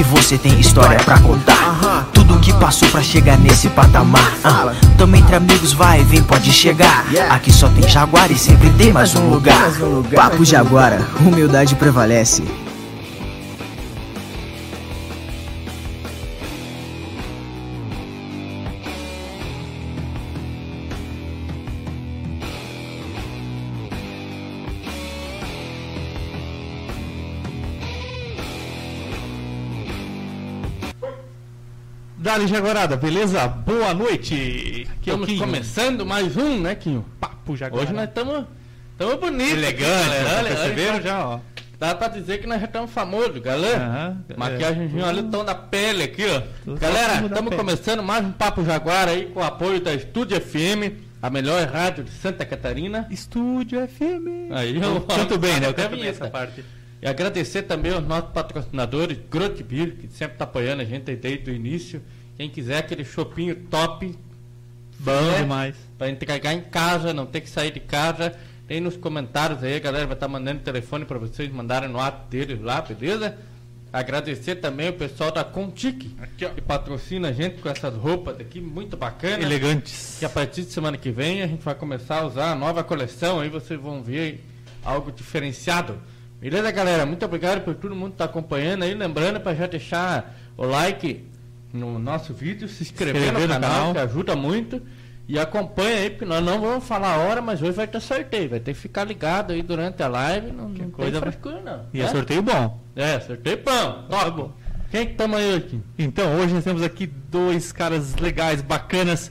que você tem história pra contar. Tudo que passou pra chegar nesse patamar. Ah, Tamo entre amigos, vai, vem, pode chegar. Aqui só tem Jaguar e sempre tem mais um lugar. Papo Jaguara, humildade prevalece. Dali Jaguarada, beleza? Boa noite! Aqui é o Estamos Quinho. começando mais um, né, Quinho? Papo Jaguarada. Hoje nós estamos estamos bonitos. Elegante, galera. né? Olha, perceberam olha, já, ó. Dá pra dizer que nós já estamos famosos, galera. Aham, Maquiagemzinho ali, tom da pele aqui, ó. Tô Galera, estamos começando mais um Papo Jaguar aí com o apoio da Estúdio FM, a melhor rádio de Santa Catarina. Estúdio FM. Aí, eu eu canto bem, né? Eu canto bem essa parte. E agradecer também aos nossos patrocinadores, Grot Beer, que sempre tá apoiando a gente desde o início. Quem quiser aquele chopinho top, Bom né? demais. Pra entregar em casa, não ter que sair de casa. Tem nos comentários aí, a galera vai estar mandando telefone para vocês mandarem no ato deles lá, beleza? Agradecer também o pessoal da Contique, que patrocina a gente com essas roupas daqui, muito bacana. Elegantes. Que a partir de semana que vem a gente vai começar a usar a nova coleção, aí vocês vão ver algo diferenciado. Beleza, galera? Muito obrigado por todo mundo estar acompanhando aí. Lembrando para já deixar o like no nosso vídeo, se inscrever, Inscrever no, no canal, canal. que ajuda muito. E acompanha aí, porque nós não vamos falar a hora, mas hoje vai ter sorteio. Vai ter que ficar ligado aí durante a live. Não, não coisa- tem frescura, não. E é né? sorteio bom. É, sorteio pão. Top. bom. Quem que tamo aí aqui? Então, hoje nós temos aqui dois caras legais, bacanas.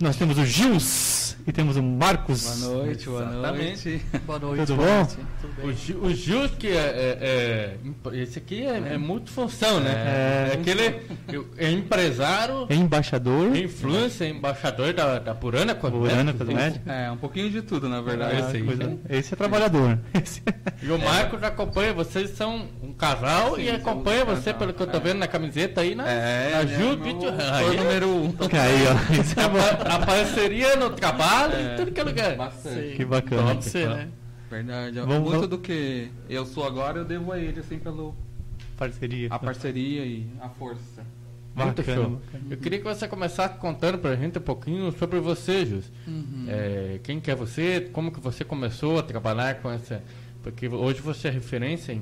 Nós temos o Gils e temos o Marcos. Boa noite, boa Exatamente. noite. Boa noite. Tudo bom? Tudo O. Gil- o Gil, que é, é- é Esse aqui é, é multifunção, né? É. É, aquele. É empresário, Embaixador. é influencer, embaixador da, da Purana Burana Cosméticos. Cosméticos. É, um pouquinho de tudo, na verdade. Esse aí. coisa- Esse é trabalhador. Esse- E o Marcos acompanha, vocês são um casal Sim, e acompanha um você, casal. pelo que eu tô É. vendo na camiseta aí, né? É, na né, Gil Aí, número um. Aí, ó. Isso é a, a parceria no trabalho É. e tudo que é lugar. Bastante. Que bacana. Top, que né? Verdade. Vamos- Muito vamos- do que eu sou agora, eu devo a ele, assim, pelo Parceria. a parceria e a força. Muito Bacana, show. bacana. Eu queria que você começasse contando pra gente um pouquinho sobre você, Jus. Uhum. É, quem que é você? Como que você começou a trabalhar com essa... Porque hoje você é referência em,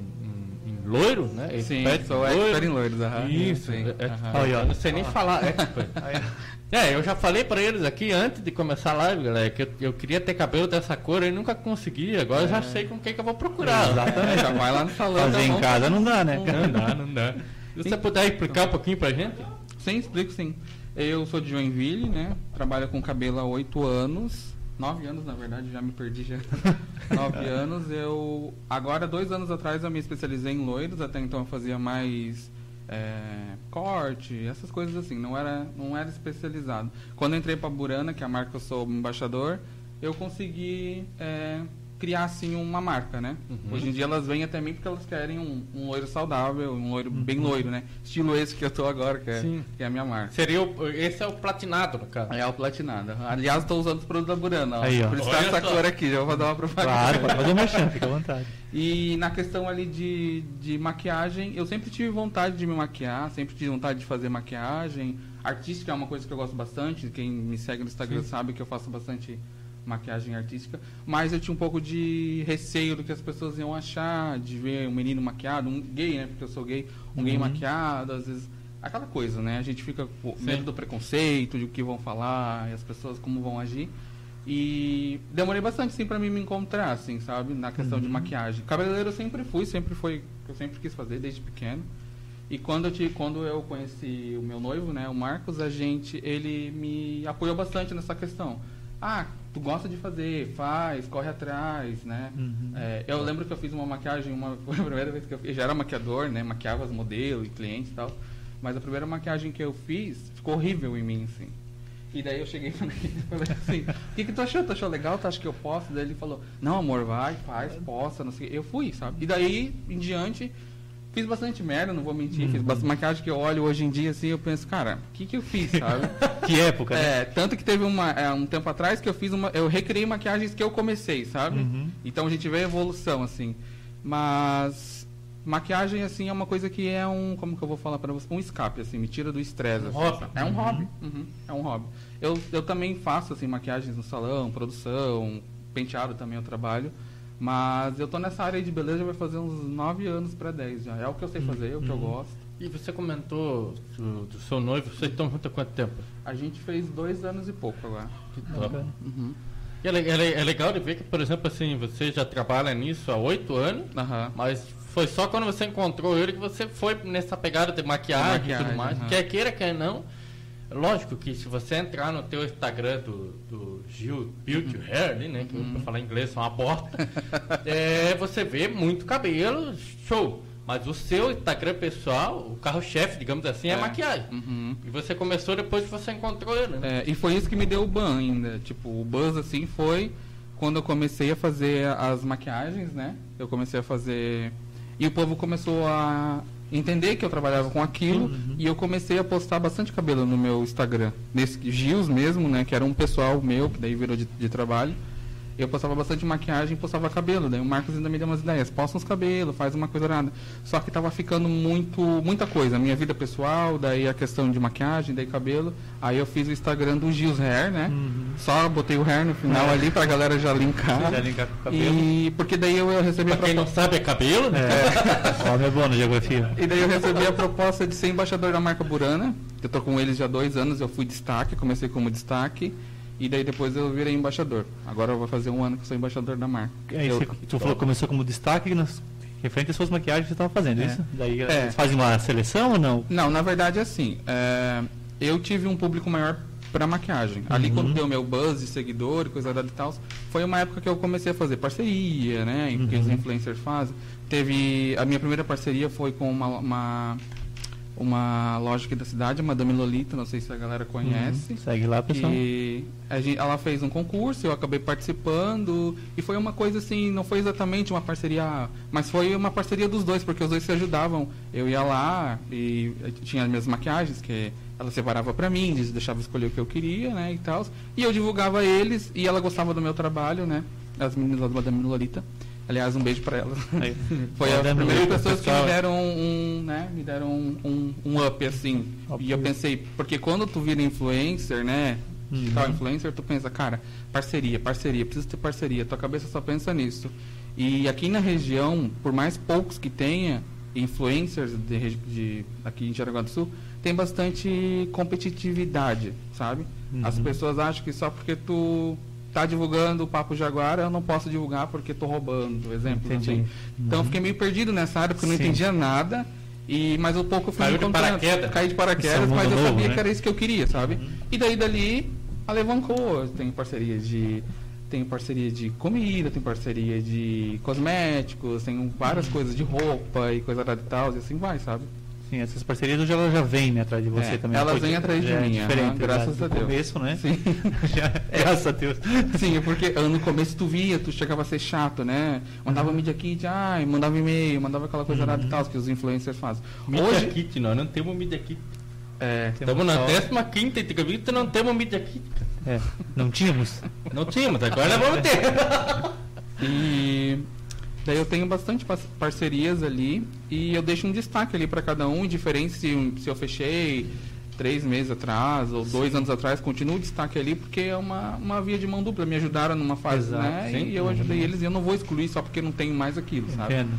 em, em loiro, né? Sim, Expert sou em expert em loiros, aham. Isso. Sim, é- é- aham. Aí, ó. Eu não sei nem falar expert. É, eu já falei pra eles aqui antes de começar a live, galera, que eu, eu queria ter cabelo dessa cor e nunca consegui. Agora eu já sei com quem que eu vou procurar. É, já vai lá no salão. Fazer tá em casa não dá, né? Não dá, não dá. Se você puder explicar um pouquinho pra gente? Sim, explico sim. Eu sou de Joinville, né? Trabalho com cabelo há oito anos. Nove anos, na verdade, já me perdi já. Nove anos. Eu. Agora, dois anos atrás, eu me especializei em loiros. Até então eu fazia mais é, corte, essas coisas assim. Não era, não era especializado. Quando entrei pra Burana, que é a marca que eu sou embaixador, eu consegui é, criar assim uma marca, né? Uhum. Hoje em dia elas vêm até mim porque elas querem um, um loiro saudável, um loiro bem loiro, né? Estilo esse que eu tô agora, que é, Sim. que é a minha marca. Seria o, esse é o platinado, no caso. É o platinado. Aliás, estou usando os produtos da Burana. Ó. Aí, ó. Por isso tá essa só. cor aqui, já vou dar uma propaganda. Claro, pode fazer uma chance, fica à vontade. E na questão ali de, de maquiagem, eu sempre tive vontade de me maquiar, sempre tive vontade de fazer maquiagem. Artística é uma coisa que eu gosto bastante. Quem me segue no Instagram sabe que eu faço bastante maquiagem artística. Mas eu tinha um pouco de receio do que as pessoas iam achar, de ver um menino maquiado, um gay, né? Porque eu sou gay, um gay Uhum. maquiado, às vezes. Aquela coisa, né? A gente fica com medo do preconceito, de o que vão falar, e as pessoas como vão agir. E demorei bastante, sim, pra mim me encontrar, assim, sabe? Na questão de maquiagem. Cabeleireiro eu sempre fui, sempre foi o que eu sempre quis fazer, desde pequeno. E quando eu, te, quando eu conheci o meu noivo, né, o Marcos, a gente, ele me apoiou bastante nessa questão. Ah, tu gosta de fazer, faz, corre atrás, né? Uhum. É, eu lembro que eu fiz uma maquiagem, uma, foi a primeira vez que eu eu já era maquiador, né? Maquiava as modelos e clientes e tal. Mas a primeira maquiagem que eu fiz ficou horrível em mim, assim. E daí eu cheguei e falei assim, o que, que tu achou? Tu achou legal? Tu acha que eu posso? Daí ele falou, não amor, vai, faz, possa, não sei o. Eu fui, sabe? E daí, em diante, fiz bastante merda, não vou mentir. Fiz bastante maquiagem que eu olho hoje em dia assim eu penso, cara, o que, que eu fiz, sabe? Que época, né? É, tanto que teve uma, é, um tempo atrás que eu fiz uma. Eu recriei maquiagens que eu comecei, sabe? Uhum. Então a gente vê a evolução, assim. Mas Maquiagem, assim, é uma coisa que é um, como que eu vou falar para você? Um escape, assim, me tira do estresse. Um assim, hobby. É um hobby. Uhum, é um hobby. Eu, eu também faço, assim, maquiagens no salão, produção, penteado também eu trabalho. Mas eu tô nessa área de beleza vai fazer uns 9 anos para 10 já. É o que eu sei fazer, é o que eu gosto. E você comentou do, do seu noivo, vocês estão juntos há quanto tempo? A gente fez dois anos e pouco agora. Que top. Uhum. E é, é é legal de ver que, por exemplo, assim, você já trabalha nisso há oito anos, Aham. mas foi só quando você encontrou ele que você foi nessa pegada de maquiagem, De e tudo maquiagem, mais. aham. Quer queira, quer não. Lógico que se você entrar no teu Instagram do, do Gil Beauty Hair, né? Que Uhum. pra falar inglês é uma bosta. é, você vê muito cabelo, show. Mas o seu Instagram pessoal, o carro-chefe, digamos assim, é, É. maquiagem. Uhum. E você começou depois que você encontrou ele, né? É, e foi isso que me deu o ban ainda. Tipo, o buzz assim foi quando eu comecei a fazer as maquiagens, né? Eu comecei a fazer. E o povo começou a entender que eu trabalhava com aquilo e eu comecei a postar bastante cabelo no meu Instagram. Nesse Gils mesmo, né? Que era um pessoal meu, que daí virou de, de trabalho. Eu postava bastante maquiagem e postava cabelo. Daí o Marcos ainda me deu umas ideias. Posta uns cabelos, faz uma coisa nada. Só que tava ficando muito, muita coisa. Minha vida pessoal, daí a questão de maquiagem, daí cabelo. Aí eu fiz o Instagram do Gils Hair, né? Só botei o hair no final ali pra galera já linkar. Já linkar com o cabelo. E porque daí eu, eu recebi a Pra quem não proposta. sabe, é cabelo, né? É, homem é bom na geografia. E daí eu recebi a proposta de ser embaixador da marca Burana. Eu tô com eles já há dois anos, eu fui destaque, comecei como destaque. E daí depois eu virei embaixador. Agora eu vou fazer um ano que eu sou embaixador da marca. Aí Eu- você, tu falou que começou como destaque nas, referente às suas maquiagens que você estava fazendo, É. isso? Daí É. eles fazem uma seleção ou não? Não, na verdade assim, é, eu tive um público maior para maquiagem. Ali Uhum. quando deu meu buzz de seguidor e coisa da e tal, foi uma época que eu comecei a fazer parceria, né? em Que os Uhum. influencers fazem. Teve. A minha primeira parceria foi com uma, uma, uma loja aqui da cidade, a Madame Lolita, não sei se a galera conhece. Uhum. Segue lá, pessoal. E gente, ela fez um concurso, eu acabei participando e foi uma coisa assim, não foi exatamente uma parceria, mas foi uma parceria dos dois, porque os dois se ajudavam. Eu ia lá e tinha as minhas maquiagens que ela separava pra mim, deixava escolher o que eu queria, né, e tal. E eu divulgava eles e ela gostava do meu trabalho, né? As meninas lá do Madame Lolita. Aliás, um beijo pra elas. Aí. Foi as primeiras pessoas que pessoal. me deram um, né, me deram um, um, um up assim. E eu pensei, porque quando tu vira influencer, né, digital influencer, tu pensa, cara, parceria, parceria, preciso ter parceria. Tua cabeça só pensa nisso. E aqui na região, por mais poucos que tenha influencers de, de aqui em Jaraguá do Sul, tem bastante competitividade, sabe? As pessoas acham que só porque tu tá divulgando o Papo Jaguar, eu não posso divulgar porque tô roubando, exemplo. Entendi. assim. Então eu fiquei meio perdido nessa área porque eu não Sim. entendia nada. E, mas um pouco eu fui Caiu me de paraquedas. Caí de é paraquedas, mundo mas eu novo, sabia né? que era isso que eu queria, sabe? E daí dali alavancou. Tem parceria de. Tem parceria de comida, tem parceria de cosméticos, tem várias coisas de roupa e coisa da e tal, e assim vai, sabe? Sim, essas parcerias hoje elas já vêm né, atrás de você É, também. elas vêm atrás de é mim, diferente, aham, graças já a Deus. começo, né? Sim. Já- graças a Deus. Sim, é porque no começo tu via, tu chegava a ser chato, né? Mandava Uhum. media kit, ai, mandava e-mail, mandava aquela coisa nada e tal, que os influencers fazem. Media Hoje, Kit, nós não temos Media Kit. é, Estamos na só- 15 entrevista e não temos Media Kit. É, não tínhamos? Não tínhamos, agora vamos ter. E daí eu tenho bastante par- parcerias ali e eu deixo um destaque ali para cada um, diferente se, se eu fechei três meses atrás ou dois anos atrás, continuo o destaque ali porque é uma, uma via de mão dupla. Me ajudaram numa fase, Exato, né? sim. E eu ajudei eles e eu não vou excluir só porque não tenho mais aquilo, sabe? Entendo.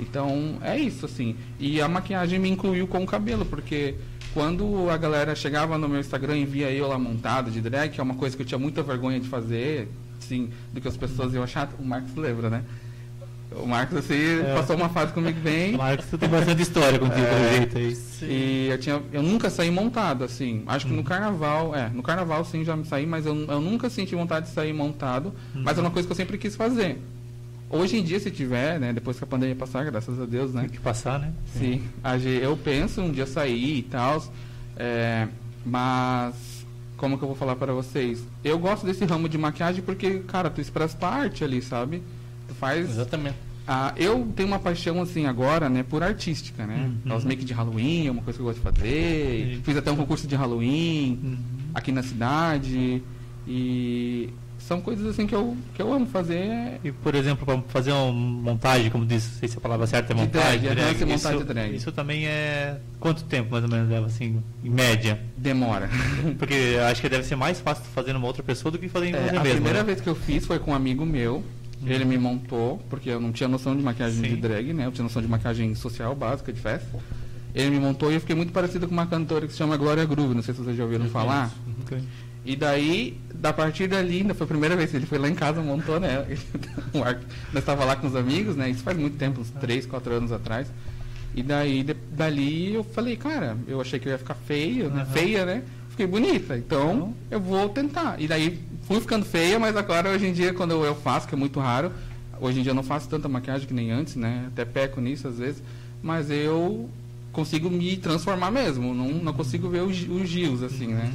Então é isso, assim. E a maquiagem me incluiu com o cabelo, porque quando a galera chegava no meu Instagram e via eu lá montado de drag, que é uma coisa que eu tinha muita vergonha de fazer, assim, do que as pessoas iam achar, o Marcos lembra, né? O Marcos, assim, É. passou uma fase comigo bem. Marcos, tu tem bastante história contigo, É. pelo jeito aí. E eu, tinha, eu nunca saí montado, assim. Acho que no carnaval, é, no carnaval sim já me saí, mas eu, eu nunca senti vontade de sair montado. Mas é uma coisa que eu sempre quis fazer. Hoje em dia, se tiver, né, depois que a pandemia passar, graças a Deus, né? Tem que passar, né? Sim, a ge- eu penso um dia sair e tal, é, mas como que eu vou falar para vocês? Eu gosto desse ramo de maquiagem porque, cara, tu expressa tua arte ali, sabe? Faz. Exatamente. Ah, eu tenho uma paixão assim agora, né, por artística, né? Uhum. Os make de Halloween é uma coisa que eu gosto de fazer. Sim. Fiz até um concurso de Halloween Uhum. aqui na cidade e são coisas assim que eu, que eu amo fazer. E, por exemplo, para fazer uma montagem, como disse, não sei se a palavra certa é De montagem, drag, aham, drag, ser montagem isso, de drag. isso também é... Quanto tempo, mais ou menos, leva, assim, em média? Demora. Porque acho que deve ser mais fácil fazer numa outra pessoa do que fazer em É, você a mesmo, primeira né? vez que eu fiz foi com um amigo meu. Ele me montou, porque eu não tinha noção de maquiagem Sim. de drag, né? Eu tinha noção de maquiagem social básica de festa. Ele me montou e eu fiquei muito parecido com uma cantora que se chama Glória Groove, não sei se vocês já ouviram falar. Ok. E daí, da partir dali, ainda foi a primeira vez que ele foi lá em casa, montou, né? Nós estava lá com os amigos, né? Isso faz muito tempo, uns 3, 4 anos atrás. E daí, de- dali eu falei, cara, eu achei que eu ia ficar feia, né? Feia, né? Fiquei bonita, então Então. eu vou tentar. E daí fui ficando feia, mas agora hoje em dia, quando eu, eu faço, que é muito raro, hoje em dia eu não faço tanta maquiagem que nem antes, né? Até peco nisso às vezes, mas eu consigo me transformar mesmo, não, não consigo ver os, os gios, assim, né?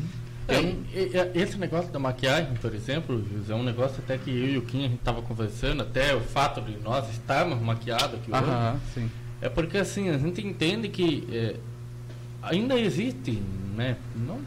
É, e- e- esse negócio da maquiagem, por exemplo, é um negócio até que eu e o Kim a gente tava conversando, até o fato de nós estarmos maquiados aqui hoje. Aham, sim. É porque assim, a gente entende que é, ainda existe, né? Não,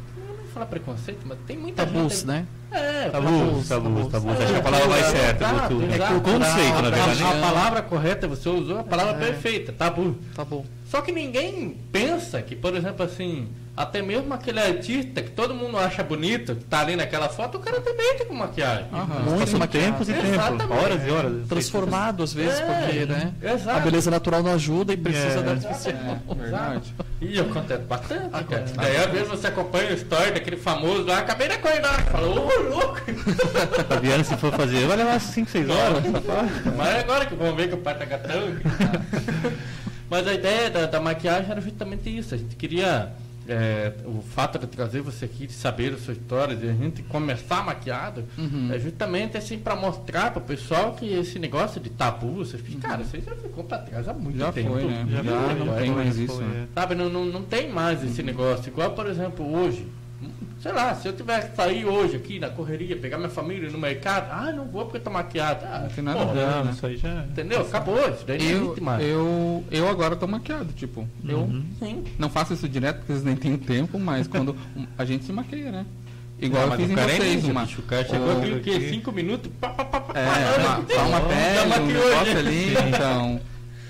falar preconceito, mas tem muita Tabus, gente. né? É, Tabus, tabus, tabus. Acho que a É, palavra mais exato, certa. Guto. É o conceito, na A- verdade. A, palavra correta, você usou a palavra perfeita, tabu. Tá bom. Só que ninguém pensa que, por exemplo, assim, até mesmo aquele artista que todo mundo acha bonito, que tá ali naquela foto, o cara também tem com maquiagem. Aham. Muito maquiado. tempos e tempos, Exatamente. horas e horas. Transformado às vezes, É, porque, né? exato. A beleza natural não ajuda e precisa É. da artificial. É, verdade. E acontece bastante, cara. Daí às vezes você acompanha o story daquele famoso lá, acabei de acordar, fala, ô louco! Fabiana, se for fazer, vai levar 5, 6 horas. Mas é agora que vão ver que o pai tá gatão. Mas a ideia da, da maquiagem era justamente isso. A gente queria. É, o fato de trazer você aqui, de saber a sua história, de a gente começar maquiado, Uhum. é justamente assim para mostrar para o pessoal que esse negócio de tabu, você fica, cara, você já ficou para trás há muito Já tempo. foi, né? Já Já foi, não já tem foi, mais já isso, foi, né? Sabe, não, não, não tem mais esse negócio. Igual, por exemplo, hoje. Sei lá, se eu tivesse que sair hoje aqui na correria, pegar minha família no mercado, ah, não vou porque tô maquiado. Ah, Não tem nada pô, a ver, Não, né? isso aí já. Entendeu? Acabou, isso daí não Eu, existe mais. eu, eu agora tô maquiado, tipo, eu Uhum. Sim. não faço isso direto porque vocês nem têm tempo, mas quando a gente se maqueia, né? Igual Ah, eu fiz o em cara é vocês, ninja, uma. o cara chegou aqui, o quê? Cinco minutos? Pá, pá, pá, pá, É, pá, uma, só uma pele, um negócio ali, então.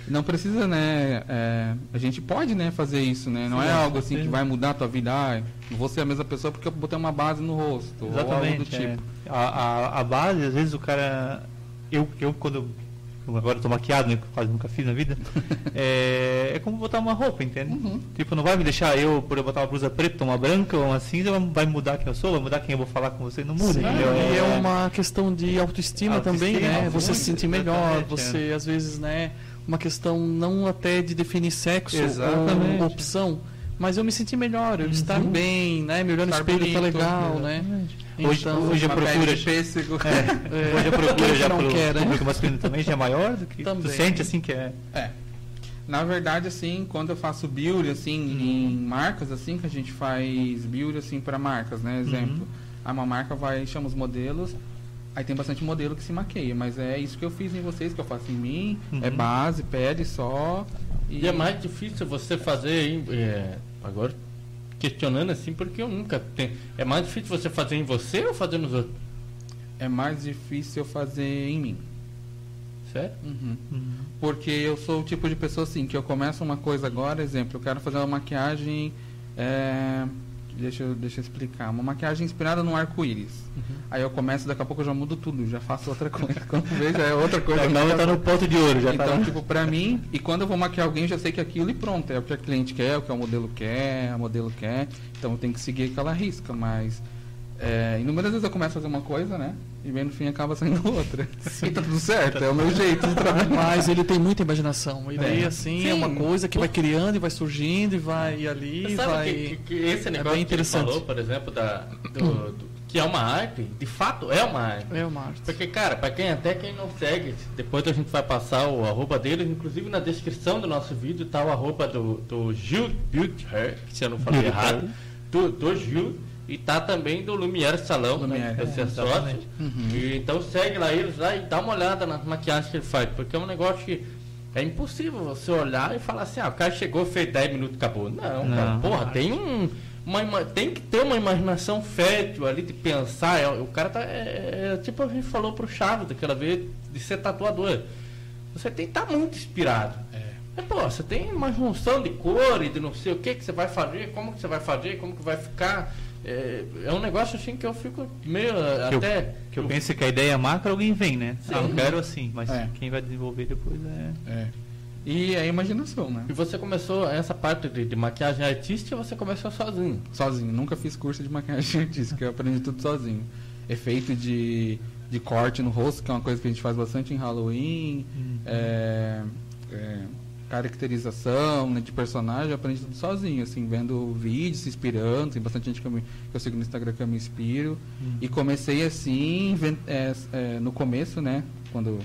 Não precisa, né? é, a gente pode, né, fazer isso, né? Não é algo assim que vai mudar a tua vida. Ah, não vou ser a mesma pessoa porque eu botei uma base no rosto. Ou algo do Exatamente. tipo. é. A, a, a base, às vezes o cara. Eu, eu quando. eu agora tô maquiado, né? Quase nunca fiz na vida. é, é como botar uma roupa, entende? Uhum. Tipo, não vai me deixar eu, por eu botar uma blusa preta, uma branca ou uma cinza, vai mudar quem eu sou, vai mudar quem eu vou falar com você. Não muda, Sim, entendeu? e é uma questão de autoestima, também, Autoestima, né? Você se sentir melhor, exatamente, você às vezes, né? Uma questão não até de definir sexo Exatamente. ou opção, mas eu me sentir melhor, eu estar bem, né? Me no espelho tá bonito, legal, né? Hoje, Então, hoje a procura. de pêssego. É, hoje a procura já não pro quer, né? público masculino também já é maior do que tu Também. sente assim que é. É. Na verdade, assim, quando eu faço build, assim, Uhum. em marcas, assim, que a gente faz build, assim, para marcas, né? Exemplo. Uhum. Uma marca vai, chama os modelos, aí tem bastante modelo que se maqueia, mas é isso que eu fiz em vocês, que eu faço em mim, é Uhum. base, pele só. E é mais difícil você fazer em, é, agora questionando assim, porque eu nunca tenho. É mais difícil você fazer em você ou fazer nos outros? é mais difícil eu fazer em mim. Sério? Uhum. Porque eu sou o tipo de pessoa assim, que eu começo uma coisa agora, exemplo, eu quero fazer uma maquiagem. é, deixa, eu, deixa eu explicar. Uma maquiagem inspirada no arco-íris. Aí eu começo, daqui a pouco eu já mudo tudo, já faço outra coisa. Quando vejo é outra coisa. Nova. tá no ponto de ouro, já Então, tá. tipo, pra mim, e quando eu vou maquiar alguém, já sei que aquilo e pronto. É o que a cliente quer, é o que o modelo quer, a modelo quer. Então eu tenho que seguir aquela risca, mas. É, inúmeras vezes eu começo a fazer uma coisa, né? E bem no fim acaba saindo outra. E tá tudo certo, é o meu jeito de trabalhar. Mas ele tem muita imaginação. E daí, É. assim, Sim. é uma coisa que vai criando e vai surgindo e vai e ali Você sabe vai. que, que- esse negócio bem que ele falou, por exemplo, da, do- do- que é uma arte, de fato é uma arte. É uma arte. Porque, cara, pra quem até quem não segue, depois a gente vai passar o arroba deles, inclusive na descrição do nosso vídeo tá o arroba do, do Gil que se eu não falei errado, do, do Gil, e tá também do Lumière Salão, né? Lumière, Você é é, sócio. exatamente. E, então segue lá eles lá e dá uma olhada nas maquiagens que ele faz, porque é um negócio que É impossível você olhar e falar assim, ah, o cara chegou, fez 10 minutos, acabou. Não, Não. cara, porra, tem um. Uma, tem que ter uma imaginação fértil ali de pensar. É, o cara tá. É, é, tipo a gente falou pro Chaves daquela vez de ser tatuador. Você tem que estar muito inspirado. É. pô, você tem uma junção de cor e de não sei o que que você vai fazer, como que você vai fazer, como que vai ficar. É, é um negócio assim que eu fico meio Que eu- até. Que eu penso que a ideia macro alguém vem, né? Sim. Ah, eu quero assim, mas É. quem vai desenvolver depois é. É. E é a imaginação, né? E você começou essa parte de, de maquiagem artística, você começou sozinho. Sozinho. Nunca fiz curso de maquiagem artística, eu aprendi tudo sozinho. Efeito de, de corte no rosto, que é uma coisa que a gente faz bastante em Halloween. É, é, caracterização né, de personagem, eu aprendi tudo sozinho, assim, vendo vídeos, se inspirando. Tem bastante gente que eu, me- que eu sigo no Instagram que eu me inspiro. E comecei assim, é, é, no começo, né? Quando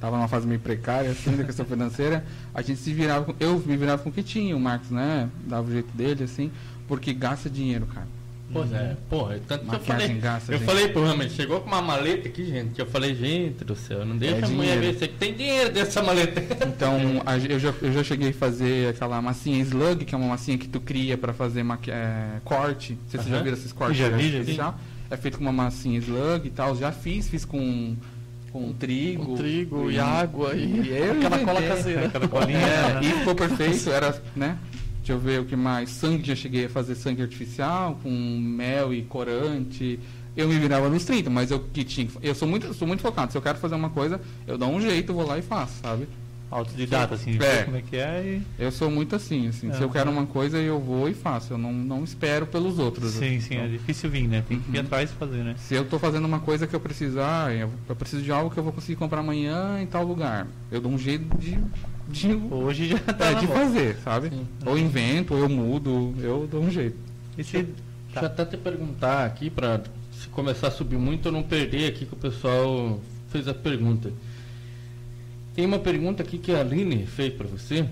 tava numa fase meio precária, assim, da questão financeira, a gente se virava, com- eu me virava com o que tinha, o Marcos, né? Dava o jeito dele, assim, porque gasta dinheiro, cara. Pois é, porra, tanto que eu falei. gasta, eu gente. falei pro Rama, ele chegou com uma maleta aqui, gente, que eu falei, gente do céu, não deixa É a mulher ver, você que tem dinheiro dessa maleta. Então, a eu já, eu já cheguei a fazer aquela massinha slug, que é uma massinha que tu cria pra fazer maqui- é, corte. Não sei se você já viram esses cortes Já vi, já vi. artificial. É feito com uma massinha slug e tal. Já fiz, fiz com, com trigo. Com trigo e água e, eu aquela cola caseira. Aquela colinha. É, né? e ficou perfeito, era, né? Deixa eu ver o que mais. Sangue, já cheguei a fazer sangue artificial, com mel e corante. Eu me virava nos 30, mas eu que tinha. Eu sou muito, sou muito focado. Se eu quero fazer uma coisa, eu dou um jeito, vou lá e faço, sabe? Autodidata, assim, É. ver como é que é e. Eu sou muito assim, assim. Se eu Aham. quero uma coisa, eu vou e faço. Eu não, não espero pelos outros. Sim, assim. sim, é Então, difícil vir, né? Tem que ir Uhum. atrás e fazer, né? Se eu tô fazendo uma coisa que eu preciso, eu, eu preciso de algo que eu vou conseguir comprar amanhã em tal lugar. Eu dou um jeito de, de, Hoje já tá é, de moda. fazer, sabe? Sim. Ou invento, ou eu mudo, eu dou um jeito. Esse, Deixa eu até te perguntar aqui, pra se começar a subir muito, eu não perder aqui que o pessoal fez a pergunta. Tem uma pergunta aqui que a Aline fez para você.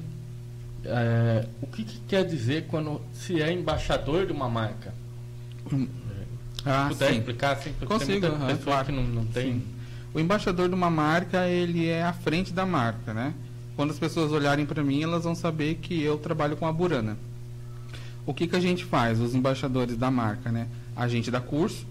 É, o que, que quer dizer quando se é embaixador de uma marca? Ah, puder sim. explicar assim, porque Consigo, tem muita pessoa claro. que não, não tem. Sim. O embaixador de uma marca, ele é à frente da marca, né? Quando as pessoas olharem para mim, elas vão saber que eu trabalho com a Burana. O que, que a gente faz, os embaixadores da marca, né? A gente dá curso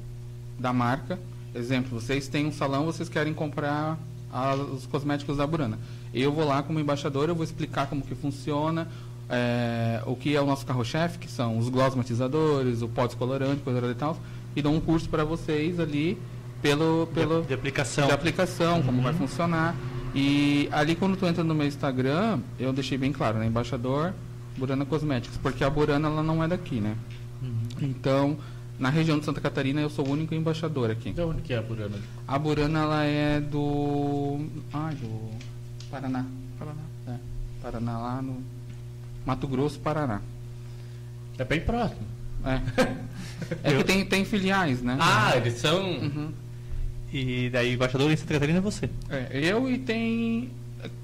da marca. Exemplo, vocês têm um salão, vocês querem comprar a- os cosméticos da Burana. Eu vou lá como embaixador, eu vou explicar como que funciona, é, o que é o nosso carro-chefe, que são os gloss matizadores, o pó descolorante, coisa e tal, e dou um curso para vocês ali pelo, pelo de, de aplicação. de aplicação, como vai funcionar. E ali quando tu entra no meu Instagram, eu deixei bem claro, né? Embaixador Burana Cosméticos, porque a Burana ela não é daqui, né? Então, na região de Santa Catarina eu sou o único embaixador aqui. De onde que é a Burana? A Burana ela é do ai, do Paraná. Paraná. É. Paraná lá no Mato Grosso, Paraná. É bem próximo. É. É que tem, tem filiais, né? Ah, eles são. Uhum. E daí, embaixador em Santa Catarina é você. É, eu e tem.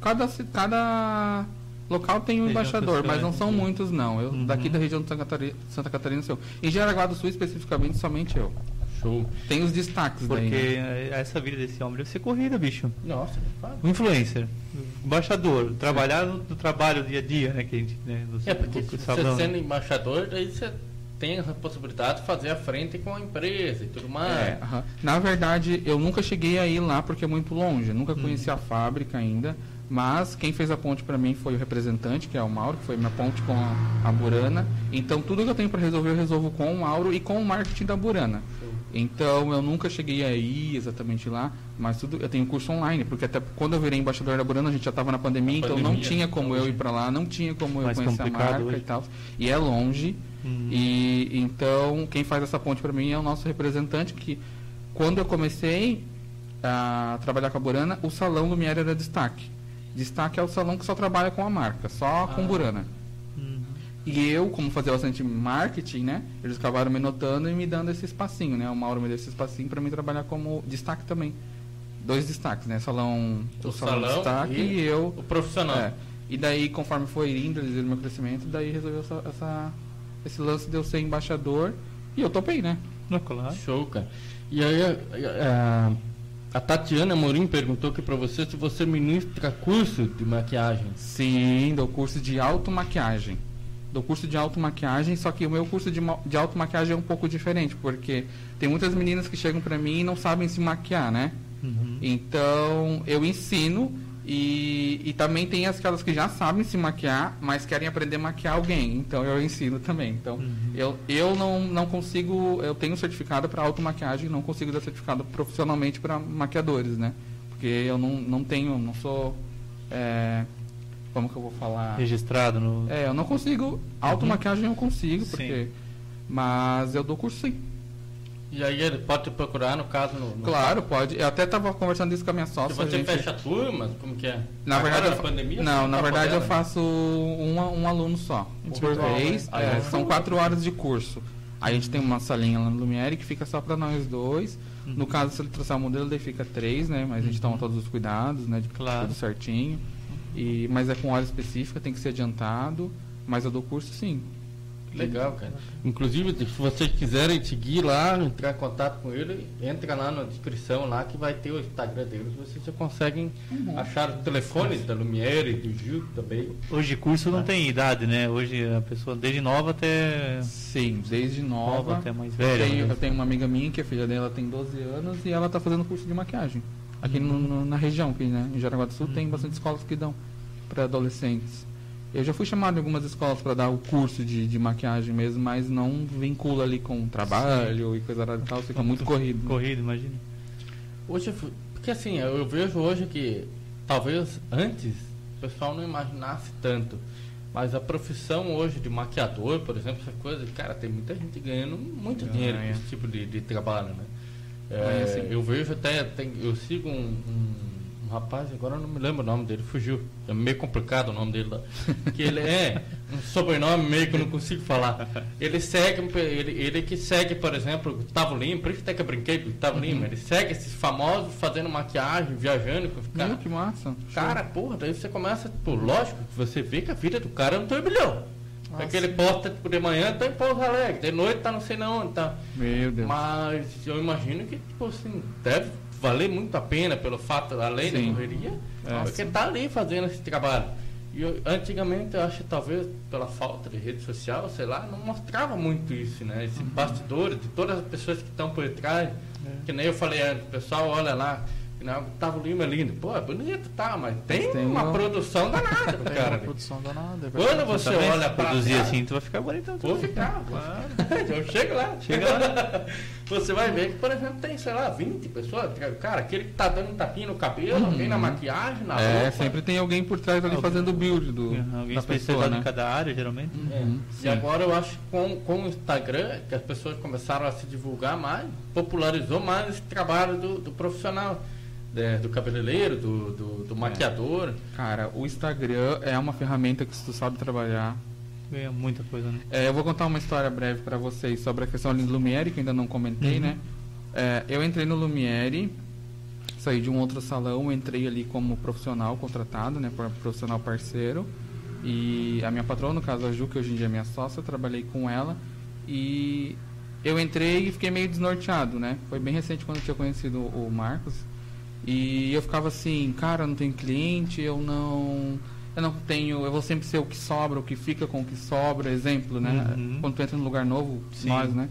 Cada, cada local tem um Região embaixador, mas não são sim. muitos, não. Eu, Uhum. Daqui da região de Santa Catarina, Santa Catarina sou eu. Em Jaraguá do Sul, especificamente, somente eu. Show. Tem os destaques Porque daí. né? eh, essa vida desse homem deve ser corrida, bicho. Nossa. O influencer, embaixador, trabalhar no, no trabalho dia a dia, né? Que a gente, né, no, É, porque se você né? sendo embaixador, daí você tem a possibilidade de fazer a frente com a empresa e tudo mais. É, aham. Na verdade, eu nunca cheguei a ir lá porque é muito longe. Eu nunca conheci a fábrica ainda. Mas quem fez a ponte para mim foi o representante, que é o Mauro, que foi minha ponte com a, a Burana. Então tudo que eu tenho para resolver, eu resolvo com o Mauro e com o marketing da Burana. Então eu nunca cheguei a ir exatamente lá, mas tudo eu tenho curso online, porque até quando eu virei embaixador da Burana, a gente já estava na pandemia, então não pandemia, tinha como eu ir para lá, não tinha como eu conhecer a marca hoje. e tal. E é longe. Hum. E então quem faz essa ponte para mim é o nosso representante que quando eu comecei a trabalhar com a Burana, o salão do Mier era destaque. Destaque é o salão que só trabalha com a marca, só com Ah. Burana. Hum. E eu, como fazia bastante marketing, né? Eles acabaram me notando e me dando esse espacinho, né? O Mauro me deu esse espacinho para mim trabalhar como destaque também. Dois destaques, né? Salão, O salão destaque e e, eu. O profissional. É. E daí, conforme foi indo, eles viram meu crescimento, daí resolveu essa, essa- esse lance de eu ser embaixador. E eu topei, né? Não, claro. Show, cara. E aí, a- a- A Tatiana Morim perguntou aqui para você se você ministra curso de maquiagem. Sim, dou curso de automaquiagem. Dou curso de automaquiagem, só que o meu curso de, de automaquiagem é um pouco diferente, porque tem muitas meninas que chegam para mim e não sabem se maquiar, né? Uhum. Então, eu ensino e, e também tem aquelas que já sabem se maquiar, mas querem aprender a maquiar alguém. Então eu ensino também. Então uhum. eu, eu não, não consigo, eu tenho certificado para automaquiagem, não consigo dar certificado profissionalmente para maquiadores, né? Porque eu não, não tenho, não sou. É, como que eu vou falar? Registrado no. É, eu não consigo. Automaquiagem eu consigo, porque. Sim. Mas eu dou curso sim. E aí ele pode te procurar, no caso, no, no Claro, pode. Eu até estava conversando isso com a minha sócia. você gente... fecha turmas? Como que é? Na Agora, verdade, eu... pandemia? Não, na tá verdade podendo? eu faço um, um aluno só. Por vez. Né? É, são quatro horas de curso. Aí a gente tem uma salinha lá no Lumiere que fica só para nós dois. Uhum. No caso, se ele trouxer o modelo, daí fica três, né? Mas a gente uhum. toma todos os cuidados, né? De claro. tudo certinho. E, mas é com hora específica, tem que ser adiantado. Mas eu dou curso sim. Legal, cara. Inclusive, se vocês quiserem seguir lá, entrar em contato com ele, entra lá na descrição lá que vai ter o Instagram deles. Vocês já conseguem uhum. achar o telefone da Lumiere, do Gil também. Hoje curso não tem idade, né? Hoje a pessoa desde nova até. Sim, desde nova. nova até mais velha. Eu tenho, né? eu tenho, uma amiga minha que a filha dela tem 12 anos e ela está fazendo curso de maquiagem. Aqui uhum. no, no, na região, aqui, né? Em Jaraguá do Sul uhum. tem bastante escolas que dão para adolescentes. Eu já fui chamado em algumas escolas para dar o curso de, de maquiagem mesmo, mas não vincula ali com trabalho Sim. e coisa e tal, fica muito corrido. Corrido, imagina. Hoje, porque assim, eu vejo hoje que talvez antes o pessoal não imaginasse tanto, mas a profissão hoje de maquiador, por exemplo, essa coisa, cara, tem muita gente ganhando muito ah, dinheiro com esse tipo de, de trabalho, né? É, assim, eu vejo até, tem, eu sigo um, um um rapaz, agora eu não me lembro o nome dele, fugiu. É meio complicado o nome dele lá. Que ele é um sobrenome meio que eu não consigo falar. Ele segue, ele, ele que segue, por exemplo, Gustavo Lima, por isso até que eu brinquei com Gustavo uhum. Lima, ele segue esses famosos fazendo maquiagem, viajando com os caras. que massa. Cara, Show. porra, daí você começa, pô, lógico, você vê que a vida do cara é um turbilhão. Nossa. Porque ele posta tipo, de manhã tá em Pouso Alegre, de noite tá não sei não onde, tá. Meu Deus. Mas eu imagino que, tipo assim, deve valer muito a pena pelo fato, além Sim. da correria, é, porque está ali fazendo esse trabalho. E eu, antigamente, eu acho talvez pela falta de rede social, sei lá, não mostrava muito isso, né? Esse uhum. bastidor de todas as pessoas que estão por trás. É. Que nem eu falei antes, o pessoal olha lá, não, Gustavo Lima é lindo. Pô, é bonito, tá, mas tem, tem uma, uma produção danada pro cara. Uma produção danada. É Quando você olha pra produzir assim, tu vai ficar bonitão. Vou ficar, claro. eu chego lá. Chega lá. você vai ver que, por exemplo, tem, sei lá, 20 pessoas. Cara, aquele que tá dando um tapinha no cabelo, uhum. alguém na maquiagem, na É, roupa. sempre tem alguém por trás ali fazendo o build do, alguém da pessoa, né? em cada área, geralmente. Uhum. É. E agora eu acho que com, com o Instagram, que as pessoas começaram a se divulgar mais, popularizou mais esse trabalho do, do profissional é, do cabeleireiro, do, do, do maquiador. É. Cara, o Instagram é uma ferramenta que se tu sabe trabalhar. Ganha muita coisa, né? É, eu vou contar uma história breve para vocês sobre a questão do Lumiere, que ainda não comentei, uhum. né? É, eu entrei no Lumiere, saí de um outro salão, entrei ali como profissional contratado, né? Profissional parceiro. E a minha patroa, no caso a Ju, que hoje em dia é minha sócia, eu trabalhei com ela. E eu entrei e fiquei meio desnorteado, né? Foi bem recente quando eu tinha conhecido o Marcos. E eu ficava assim, cara, eu não tenho cliente, eu não. Eu não tenho. Eu vou sempre ser o que sobra, o que fica com o que sobra, exemplo, né? Uhum. Quando tu entra num lugar novo, Sim. nós, né?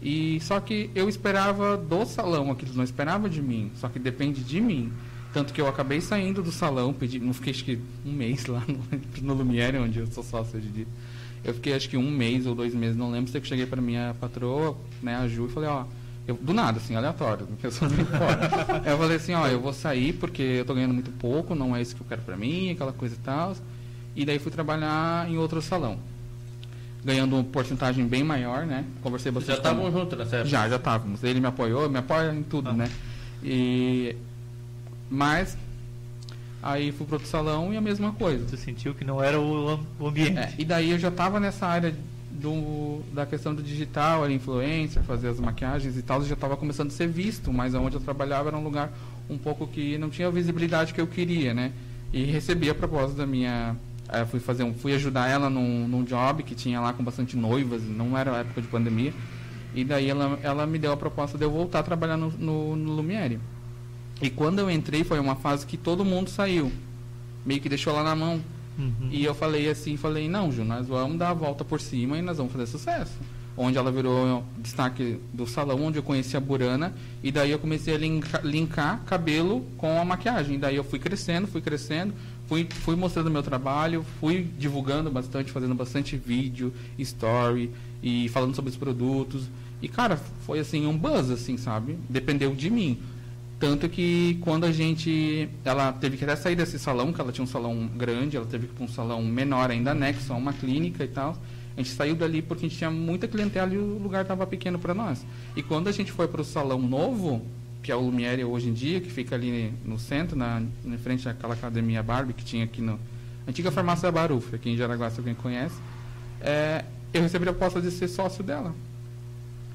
E só que eu esperava do salão aquilo, não esperava de mim, só que depende de mim. Tanto que eu acabei saindo do salão, pedi, não fiquei acho que um mês lá no, no Lumiere, onde eu sou sócio hoje em dia. Eu fiquei acho que um mês ou dois meses, não lembro, sei que cheguei para minha patroa, né, a Ju, e falei, ó, eu, do nada, assim, aleatório, eu sou fora. eu falei assim, ó, eu vou sair porque eu tô ganhando muito pouco, não é isso que eu quero pra mim, aquela coisa e tal. E daí fui trabalhar em outro salão. Ganhando uma porcentagem bem maior, né? Conversei bastante. Já estavam juntos nessa época? Já, já estávamos. Ele me apoiou, me apoia em tudo, ah. né? E. Mas. Aí fui pro outro salão e a mesma coisa. Você sentiu que não era o ambiente. É, e daí eu já estava nessa área do, da questão do digital, a influência, fazer as maquiagens e tal, já estava começando a ser visto, mas onde eu trabalhava era um lugar um pouco que não tinha a visibilidade que eu queria, né? E recebi a proposta da minha. É, fui fazer um, fui ajudar ela num, num job que tinha lá com bastante noivas, não era época de pandemia. E daí ela, ela me deu a proposta de eu voltar a trabalhar no, no, no Lumiere. E quando eu entrei, foi uma fase que todo mundo saiu. Meio que deixou ela na mão. Uhum. E eu falei assim, falei, não, Ju, nós vamos dar a volta por cima e nós vamos fazer sucesso. Onde ela virou destaque do salão, onde eu conheci a Burana, e daí eu comecei a linkar, linkar cabelo com a maquiagem. Daí eu fui crescendo, fui crescendo, fui, fui mostrando meu trabalho, fui divulgando bastante, fazendo bastante vídeo, story, e falando sobre os produtos. E, cara, foi assim, um buzz, assim, sabe? Dependeu de mim. Tanto que quando a gente. Ela teve que até sair desse salão, que ela tinha um salão grande, ela teve que ir para um salão menor ainda anexo a uma clínica e tal. A gente saiu dali porque a gente tinha muita clientela e o lugar estava pequeno para nós. E quando a gente foi para o salão novo, que é o Lumiere hoje em dia, que fica ali no centro, na, na frente daquela academia Barbie que tinha aqui no. Antiga farmácia Baruf, aqui em Jaraguá, se alguém conhece. É, eu recebi a proposta de ser sócio dela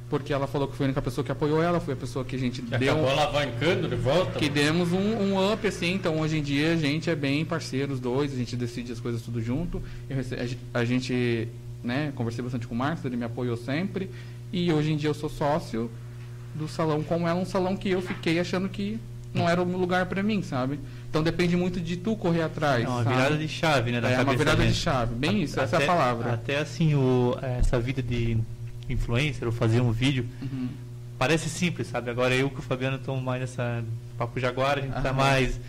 porque ela falou que foi a única pessoa que apoiou ela, foi a pessoa que a gente Que deu. acabou alavancando de volta. Que demos um, um up, assim, então hoje em dia a gente é bem parceiro, os dois, a gente decide as coisas tudo junto. Rece- a, ge- a gente, né, conversei bastante com o Marcos, ele me apoiou sempre. E hoje em dia eu sou sócio do salão, como é um salão que eu fiquei achando que não era um lugar para mim, sabe? Então depende muito de tu correr atrás. É uma sabe? virada de chave, né? Da É uma virada de chave, bem isso, essa é a palavra. Até assim, o, essa vida de influencer ou fazer um vídeo Uhum. parece simples, sabe? Agora eu que o Fabiano estamos mais nessa Papo Jaguar, a gente tá mais.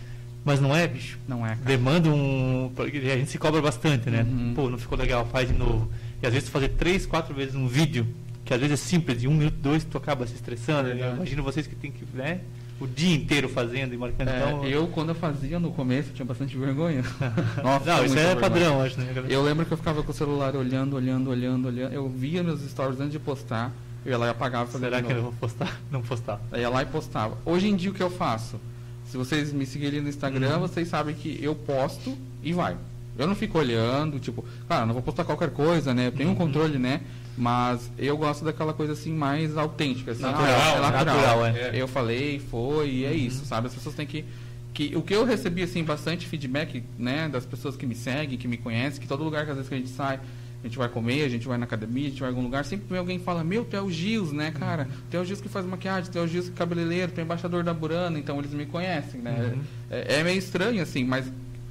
Mas não é, bicho. Não é, cara. Demanda um. A gente se cobra bastante, né? Uhum. Pô, não ficou legal, faz de novo. E às vezes tu fazer três, quatro vezes um vídeo, que às vezes é simples, de um minuto, dois, tu acaba se estressando. né? Verdade. Imagina vocês que tem que, né? O dia inteiro fazendo e marcando. É, então, eu, quando eu fazia no começo, tinha bastante vergonha. Nossa, não, isso muita é vergonha. padrão, acho, né? Eu lembro que eu ficava com o celular olhando, olhando, olhando, olhando. Eu via meus stories antes de postar. Eu ia lá e apagava Será que eu vou postar? Não postar. Aí ia lá e postava. Hoje em dia o que eu faço? Se vocês me seguirem no Instagram, Uhum. vocês sabem que eu posto e vai. Eu não fico olhando, tipo, claro, não vou postar qualquer coisa, né? Eu tenho um Uhum. controle, né? Mas eu gosto daquela coisa assim mais autêntica, assim, Natural, ah, é natural. natural, é. Eu falei, foi, e é isso, sabe? As pessoas têm que que o que eu recebi assim bastante feedback, né, das pessoas que me seguem, que me conhecem, que todo lugar que às vezes que a gente sai, a gente vai comer, a gente vai na academia, a gente vai em algum lugar, sempre vem alguém fala: "Meu, tu é o Gils, né, cara? Tu é o Gils que faz maquiagem, tu é o Gils que é cabeleireiro, tu é embaixador da Burana", então eles me conhecem, né? Uhum. É, é meio estranho assim, mas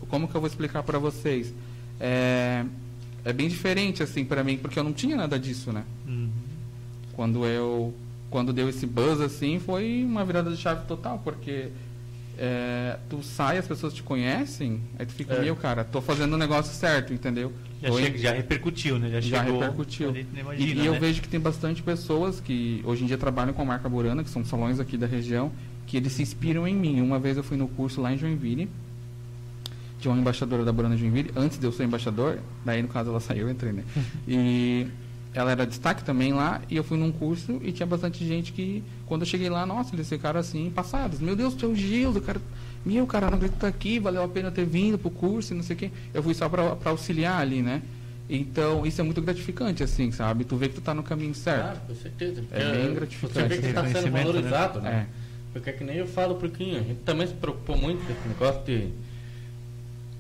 como que eu vou explicar para vocês? É, é bem diferente assim para mim, porque eu não tinha nada disso, né? Uhum. quando eu quando deu esse buzz assim foi uma virada de chave total porque é, tu sai as pessoas te conhecem aí tu fica É. meu cara tô fazendo o negócio certo entendeu Já, chega- já repercutiu, né? Já, já chegou. repercutiu e, imagina, e eu né? vejo que tem bastante pessoas que hoje em dia trabalham com a marca Burana que são salões aqui da região que eles se inspiram em mim uma vez eu fui no curso lá em Joinville tinha uma embaixadora da Burana Joinville antes de eu ser embaixador daí no caso ela saiu eu entrei né e ela era destaque também lá e eu fui num curso e tinha bastante gente que quando eu cheguei lá nossa eles ficaram assim passados meu Deus tu é o Gil o cara meu cara não acredito que tá aqui valeu a pena ter vindo pro curso e não sei o quê eu fui só para auxiliar ali né então isso é muito gratificante assim sabe tu vê que tu tá no caminho certo Claro, com certeza. É Porque, bem gratificante. Você vê que está sendo Reconhecimento, né? valorizado, né? É. Porque é que nem eu falo pro Quinho, a gente também se preocupou muito com esse negócio de,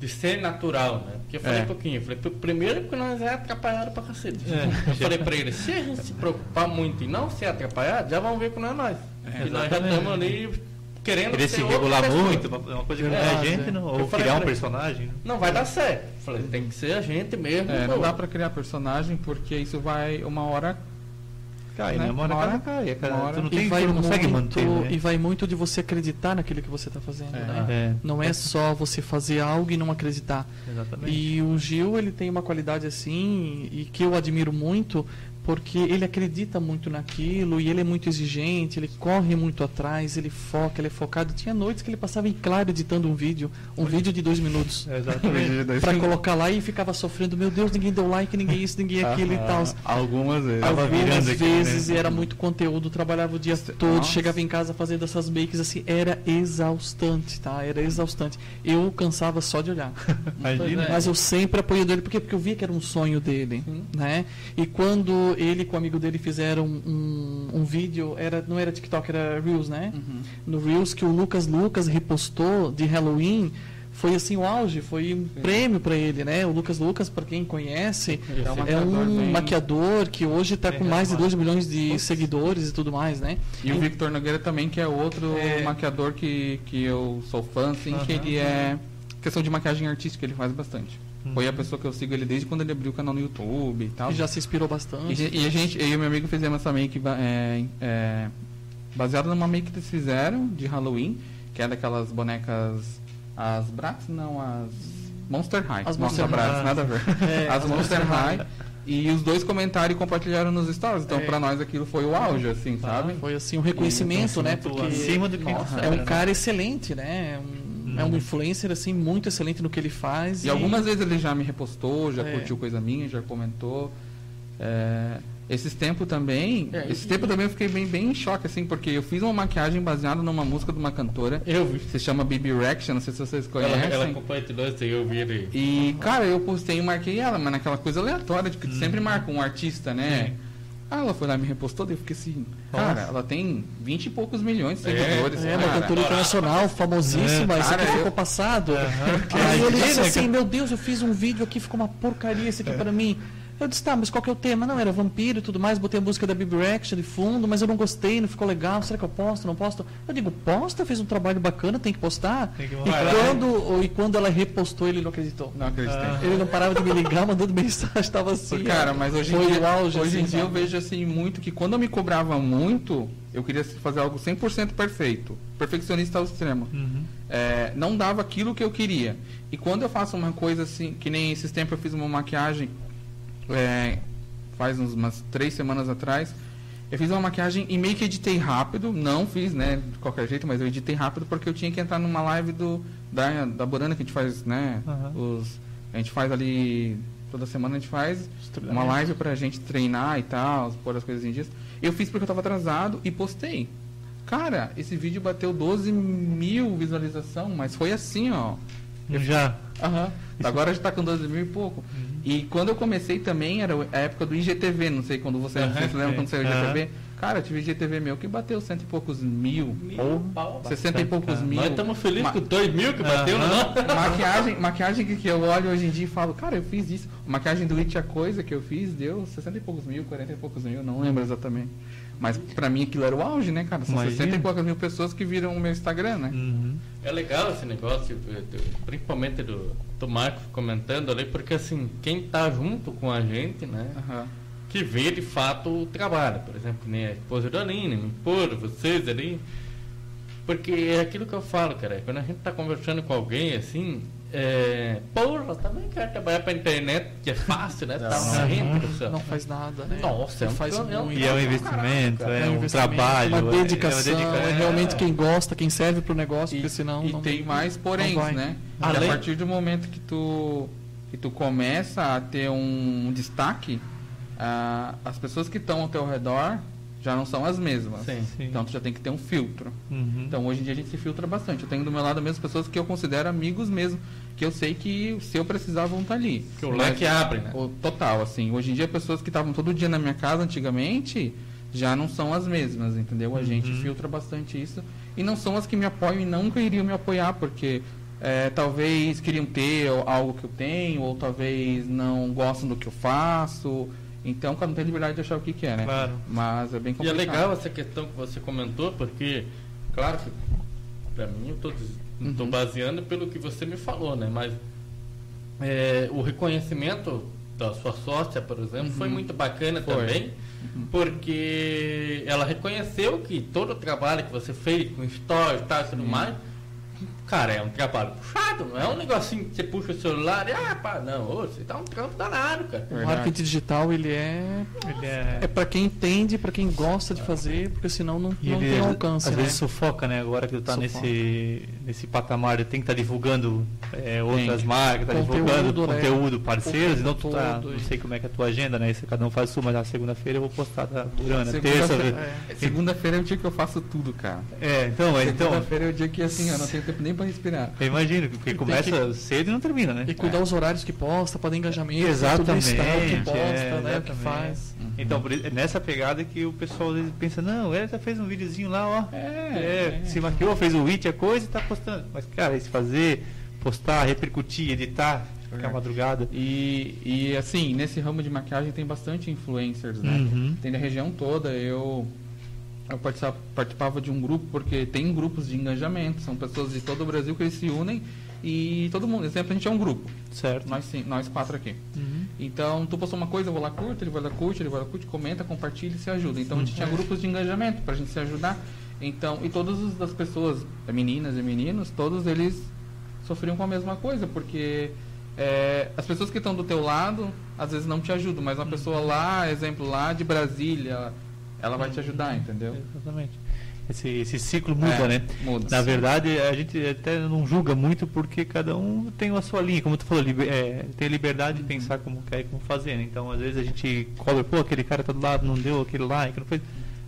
de ser natural, né? Porque eu falei É. pro Quinho, eu falei, "Pr- primeiro porque nós é atrapalhado pra cacete. É. Eu falei pra ele, se a gente se preocupar muito e não ser atrapalhado, já vão ver que não é nós. É, e nós já estamos ali querendo Querer ser se regular muito, uma uma coisa que não é a gente, é. não, ou falei criar um ele. personagem. né? Não vai dar certo. Eu falei, tem que ser a gente mesmo. É, não dá pra criar personagem porque isso vai uma hora Cai, né? né? Uma hora Uma a casa hora- cai. hora- Tu não, E tem, vai, tu não consegue muito, manter, né? e vai muito de você acreditar naquilo que você está fazendo. É. né? É, Não é só você fazer algo e não acreditar. exatamente. E o Gil, ele tem uma qualidade assim, e que eu admiro muito, porque ele acredita muito naquilo, e ele é muito exigente, ele corre muito atrás, ele foca, ele é focado. Tinha noites que ele passava em claro editando um vídeo, um vídeo de dois minutos. É, exatamente. Pra colocar lá e ficava sofrendo, meu Deus, ninguém deu like, ninguém isso, ninguém aquilo e tal. algumas vezes Algumas aqui, vezes né? e era muito conteúdo, trabalhava o dia todo, Nossa. chegava em casa fazendo essas makes assim, era exaustante, tá? Era exaustante. Eu cansava só de olhar. Imagina. Mas eu sempre apoiei dele, porque, porque eu via que era um sonho dele, né? E quando ele com o amigo dele fizeram um, um vídeo, era, não era TikTok, era Reels, né? Uhum. No Reels que o Lucas Lucas repostou de Halloween, foi assim o auge, foi um prêmio para ele, né? O Lucas Lucas, para quem conhece, É um é maquiador um bem- maquiador que hoje está com mais de renomado. 2 milhões de seguidores e tudo mais, né? E o Victor Nogueira também, que é outro É. maquiador que, que eu sou fã, assim, que Aham. ele é. Questão de maquiagem artística, ele faz bastante. Foi Uhum. a pessoa que eu sigo ele desde quando ele abriu o canal no YouTube e tal. Que já se inspirou E, bastante. ge- e a gente, eu e meu amigo fizemos essa make é, é, baseada numa make que eles fizeram de Halloween, que é daquelas bonecas. As Bratz? Não, as. Monster High. As Nossa, Monster Bratz, High. nada a ver. É, as as Monster Monster High. High. E os dois comentaram e compartilharam nos stories. Então, É. pra nós aquilo foi o auge, assim, sabe? Foi assim um reconhecimento, né? Então, Porque acima do que nossa, nossa, é um né? cara excelente, né? É é um influencer assim muito excelente no que ele faz. E algumas vezes ele já me repostou, já É. curtiu coisa minha, já comentou. É, esses tempos também. É, esses e- tempos também eu fiquei bem, bem em choque, assim, porque eu fiz uma maquiagem baseada numa música de uma cantora. Eu vi. Se chama Baby Reaction, não sei se vocês Ela, conhecem. ela compartilhou isso aí, eu vi ele. E, cara, eu postei e marquei ela, mas naquela coisa aleatória, de que tu sempre marca um artista, né? Ah, ela foi lá e me repostou, daí eu fiquei assim, cara, ela tem vinte e poucos milhões de É, seguidores. É, uma cara. cantora internacional, famosíssima, É, isso aqui ficou passado. Aham. Aí ele disse assim, meu Deus, eu fiz um vídeo aqui, ficou uma porcaria esse aqui pra mim. Eu disse, tá, mas qual que é o tema? Não, era vampiro e tudo mais, botei a música da Bibi Reaction de fundo, mas eu não gostei, não ficou legal, será que eu posto, não posto? Eu digo, posta, fez um trabalho bacana, tem que postar. Tem que e, quando, e quando ela repostou, ele não acreditou. Não acreditei. Ah. Ele não parava de me ligar, mandando mensagem, tava assim. Cara, mas hoje em Foi dia, auge, hoje em assim, dia eu vejo assim muito que quando eu me cobrava muito, eu queria fazer algo 100% perfeito, perfeccionista ao extremo. Uhum. É, não dava aquilo que eu queria. E quando eu faço uma coisa assim, que nem esses tempos eu fiz uma maquiagem, é, faz uns, umas três semanas atrás, eu fiz uma maquiagem e meio que editei rápido, não fiz, né, de qualquer jeito, mas eu editei rápido porque eu tinha que entrar numa live do da, da Borana que a gente faz, né, Aham. os, a gente faz ali, toda semana a gente faz uma live pra gente treinar e tal, pôr as coisas em dias. Eu fiz porque eu tava atrasado e postei. Cara, esse vídeo bateu 12 mil visualização, mas foi assim, ó. Já. Aham. Agora já tá com 12 mil e pouco. E quando eu comecei também era a época do IGTV, não sei quando você, Aham, vocês lembram quando saiu o. IGTV? Cara, eu tive IGTV meu que bateu cento e poucos mil. ou pau. 60 e poucos cara. mil. Nós estamos felizes Ma- com 2 mil que bateu, não? maquiagem, maquiagem que, que eu olho hoje em dia e falo, cara, eu fiz isso. Maquiagem do It a coisa que eu fiz deu 60 e poucos mil, 40 e poucos mil, não lembro exatamente. Mas pra mim aquilo era o auge, né, cara? São Imagina. 60 e poucas mil pessoas que viram o meu Instagram, né? Uhum. É legal esse negócio, principalmente do, do Marcos comentando ali, porque assim, quem tá junto com a gente, né? Aham. que vê de fato o trabalho. Por exemplo, nem a esposa da Aline, me impor, vocês ali. Porque é aquilo que eu falo, cara. Quando a gente tá conversando com alguém assim, é. Porra, também quero trabalhar pra internet, que é fácil, né? Tá gente do céu. Não faz nada, né? Nossa, é um faz é um muito. E é um Não, investimento, caraca, é um trabalho. uma é- é dedicação, dedica- é, realmente quem gosta, quem serve pro negócio, porque senão e não tem mais porém, não né? Além- E a partir do momento que tu que tu começa a ter um destaque, ah, as pessoas que estão ao teu redor já não são as mesmas. Sim. Sim. Então tu já tem que ter um filtro. Uhum. Então hoje em dia a gente se filtra bastante. Eu tenho do meu lado mesmo pessoas que eu considero amigos mesmo, que eu sei que se eu precisar vão estar ali. Que o leque abre, né? o total, assim. Hoje em dia, pessoas que estavam todo dia na minha casa antigamente já não são as mesmas, entendeu? A gente Uhum. filtra bastante isso. E não são as que me apoiam e nunca iriam me apoiar, porque é, talvez queriam ter algo que eu tenho, ou talvez não gostam do que eu faço. Então, cada um tem liberdade de achar o que quer, né? Claro. Mas é bem E é complicado. legal essa questão que você comentou, porque, claro que, pra mim, eu tô, Uhum. baseando pelo que você me falou, né? Mas é, o reconhecimento da sua sócia, por exemplo, foi Uhum. muito bacana Foi. também, porque ela reconheceu que todo o trabalho que você fez com stories e tal, e tudo mais, cara, é um trabalho puxado, não é um negocinho que você puxa o celular e, ah, pá, não, ô, você tá um trampo danado, cara. O marketing digital, ele é Ele é, é para quem entende, para quem gosta de fazer, porque senão não, e não ele tem alcance, às né? vezes sufoca, né? Agora que tu tá Sufoca. nesse, nesse patamar, tem que estar divulgando é, outras Tem. marcas, tá Conteúdo, divulgando né? conteúdo, parceiros, então tu tá, Conteúdo, não sei como é que é a tua agenda, né? Se cada um faz sua, mas na segunda-feira eu vou postar da Durana, Segunda-feira- terça. É. Segunda-feira é o dia que eu faço tudo, cara. É, então, mas então, Segunda-feira é o dia que assim, eu não tenho tempo nem pra respirar. eu imagino, porque começa cedo e não termina, né? E cuidar os horários que posta, para dar engajamento, Exatamente, tudo tá, que posta, é, né, o que faz. Então, por isso- é nessa pegada que o pessoal às vezes pensa, não, ele já fez um videozinho lá, ó. É, É, se maquiou, fez o hit, a coisa e tá postando. Mas, cara, esse fazer postar, repercutir, editar, ficar É. madrugada. E, e assim, nesse ramo de maquiagem tem bastante influencers, né? Uhum. Tem da região toda. Eu, eu participa- participava de um grupo, porque tem grupos de engajamento, são pessoas de todo o Brasil que eles se unem e todo mundo. Exemplo, a gente é um grupo, Certo. nós, sim, nós quatro aqui. Uhum. Então, tu postou uma coisa, eu vou lá, curto, ele vai lá, curte, ele vai lá, curte, comenta, compartilha e se ajuda. Então, a gente tinha grupos de engajamento pra gente se ajudar. Então, e todas as as pessoas, meninas e meninos, todos eles sofriam com a mesma coisa, porque é, as pessoas que estão do teu lado, às vezes não te ajudam, mas uma pessoa lá, exemplo, lá de Brasília, ela vai te ajudar, entendeu? Exatamente. Esse, esse ciclo muda, É, né? muda. Na verdade, a gente até não julga muito porque cada um tem a sua linha, como tu falou, liber- é, tem a liberdade de pensar como quer e como fazer, né? Então, às vezes a gente cobra, pô, aquele cara tá do lado, não deu aquele like, não fez.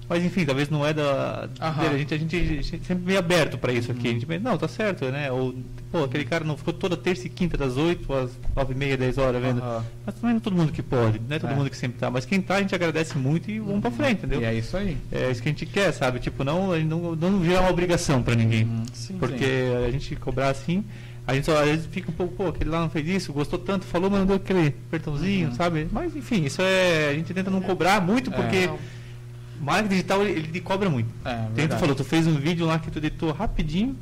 Mas enfim, talvez não é da. Aham. A, gente, a, gente, a gente sempre meio aberto para isso aqui. A gente pensa, não, tá certo, né? Ou, pô, aquele cara não ficou toda terça e quinta das 8 às 9 e meia, 10 horas vendo. Aham. Mas também não é todo mundo que pode, não é todo É. mundo que sempre tá. Mas quem tá, a gente agradece muito e vamos pra frente, entendeu? E é isso aí. É isso que a gente quer, sabe? Tipo, não, não, não virar uma obrigação pra ninguém. Sim, porque a gente cobrar assim, a gente só às vezes fica um pouco, pô, aquele lá não fez isso, gostou tanto, falou, mas não deu aquele apertãozinho, Uhum. sabe? Mas enfim, isso é. A gente tenta não cobrar muito porque É. marketing digital ele, ele cobra muito. É, Tem tu falou, tu fez um vídeo lá que tu editou rapidinho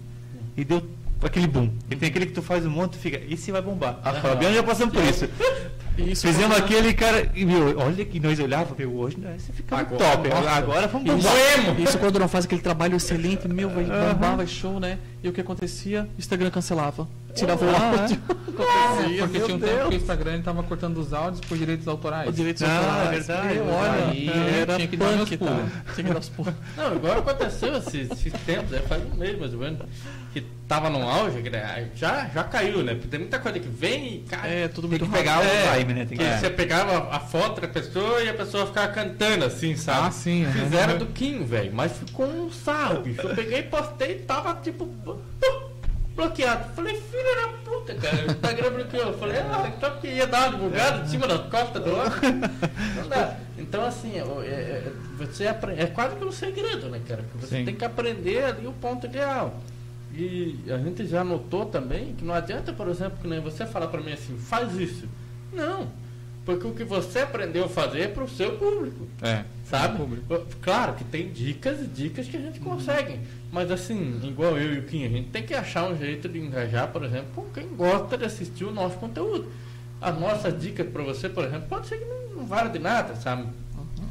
e deu aquele boom. E tem aquele que tu faz um monte e fica, esse vai bombar. A Fabiana já passamos por isso. Isso Fizemos aquele cara, e meu, olha que nós olhávamos, meu, hoje esse fica Agora, top. nossa. Agora vamos Isso, bombar. isso quando não faz aquele trabalho excelente, meu, vai bombar, vai show, né? E o que acontecia? Instagram cancelava. Tirava o Ah, áudio. É, porque meu tinha um tempo Deus. que o Instagram tava cortando os áudios por direitos autorais. Os direitos Ah, autorais. é verdade, é olha, verdade. era Tinha que dar meus tá? pulos. Tinha que dar os pulos. Não, igual aconteceu esses, esses tempos, né? faz um mês mais ou menos, que tava no auge, que, né, já, já caiu, né? Porque tem muita coisa que vem e cai. É, tudo Tem muito que pegar rápido. o É, time, né? Tem que que... você pegava a foto da pessoa e a pessoa ficava cantando assim, sabe? Ah, sim. Fizeram do Kim, velho, mas ficou um sarro, bicho. Eu peguei, postei e tava tipo. Bloqueado. Falei, filho da puta, cara. O Instagram bloqueou. Eu falei, ah, então que ia dar uma divulgada em cima das costas do outro. Não dá. Então, assim, é, é- você aprende, é quase que um segredo, né, cara? Porque você Sim. tem que aprender ali o ponto ideal. E a gente já notou também que não adianta, por exemplo, que nem você falar pra mim assim, faz isso. Não. Porque o que você aprendeu a fazer é pro seu público. É, Sabe? público. Claro que tem dicas e dicas que a gente consegue. Mas assim, igual eu e o Kim, a gente tem que achar um jeito de engajar, por exemplo, com quem gosta de assistir o nosso conteúdo. As nossas dicas para você, por exemplo, pode ser que não, não valha de nada, sabe?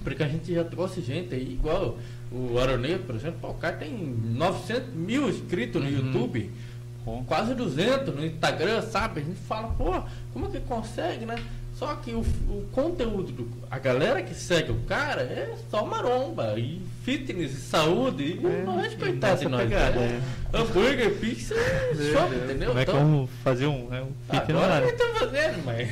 Porque a gente já trouxe gente aí, igual o Aroneiro, por exemplo, o cara tem 900 mil inscritos no YouTube, Pô. quase 200 no Instagram, sabe? A gente fala, pô, como é que consegue, né? Só que o, o conteúdo, do, a galera que segue o cara é só maromba, e fitness, e saúde, e não é respeitar de nós. pegada, né? Hambúrguer, pizza, shopping, entendeu? Como é que vamos fazer um, é, um fit não agora né? gente tá fazendo, mas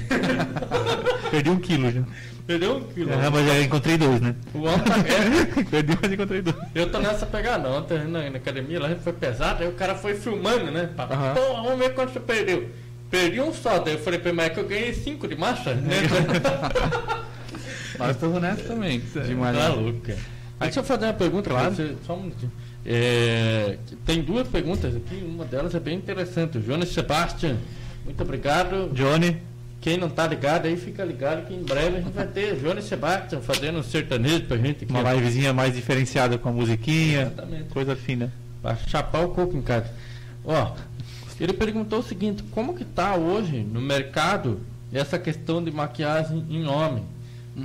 Perdi um quilo já. perdeu um quilo. Ah, mas já encontrei dois, né? O homem tá é, Perdi, mas encontrei dois. Eu tô nessa pegada, ontem na, na academia lá a gente foi pesado, aí o cara foi filmando, né? Pra. Pô, vamos ver quanto você perdeu. Perdi um só, daí eu falei pra ele, mas é que eu ganhei cinco de massa, né? Nós estamos nessa também. De Tá louco, cara. Deixa eu fazer uma pergunta Claro. você, só um minutinho. É, tem duas perguntas aqui, uma delas é bem interessante. O Jonas Sebastian, muito obrigado. Johnny, Quem não tá ligado aí, fica ligado que em breve a gente vai ter Jonas Sebastian fazendo um sertanejo pra gente aqui. uma livezinha mais diferenciada com a musiquinha, Exatamente. coisa fina. Pra chapar o coco em casa. Ó, ele perguntou o seguinte, como que tá hoje no mercado essa questão de maquiagem em homem?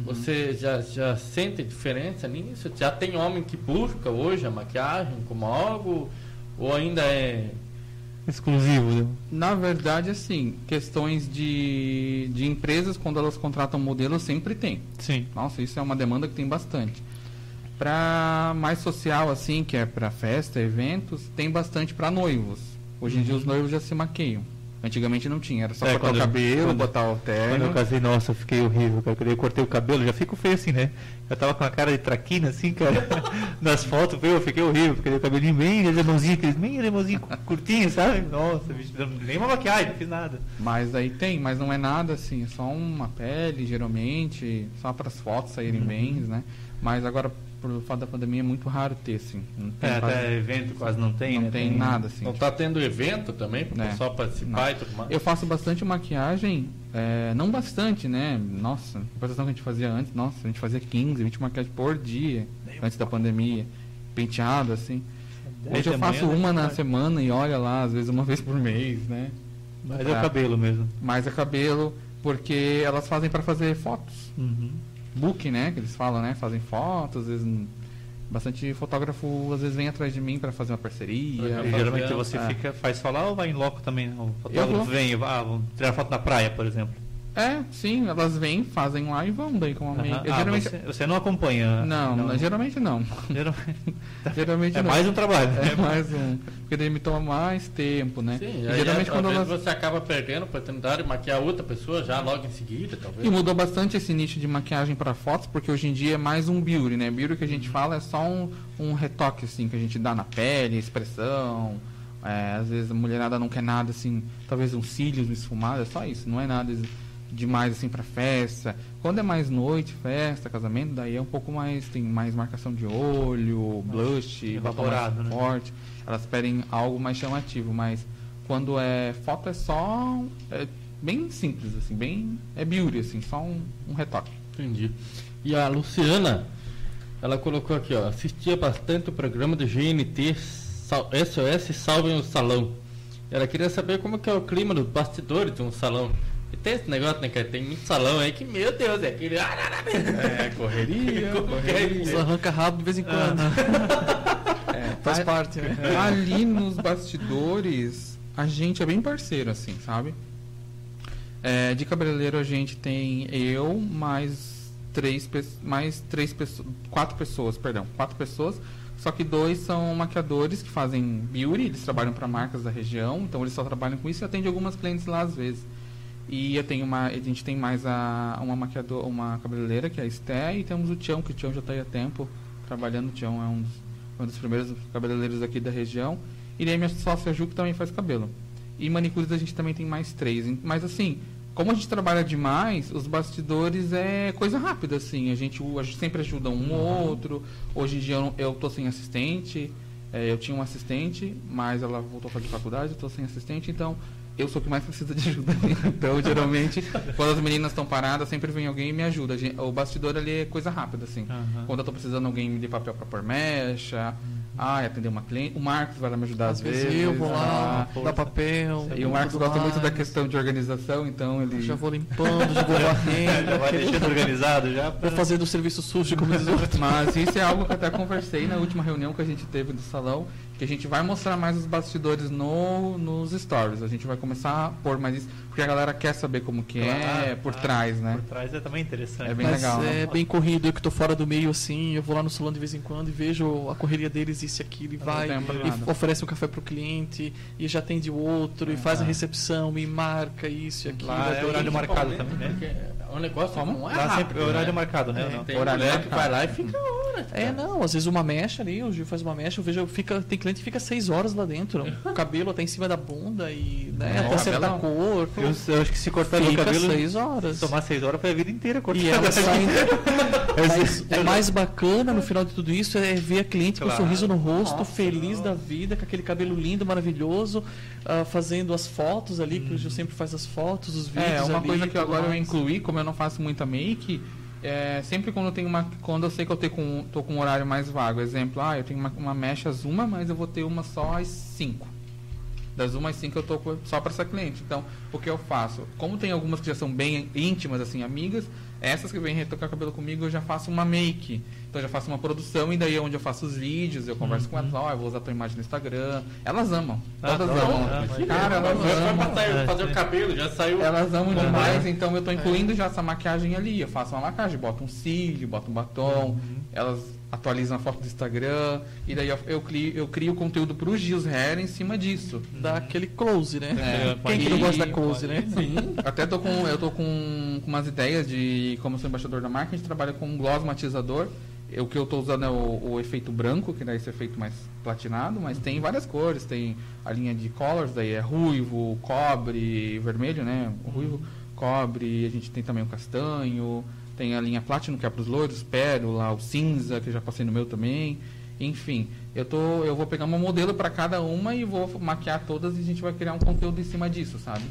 Você já, já sente diferença nisso? Já tem homem que busca hoje a maquiagem como algo? Ou ainda é. Exclusivo. né? Na verdade, assim, questões de, de empresas, quando elas contratam modelos, sempre tem. Sim. Nossa, isso é uma demanda que tem bastante. Para mais social, assim, que é para festa, eventos, tem bastante para noivos. Hoje em dia os noivos já se maquiam. Antigamente não tinha, era só É, cortar quando- o cabelo, quando- botar o Quando terno. eu casei, nossa, eu fiquei horrível, cara. Quando eu cortei o cabelo, já fico feio assim, né? Eu tava com a cara de traquina, assim, cara. Nas fotos, eu fiquei horrível, porque o cabelinho bem lemãozinho, aqueles bem lemãozinho curtinho, sabe? Nossa, bicho, nem uma maquiagem, não fiz nada. Mas aí tem, mas não é nada assim, é só uma pele, geralmente, só para as fotos saírem Uhum. bem, né? Mas agora, por fato da pandemia, é muito raro ter, assim. Tem É, quase- até evento quase não tem, não né? tem nada, assim. Não tá tendo evento também para o É. pessoal participar Não. e tudo mais? Eu faço bastante maquiagem, é, não bastante, né? Nossa, a comparação que a gente fazia antes, nossa, a gente fazia 15, 20 maquiagens por dia, antes da pandemia, penteado, assim. Hoje eu faço manhã, uma né? na semana e olha lá, às vezes uma vez por mês, né? Mas é cabelo mesmo. Mais é cabelo, porque elas fazem para fazer fotos. Uhum. Book, né? Que eles falam, né? Fazem fotos, às vezes. Bastante fotógrafo às vezes vem atrás de mim para fazer uma parceria. E geralmente você é. fica, faz lá ou vai em loco também? O fotógrafo vem, ah, vamos tirar foto na praia, por exemplo. É, sim, elas vêm, fazem lá e vão daí com a amiga. Eu Ah, geralmente. você, você não acompanha? Não, não, geralmente não. Geralmente- geralmente É não. mais um trabalho. É mais um. Porque daí me toma mais tempo, né? Sim, E aí, geralmente às quando vezes elas. você acaba perdendo a oportunidade de maquiar outra pessoa já logo em seguida, talvez. E mudou bastante esse nicho de maquiagem para fotos, porque hoje em dia é mais um beauty, né? Beauty que a gente fala é só um, um retoque, assim, que a gente dá na pele, expressão. É, às vezes a mulherada não quer nada, assim, talvez um cílios esfumado, é só isso, não é nada demais, assim, para festa. Quando é mais noite, festa, casamento, daí é um pouco mais, tem mais marcação de olho, blush, Evaporado, né? forte. Elas pedem algo mais chamativo, mas quando é foto é só é bem simples, assim, bem. É beauty, assim, só um, um retoque. Entendi. E a Luciana, ela colocou aqui, ó, assistia bastante o programa do GNT SOS Salvem o Salão. Ela queria saber como que é o clima dos bastidores de um salão. E tem esse negócio, né, cara? Tem muito salão aí que, meu Deus, é aquele. É, correria, Como que é Uns isso? arranca rabo de vez em quando. É, Faz a- parte, né? Ali nos bastidores, a gente é bem parceiro, assim, sabe? É, de cabeleireiro a gente tem eu mais três, mais três pessoas, quatro pessoas, perdão, quatro pessoas. Só que dois são maquiadores que fazem beauty, eles trabalham para marcas da região, então eles só trabalham com isso e atendem algumas clientes lá às vezes. E eu tenho uma, a gente tem mais a, uma maquiadora, uma cabeleireira que é a Esté e temos o Tião, que o Tião já está aí há tempo trabalhando. O Tião é um dos, um dos primeiros cabeleireiros aqui da região. E daí minha sócia Ju que também faz cabelo. E manicures a gente também tem mais três. Mas assim, como a gente trabalha demais, os bastidores é coisa rápida, assim. A gente, a gente sempre ajuda um ou outro. Hoje em dia eu, eu tô sem assistente. É, eu tinha um assistente, mas ela voltou a fazer faculdade, eu tô sem assistente, então eu sou o que mais precisa de ajuda. então, geralmente, quando as meninas estão paradas, sempre vem alguém e me ajuda. O bastidor ali é coisa rápida, assim. Aham. Quando eu tô precisando, alguém me dê papel pra pôr mecha. Ah, atender uma cliente. O Marcos vai lá me ajudar às, Às vezes eu vou lá, ah, dar papel. e o Marcos gosta muito da mais. questão de organização, então ele. Já vou limpando, já vou Já varrendo. vai deixando organizado já. Vou fazendo o serviço sujo, como diz o outro. Mas isso é algo que eu até conversei na última reunião que a gente teve do salão, que a gente vai mostrar mais os bastidores no, nos stories. A gente vai começar a pôr mais isso, porque a galera quer saber como que é Claro, por claro. trás, né? Por trás é também interessante. É bem Mas legal, é né? bem corrido, eu que tô fora do meio assim, eu vou lá no salão de vez em quando e vejo a correria deles, isso e aquilo, e Não vai, e oferece um café pro cliente, e já atende o outro, e faz a Ah. recepção, e marca isso e aquilo. Lá é horário marcado também, né? Porque É um negócio Como? não é rápido, sempre é horário né? marcado, né? É, Não? tem Horário mulher que marcado. vai lá e fica horas. É, cara. não, às vezes uma mecha ali, o Gil faz uma mecha, eu vejo, fica, tem cliente que fica seis horas lá dentro. O cabelo até em cima da bunda e né, Nossa, até acertar cor. Eu, eu acho que se cortar Fica cabelo, seis horas. tomar seis horas foi a vida inteira cortando. E ela sai. Mas é mais bacana no final de tudo isso é ver a cliente com um Claro. sorriso no rosto, Nossa, feliz nossa. da vida, com aquele cabelo lindo, maravilhoso, ah, fazendo as fotos ali, que o Gil sempre faz as fotos, os vídeos. É, uma ali, coisa que agora eu mais. incluí, como eu não faço muita make, é, sempre quando eu tenho uma. Quando eu sei que eu tenho com, tô com um horário mais vago, exemplo, ah, eu tenho uma, uma mecha às uma, mas eu vou ter uma só às 5. Das uma às 5 eu tô só para essa cliente. Então, o que eu faço? Como tem algumas que já são bem íntimas, assim, amigas, essas que vêm retocar cabelo comigo, eu já faço uma make. Então, eu já faço uma produção e daí é onde eu faço os vídeos, eu converso com elas, ó, eu vou usar tua imagem no Instagram. Elas amam. Ah, Todas bom, amam. ah, mas- Cara, elas Vai amam. pra sair, fazer o cabelo, já saiu. Elas amam Uhum. demais, então eu tô incluindo já essa maquiagem ali. Eu faço uma maquiagem, boto um cílio, boto um batom, elas atualizam a foto do Instagram, e daí eu, eu, crio, eu crio conteúdo pro Gil's Hair em cima disso. Dá aquele close, né? É, Quem que não gosta da close, né? Sim, até tô com, eu tô com, com umas ideias de, como eu sou embaixador da marca, a gente trabalha com um gloss matizador. O que eu tô usando é o, o efeito branco, que dá esse efeito mais platinado, mas tem várias cores, tem a linha de colors, daí é ruivo, cobre, vermelho, né? O ruivo, cobre, a gente tem também o castanho, Tem a linha Platinum, que é para os loiros, Pérola, o cinza, que eu já passei no meu também. Enfim, eu, tô, eu vou pegar uma modelo para cada uma e vou maquiar todas e a gente vai criar um conteúdo em cima disso, sabe?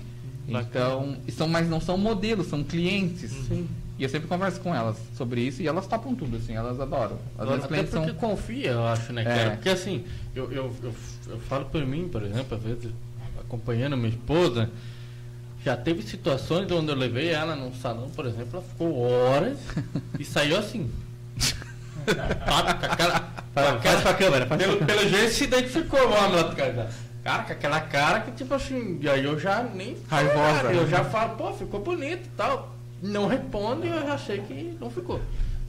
Então, são, mas não são modelos, são clientes. Sim. E eu sempre converso com elas sobre isso e elas topam tudo, assim, elas adoram. As minhas Até porque são. confia, eu acho, né, É. cara? Porque assim, eu, eu, eu, eu falo por mim, por exemplo, às vezes, acompanhando minha esposa, já teve situações onde eu levei ela num salão, por exemplo, ela ficou horas e saiu assim. Tá, com com aquela- Faz pra câmera, faz pelo, pra pelo jeito se identificou o homem lá do cara. Cara, com aquela cara que tipo assim, e aí eu já nem. Raivosa, Cara, eu já falo, pô, ficou bonito e tal. Não responde eu já sei que não ficou.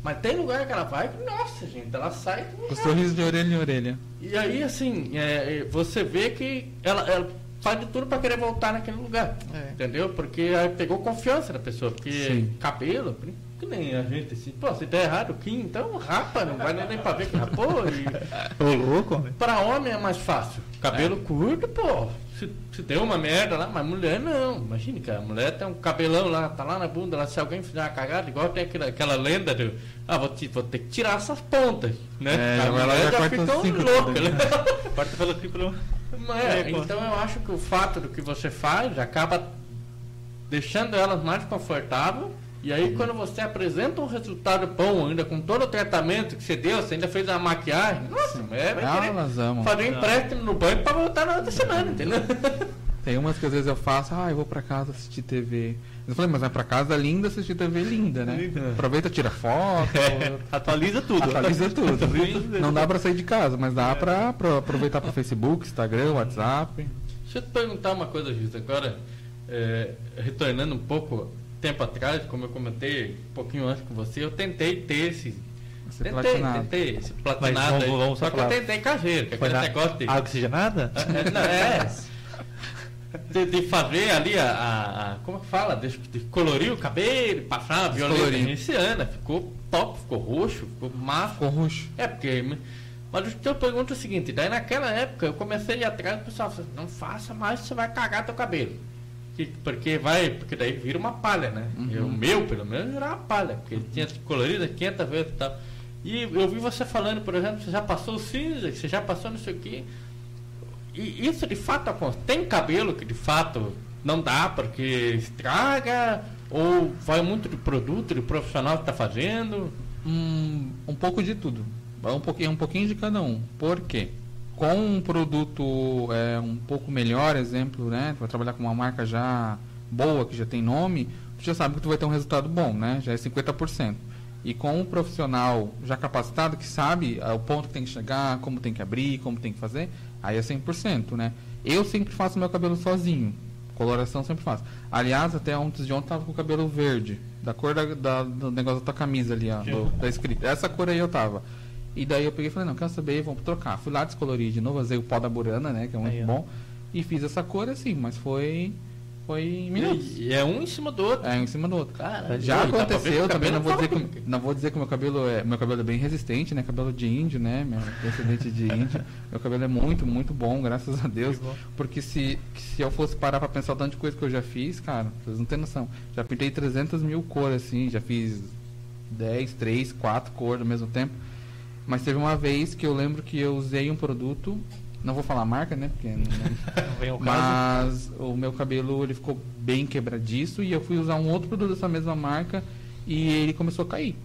Mas tem lugar que ela vai que, nossa, gente, ela sai com sorriso de orelha em orelha. e aí, assim, é, é, você vê que ela, ela faz de tudo para querer voltar naquele lugar. É. Entendeu? Porque aí pegou confiança da pessoa. Porque Sim. cabelo, que nem a gente assim, pô, se der errado aqui, então rapa, não vai nem pra ver que rapou. E Ô, louco, homem. pra homem é mais fácil. Cabelo curto, pô. Se, se deu uma merda lá, mas mulher não. Imagine, cara, a mulher tem um cabelão lá, tá lá na bunda, lá, se alguém fizer uma cagada, igual tem aquela, aquela lenda do. Ah, vou, te- vou ter que tirar essas pontas. Né? É, a ela mulher já já cinco louca, né? Corta pelo. É, É, então eu acho que o fato do que você faz acaba deixando elas mais confortáveis. E aí quando você apresenta um resultado bom, ainda com todo o tratamento que você deu, você ainda fez uma maquiagem, nossa, a mulher vai querer amam. fazer um empréstimo no banco pra voltar na outra semana, entendeu? Tem umas que às vezes eu faço, ah, eu vou pra casa assistir TV. Eu falei, mas vai pra casa linda assistir TV linda, né? Linda. Aproveita, tira foto, Atualiza tudo. atualiza tudo. Atualiza tudo. Não dá pra sair de casa, mas dá pra, pra aproveitar pro Facebook, Instagram, WhatsApp. Deixa eu te perguntar uma coisa, Giz, agora, é, retornando um pouco tempo atrás, como eu comentei um pouquinho antes com você, eu tentei ter esse. Ser tentei, platinado. tentei esse Mas platinado vamos- vamos Só que eu tentei caseiro, que é aquele negócio de. água oxigenada? É, não, é. De, de fazer ali a, a- a- Como que fala? De, de colorir o cabelo, passar uma violeta veneziana. Ficou top, ficou roxo, ficou massa. Ficou roxo. É porque. Mas o que eu pergunto é o seguinte, daí naquela época eu comecei a ir atrás do pessoal falou, não faça mais, você vai cagar teu cabelo. Que- porque vai, porque daí vira uma palha, né? Uhum. O meu, pelo menos, era uma palha, porque ele tinha colorido 500 vezes e tal. E eu vi você falando, por exemplo, você já passou cinza, você já passou não sei o quê. E isso de fato acontece. Tem cabelo que de fato não dá porque estraga, ou vai muito do produto, do profissional que está fazendo. Hum, um pouco de tudo. Um pouquinho, um pouquinho de cada um. Por quê? Com um produto é, um pouco melhor, exemplo, né? Tu vai trabalhar com uma marca já boa, que já tem nome, tu já sabe que tu vai ter um resultado bom, né? Já é 50%. E com um profissional já capacitado, que sabe ah, o ponto que tem que chegar, como tem que abrir, como tem que fazer, aí é 100%, né? Eu sempre faço meu cabelo sozinho. Coloração sempre faço. Aliás, até antes de ontem tava com o cabelo verde. Da cor da, da- do negócio da tua camisa ali, ó. do- da escrita. Essa cor aí eu tava. E daí eu peguei e falei, não, quero saber, vamos trocar. Fui lá descolorir de novo, usei o pó da burana, né? Que é muito Aí, bom. E fiz essa cor assim, mas foi. Foi em minutos. E é um em cima do outro. É, um em cima do outro. Cara, Já aconteceu, também não vou, dizer que, não vou dizer que meu cabelo é meu cabelo é bem resistente, né? Cabelo de índio, né? Meu descendente de índio. Meu cabelo é muito, muito bom, graças a Deus. Porque se, se eu fosse parar pra pensar o tanto de coisa que eu já fiz, cara, vocês não têm noção. Já pintei 300 mil cores, assim, já fiz 10, 3, 4 cores ao mesmo tempo. Mas teve uma vez que eu lembro que eu usei um produto, não vou falar a marca, né? Porque não- caso. mas o meu cabelo ele ficou bem quebradiço e eu fui usar um outro produto dessa mesma marca e ele começou a cair.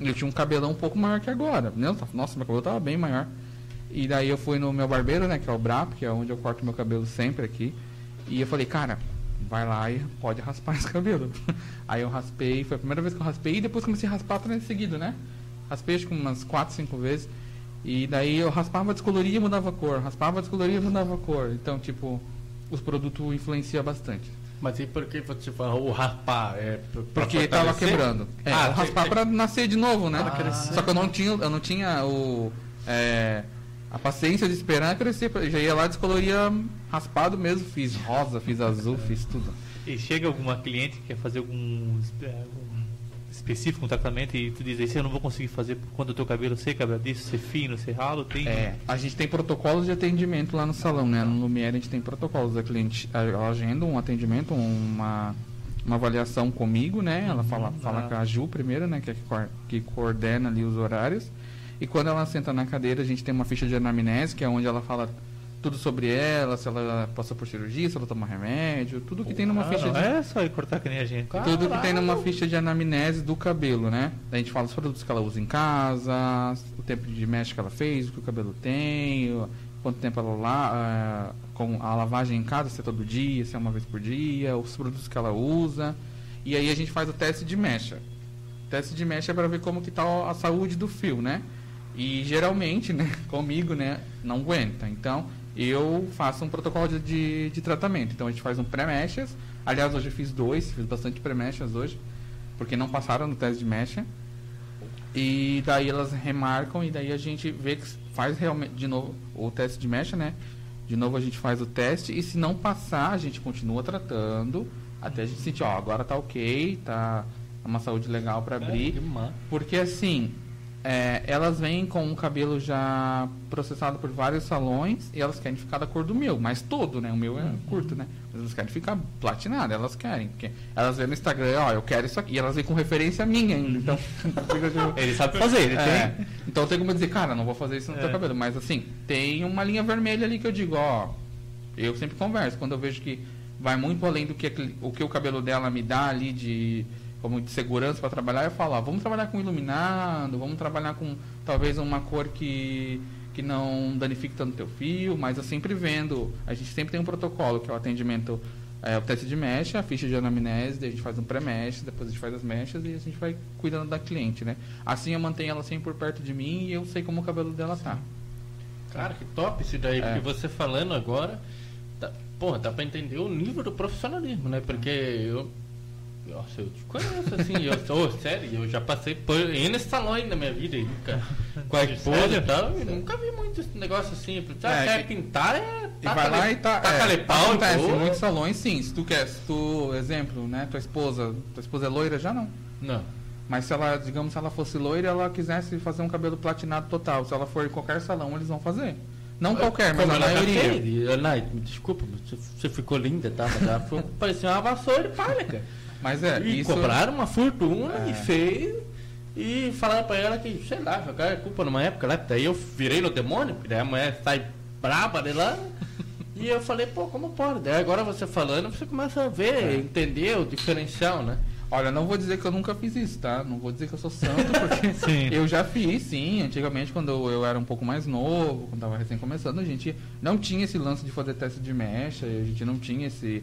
Eu tinha um cabelão um pouco maior que agora. né? Nossa, meu cabelo tava bem maior. E daí eu fui no meu barbeiro, né, que é o Brap, que é onde eu corto meu cabelo sempre aqui. E eu falei, cara, vai lá e pode raspar esse cabelo. Aí eu raspei, foi a primeira vez que eu raspei e depois comecei a raspar três seguido, né? Raspei acho que umas 4, 5 vezes. E daí eu raspava, descoloria e mudava a cor. Raspava, descoloria e mudava a cor. Então, tipo, os produtos influenciam bastante. Mas e por que você falou o raspar? É Porque tava fortalecer? quebrando. É, Ah, eu raspar você- pra nascer de novo, né? Crescer. Só que eu não tinha, eu não tinha o, é, a paciência de esperar crescer. Eu já ia lá, descoloria raspado mesmo. Fiz rosa, fiz azul, fiz tudo. E chega alguma cliente que quer fazer algum, espe- algum específico, um tratamento, e tu diz assim, eu não vou conseguir fazer quando o teu cabelo ser quebradiço, ser fino, ser ralo, tem... É, a gente tem protocolos de atendimento lá no salão, né? No Lumiere a gente tem protocolos. A cliente ela agenda um atendimento, uma, uma avaliação comigo, né? Ela fala, Uhum, fala ah. com a Ju primeiro, né? Que, é que coordena ali os horários. E quando ela senta na cadeira, a gente tem uma ficha de anamnese, que é onde ela fala tudo sobre ela, se ela passou por cirurgia, se ela toma remédio, tudo que tem numa Ah, ficha não de é só ir cortar que nem a gente. tudo que tem numa ficha de anamnese do cabelo, né? A gente fala os produtos que ela usa em casa, o tempo de mecha que ela fez, o que o cabelo tem, quanto tempo ela lá, com a lavagem em casa, se é todo dia, se é uma vez por dia, os produtos que ela usa. E aí a gente faz o teste de mecha. O teste de mecha é para ver como que tá a saúde do fio, né? E geralmente, né, comigo, né, não aguenta. Então, eu faço um protocolo de, de, de tratamento. Então, a gente faz um pré-mechas. Aliás, hoje eu fiz dois, fiz bastante pré-mechas hoje, porque não passaram no teste de mecha. E daí elas remarcam e daí a gente vê que faz realmente de novo o teste de mecha, né? De novo a gente faz o teste e se não passar, a gente continua tratando até a gente sentir, ó, agora tá ok, tá uma saúde legal para abrir. Porque assim, é, elas vêm com o cabelo já processado por vários salões e elas querem ficar da cor do meu, mas todo, né? O meu é curto, né? Mas elas querem ficar platinado, elas querem. Porque elas vêem no Instagram, ó, eu quero isso aqui. E elas vêm com referência minha ainda. Então, Ele sabe fazer, ele é, tem. então tem como eu dizer, cara, não vou fazer isso no teu É. cabelo. Mas assim, tem uma linha vermelha ali que eu digo, ó. Eu sempre converso. Quando eu vejo que vai muito além do que o que o cabelo dela me dá ali de como de segurança para trabalhar, eu falo, ó, vamos trabalhar com iluminado, vamos trabalhar com talvez uma cor que que não danifique tanto teu fio, mas eu sempre vendo, a gente sempre tem um protocolo, que é o atendimento, é, o teste de mecha, a ficha de anamnese, daí a gente faz um pré-mecha, depois a gente faz as mechas e a gente vai cuidando da cliente, né? Assim eu mantenho ela sempre por perto de mim e eu sei como o cabelo dela tá. Cara, que top isso daí, É. porque você falando agora, tá, porra, dá pra entender o nível do profissionalismo, né? Porque eu. Nossa, eu te conheço, assim, eu sou sério, eu já passei por N salões na minha vida aí, cara. Com a esposa e tal, e nunca vi muito esse negócio assim. Ah, É, quer pintar, é. E vai lá e tá. Taca é, pau, acontece em muitos salões, sim. Se tu quer, se tu, exemplo, né, tua esposa, tua esposa é loira, já não. Não. Mas se ela, digamos, se ela fosse loira, ela quisesse fazer um cabelo platinado total. Se ela for em qualquer salão, eles vão fazer. Não qualquer, mas a maioria. Ana, me desculpa, você ficou linda, tá? Mas ela foi- parecia uma vassoura de palha, cara. Mas é, E isso. cobraram uma fortuna É. e fez. E falaram pra ela que, sei lá, jogaram culpa numa época lá. Daí eu virei no demônio, porque daí a mulher sai braba de lá. E eu falei, pô, como pode? Daí agora você falando, você começa a ver, É. entender o diferencial, né? Olha, não vou dizer que eu nunca fiz isso, tá? Não vou dizer que eu sou santo, porque eu já fiz, sim. Antigamente, quando eu, era um pouco mais novo, quando tava recém começando, a gente não tinha esse lance de fazer teste de mecha, a gente não tinha esse,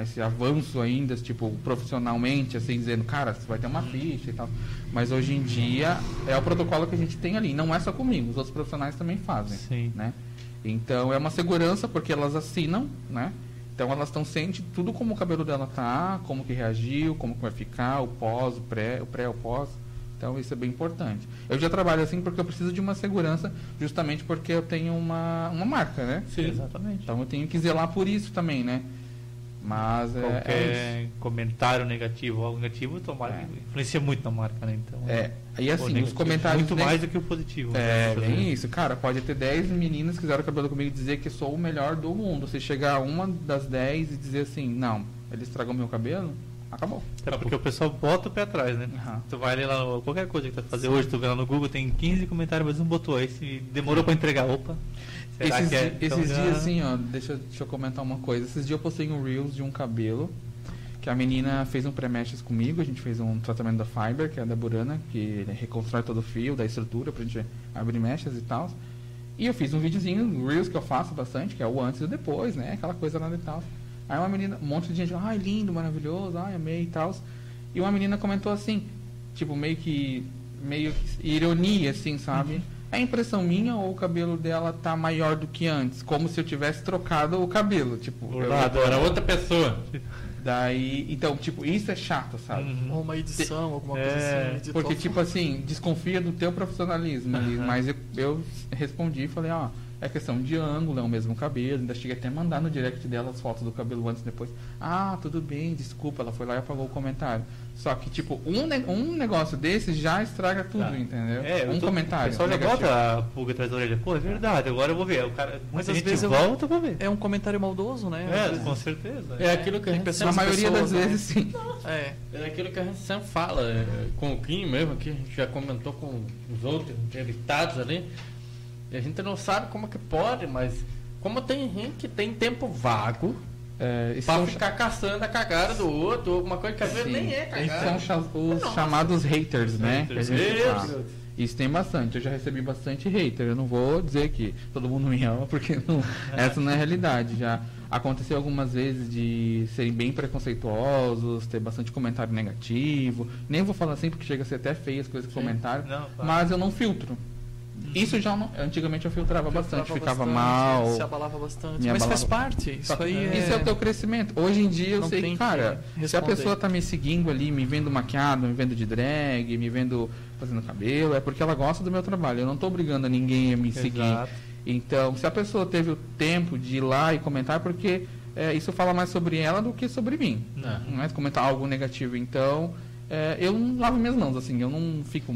esse avanço ainda, tipo, profissionalmente, assim, dizendo, cara, você vai ter uma ficha e tal. Mas hoje em dia é o protocolo que a gente tem ali. Não é só comigo, os outros profissionais também fazem, Sim. né? Então é uma segurança porque elas assinam, né? Então elas estão de tudo como o cabelo dela tá, como que reagiu, como que vai ficar, o pós, o pré, o pré, o pós. Então isso é bem importante. Eu já trabalho assim porque eu preciso de uma segurança, justamente porque eu tenho uma, uma marca, né? Sim, exatamente. Então eu tenho que zelar por isso também, né? Mas é, é Qualquer comentário negativo ou algo negativo tomara, É. influencia muito na marca, né? Então. É, e o assim, os negativo comentários Muito mais do que o positivo. É, né? bem isso. Cara, pode ter 10 meninas que fizeram cabelo comigo e dizer que sou o melhor do mundo. Se chegar uma das 10 e dizer assim, não, ele estragou meu cabelo, acabou. Até porque o pessoal bota o pé atrás, né? Aham. Tu vai ali lá, no- qualquer coisa que tu vai fazer hoje, tu vê lá no Google, tem 15 comentários, mas um botou. Aí se demorou pra entregar, opa. Será Esses, é? Então esses já- dias, assim, ó, deixa, deixa eu comentar uma coisa. Esses dias eu postei um Reels de um cabelo que a menina fez um pré-mechas comigo. A gente fez um tratamento da Fiber, que é da Burana, que reconstrói todo o fio, da estrutura pra gente abrir mechas e tal. E eu fiz um videozinho, um Reels que eu faço bastante, que é o antes e o depois, né? Aquela coisa lá e tal. Aí uma menina, um monte de gente, ai, lindo, maravilhoso, ai, amei e tal. E uma menina comentou assim, tipo, meio que. meio que ironia, assim, sabe? É impressão minha ou o cabelo dela tá maior do que antes? Como se eu tivesse trocado o cabelo. Tipo, eu- Bordado. Agora outra pessoa. daí. Então, tipo, isso é chato, sabe? Uhum. Ou uma edição, alguma É, coisa assim. editor Porque, tipo assim, desconfia do teu profissionalismo ali. Mas eu, eu respondi e falei, ó, É questão de ângulo, é o mesmo cabelo. Ainda cheguei até a mandar no direct dela as fotos do cabelo antes e depois. Ah, tudo bem, desculpa. Ela foi lá e apagou o comentário. Só que, tipo, um, ne- um negócio desse já estraga tudo, Tá. entendeu? É, um tô- comentário. O pessoal já negativo. bota a pulga atrás da orelha. Pô, é verdade, agora eu vou ver. O cara, Mas muita às gente vezes eu- volta pra ver. É um comentário maldoso, né? É, com certeza. É aquilo que a gente pessoas- Na maioria das pessoas, né? vezes, sim. É. é aquilo que a gente sempre fala, é, com o Kim mesmo aqui, a gente já comentou com os outros entrevistados ali. E a gente não sabe como que pode, mas como tem gente que tem tempo vago É, pra são- ficar caçando a cagada do outro, ou alguma coisa que às vezes nem é Esses cagada. são cha- os chamados haters, né? que a gente Haters. Isso tem bastante. Eu já recebi bastante hater. Eu não vou dizer que todo mundo me ama, porque não- essa não é a realidade. Já aconteceu algumas vezes de serem bem preconceituosos, ter bastante comentário negativo. Nem vou falar assim porque chega a ser até feio as coisas que comentaram. Não. Mas eu não filtro. Isso já não, antigamente eu filtrava bastante, Filtrava ficava bastante, mal. Se abalava bastante. Mas faz parte. Isso que aí é... Isso é o teu crescimento. Hoje em dia eu Não sei que, que cara, se a pessoa tá me seguindo ali, me vendo maquiado, me vendo de drag, me vendo fazendo cabelo, é porque ela gosta do meu trabalho. Eu não tô obrigando a ninguém a me seguir. Exato. Então, se a pessoa teve o tempo de ir lá e comentar, é porque é, isso fala mais sobre ela do que sobre mim. Não. Não é comentar algo negativo. Então, é, eu não lavo minhas mãos, assim, eu não fico.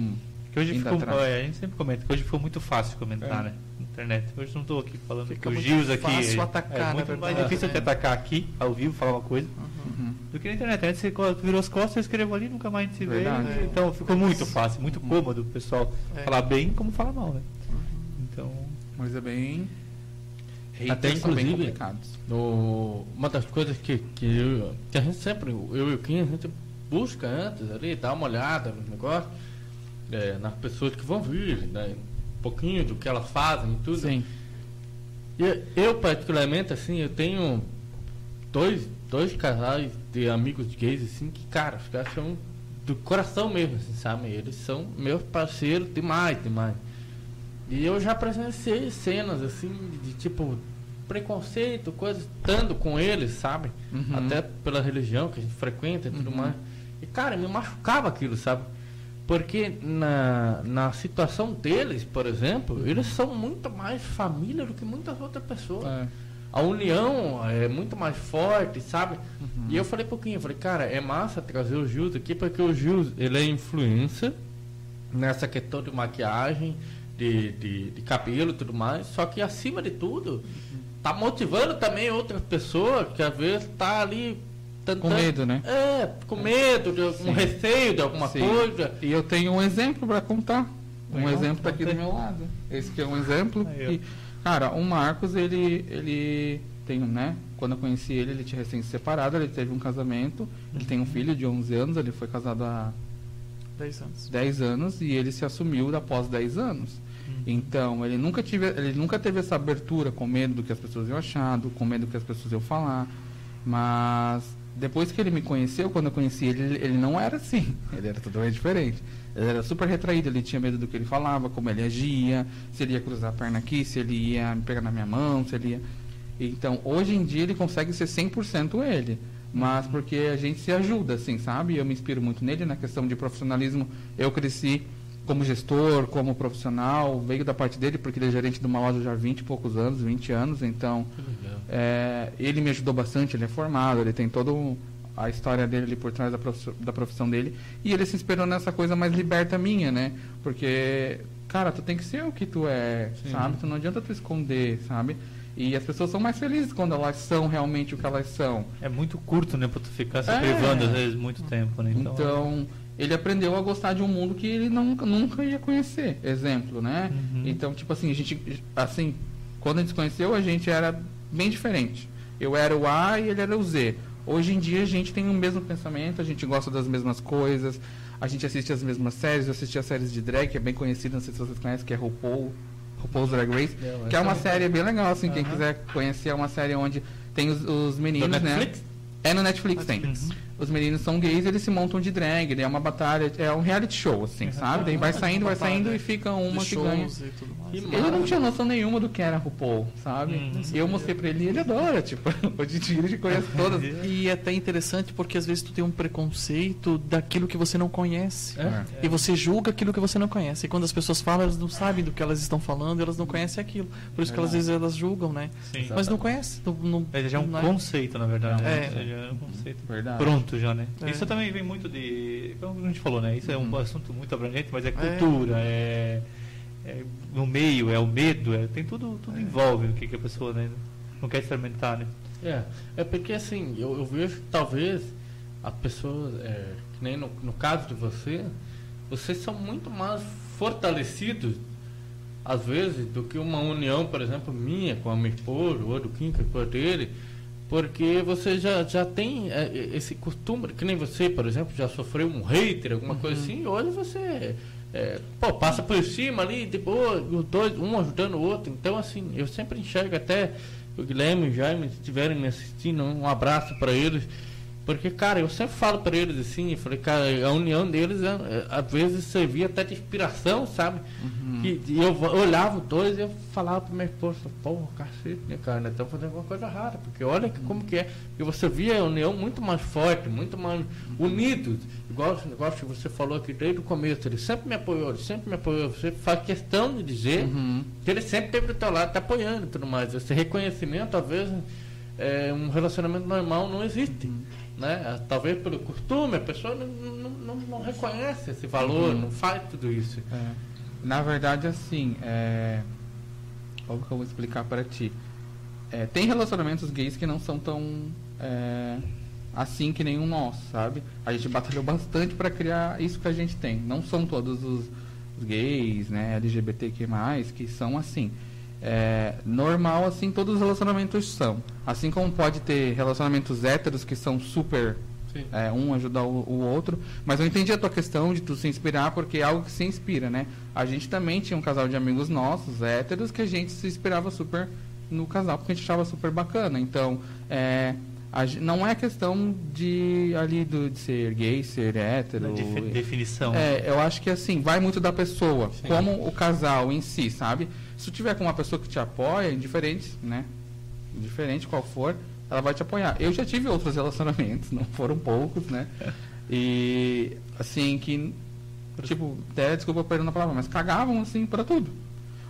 Que hoje ficou, é, a gente sempre comenta que hoje ficou muito fácil comentar, É. né? Na internet. Hoje não estou aqui falando Fica que o muito Gils aqui. fácil é, atacar, é muito verdade, mais difícil né? te atacar aqui, ao vivo, falar uma coisa, Uhum. do que na internet. A internet você virou as costas, eu escrevo ali, nunca mais a gente se vê. E- Então ficou muito fácil, muito cômodo o pessoal É. falar bem como falar mal, né? Então. Mas é bem. Até inclusive-. No, uma das coisas que, que, eu, que a gente sempre, eu e o Kim, a gente busca antes ali, dá uma olhada no negócio, é, nas pessoas que vão vir, né, um pouquinho do que elas fazem e tudo. Sim. E eu, particularmente, assim, eu tenho dois, dois casais de amigos gays, assim, que, cara, os caras são do coração mesmo, assim, sabe? Eles são meus parceiros demais, demais. E eu já presenciei cenas, assim, de, tipo, preconceito, coisas, estando com eles, sabe? Uhum. Até pela religião que a gente frequenta e tudo Uhum. mais. E, cara, me machucava aquilo, sabe? Porque na, na situação deles, por exemplo, eles são muito mais família do que muitas outras pessoas. É. A união é muito mais forte, sabe? E eu falei pouquinho, eu falei, cara, é massa trazer o Gils aqui, porque o Gils, ele é influência nessa questão de maquiagem, de, de, de cabelo e tudo mais, só que acima de tudo, tá motivando também outras pessoas que às vezes tá ali Com medo, né? É, com medo, de algum Sim. receio de alguma Sim. coisa. E eu tenho um exemplo para contar. Um Legal, exemplo tá aqui do meu lado. Esse que é um exemplo. Aí, que, cara, o Marcos, ele, ele tem, né? Quando eu conheci ele, ele tinha recém se separado, ele teve um casamento, ele tem um filho de 11 anos, ele foi casado há 10 anos. 10 anos e ele se assumiu após 10 anos. Então, ele nunca, tive, ele nunca teve essa abertura com medo do que as pessoas iam achar, do- com medo do que as pessoas iam falar. Mas depois que ele me conheceu, quando eu conheci ele, ele, não era assim. Ele era totalmente diferente. Ele era super retraído, ele tinha medo do que ele falava, como ele agia, se ele ia cruzar a perna aqui, se ele ia me pegar na minha mão, se ele ia. Então, hoje em dia ele consegue ser 100% ele. Mas porque a gente se ajuda, assim, sabe? Eu me inspiro muito nele na questão de profissionalismo. Eu cresci como gestor, como profissional, veio da parte dele, porque ele é gerente de uma loja já há 20 e poucos anos, 20 anos, então é, ele me ajudou bastante, ele é formado, ele tem toda a história dele ali por trás da profissão, da profissão dele, e ele se inspirou nessa coisa mais liberta minha, né? Porque, cara, tu tem que ser o que tu é, sabe? Tu não adianta tu esconder, sabe? E as pessoas são mais felizes quando elas são realmente o que elas são. É muito curto, né? Pra tu ficar se É. privando, às vezes, muito tempo, né? Então, ele aprendeu a gostar de um mundo que ele nunca, nunca ia conhecer. Exemplo, né? Uhum. Então, tipo assim, a gente, assim, quando a gente se conheceu, a gente era bem diferente. Eu era o A e ele era o Z. Hoje em dia a gente tem o mesmo pensamento, a gente gosta das mesmas coisas, a gente assiste as mesmas séries, eu assisti as séries de drag, que é bem conhecida, não sei se vocês conhecem, que é RuPaul, RuPaul's Drag Race, que é uma série bem legal, assim, quem quiser conhecer, é uma série onde tem os, os meninos, né? Netflix? É no Netflix, tem. Netflix. Os meninos são gays, eles se montam de drag, daí é uma batalha, é um reality show, assim, sabe? Daí vai saindo, vai saindo e fica uma que ganha. Ele não tinha noção nenhuma do que era RuPaul, sabe? Hum, E eu mostrei pra ele e ele adora, tipo, hoje em dia ele conhece todas. E é até interessante porque às vezes tu tem um preconceito daquilo que você não conhece. É. E você julga aquilo que você não conhece. E quando as pessoas falam, elas não sabem do que elas estão falando, elas não conhecem aquilo. Por isso que elas, às vezes elas julgam, né? Sim. Mas não conhece. Não, não, Ele já é um conceito, na verdade. É. né? Já é um conceito Verdade. pronto já, né? É. Isso também vem muito de. Como a gente falou, né? Isso é um Uhum. assunto muito abrangente, mas é cultura, é. é no meio, é o medo, é, tem tudo, tudo envolve o que, que a pessoa né, não quer experimentar, né? É, é porque assim, eu, eu vejo que talvez as pessoas, é, que nem no, no caso de você, vocês são muito mais fortalecidos, às vezes, do que uma união, por exemplo, minha com a minha esposa, ou do Kim com a dele, porque você já, já tem é, esse costume, que nem você, por exemplo, já sofreu um hater, alguma coisa assim, e hoje você é, pô, passa por cima ali, de boa, os dois, um ajudando o outro. Então, assim, eu sempre enxergo até o Guilherme e o Jaime, se estiverem me assistindo, um abraço para eles. Porque, cara, eu sempre falo para eles assim, eu falei, cara, a união deles é, é, às vezes servia até de inspiração, sabe? Que, e eu va- olhava os dois e eu falava para minha esposa, pô, cacete, né, cara, nós estamos fazendo alguma coisa rara, porque olha que, como que é. E você via a união muito mais forte, muito mais unidos, igual esse negócio que você falou aqui desde o começo, ele sempre me apoiou, ele sempre me apoiou, você faz questão de dizer Uhum. que ele sempre esteve do teu lado, tá apoiando e tudo mais. Esse reconhecimento, às vezes, é, um relacionamento normal não existe. Né? Talvez pelo costume, a pessoa não, não, não, reconhece esse valor, não faz tudo isso. É. Na verdade, assim, é... como que eu vou explicar para ti? É, tem relacionamentos gays que não são tão é, assim que nenhum nosso, sabe? A gente batalhou bastante para criar isso que a gente tem. Não são todos os, os gays, né, LGBTQ+, que são assim. É, normal, assim, todos os relacionamentos são. Assim como pode ter relacionamentos héteros que são super é, um ajudar o, o outro. Mas eu entendi a tua questão de tu se inspirar, porque é algo que se inspira, né? A gente também tinha um casal de amigos nossos, héteros, que a gente se inspirava super no casal, porque a gente achava super bacana. Então, é, a não é questão de ali do, de ser gay, ser hétero. Defi- definição. É, eu acho que assim, vai muito da pessoa, Sim. como o casal em si, sabe? Se tiver com uma pessoa que te apoia, indiferente, né? Indiferente qual for, ela vai te apoiar. Eu já tive outros relacionamentos, não foram poucos, né? E assim, que tipo, até desculpa perdendo a palavra, mas cagavam assim para tudo.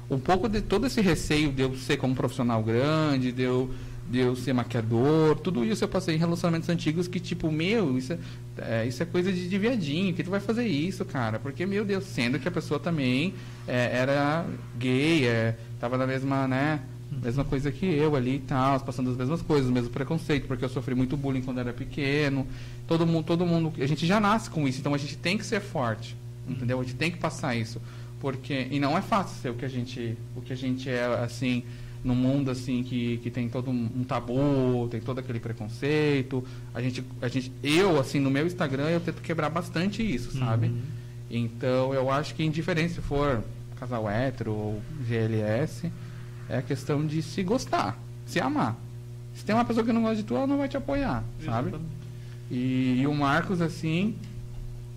Um pouco de todo esse receio de eu ser como profissional grande, de eu, de eu ser maquiador, tudo isso eu passei em relacionamentos antigos que, tipo, meu, isso é, é, isso é coisa de, de viadinho, que tu vai fazer isso, cara? Porque, meu Deus, sendo que a pessoa também é, era gay, é, tava na mesma, né? Mesma coisa que eu ali e tal, passando as mesmas coisas, o mesmo preconceito, porque eu sofri muito bullying quando era pequeno. Todo mundo, todo mundo, a gente já nasce com isso, então a gente tem que ser forte, entendeu? A gente tem que passar isso, porque e não é fácil ser o que a gente, o que a gente é assim no mundo assim que, que tem todo um, um tabu, tem todo aquele preconceito. A gente, a gente, eu assim no meu Instagram eu tento quebrar bastante isso, sabe? Uhum. Então eu acho que indiferente se for casal hétero ou GLS, é a questão de se gostar, se amar. Se tem uma pessoa que não gosta de tu, ela não vai te apoiar, sabe? E, e o Marcos, assim,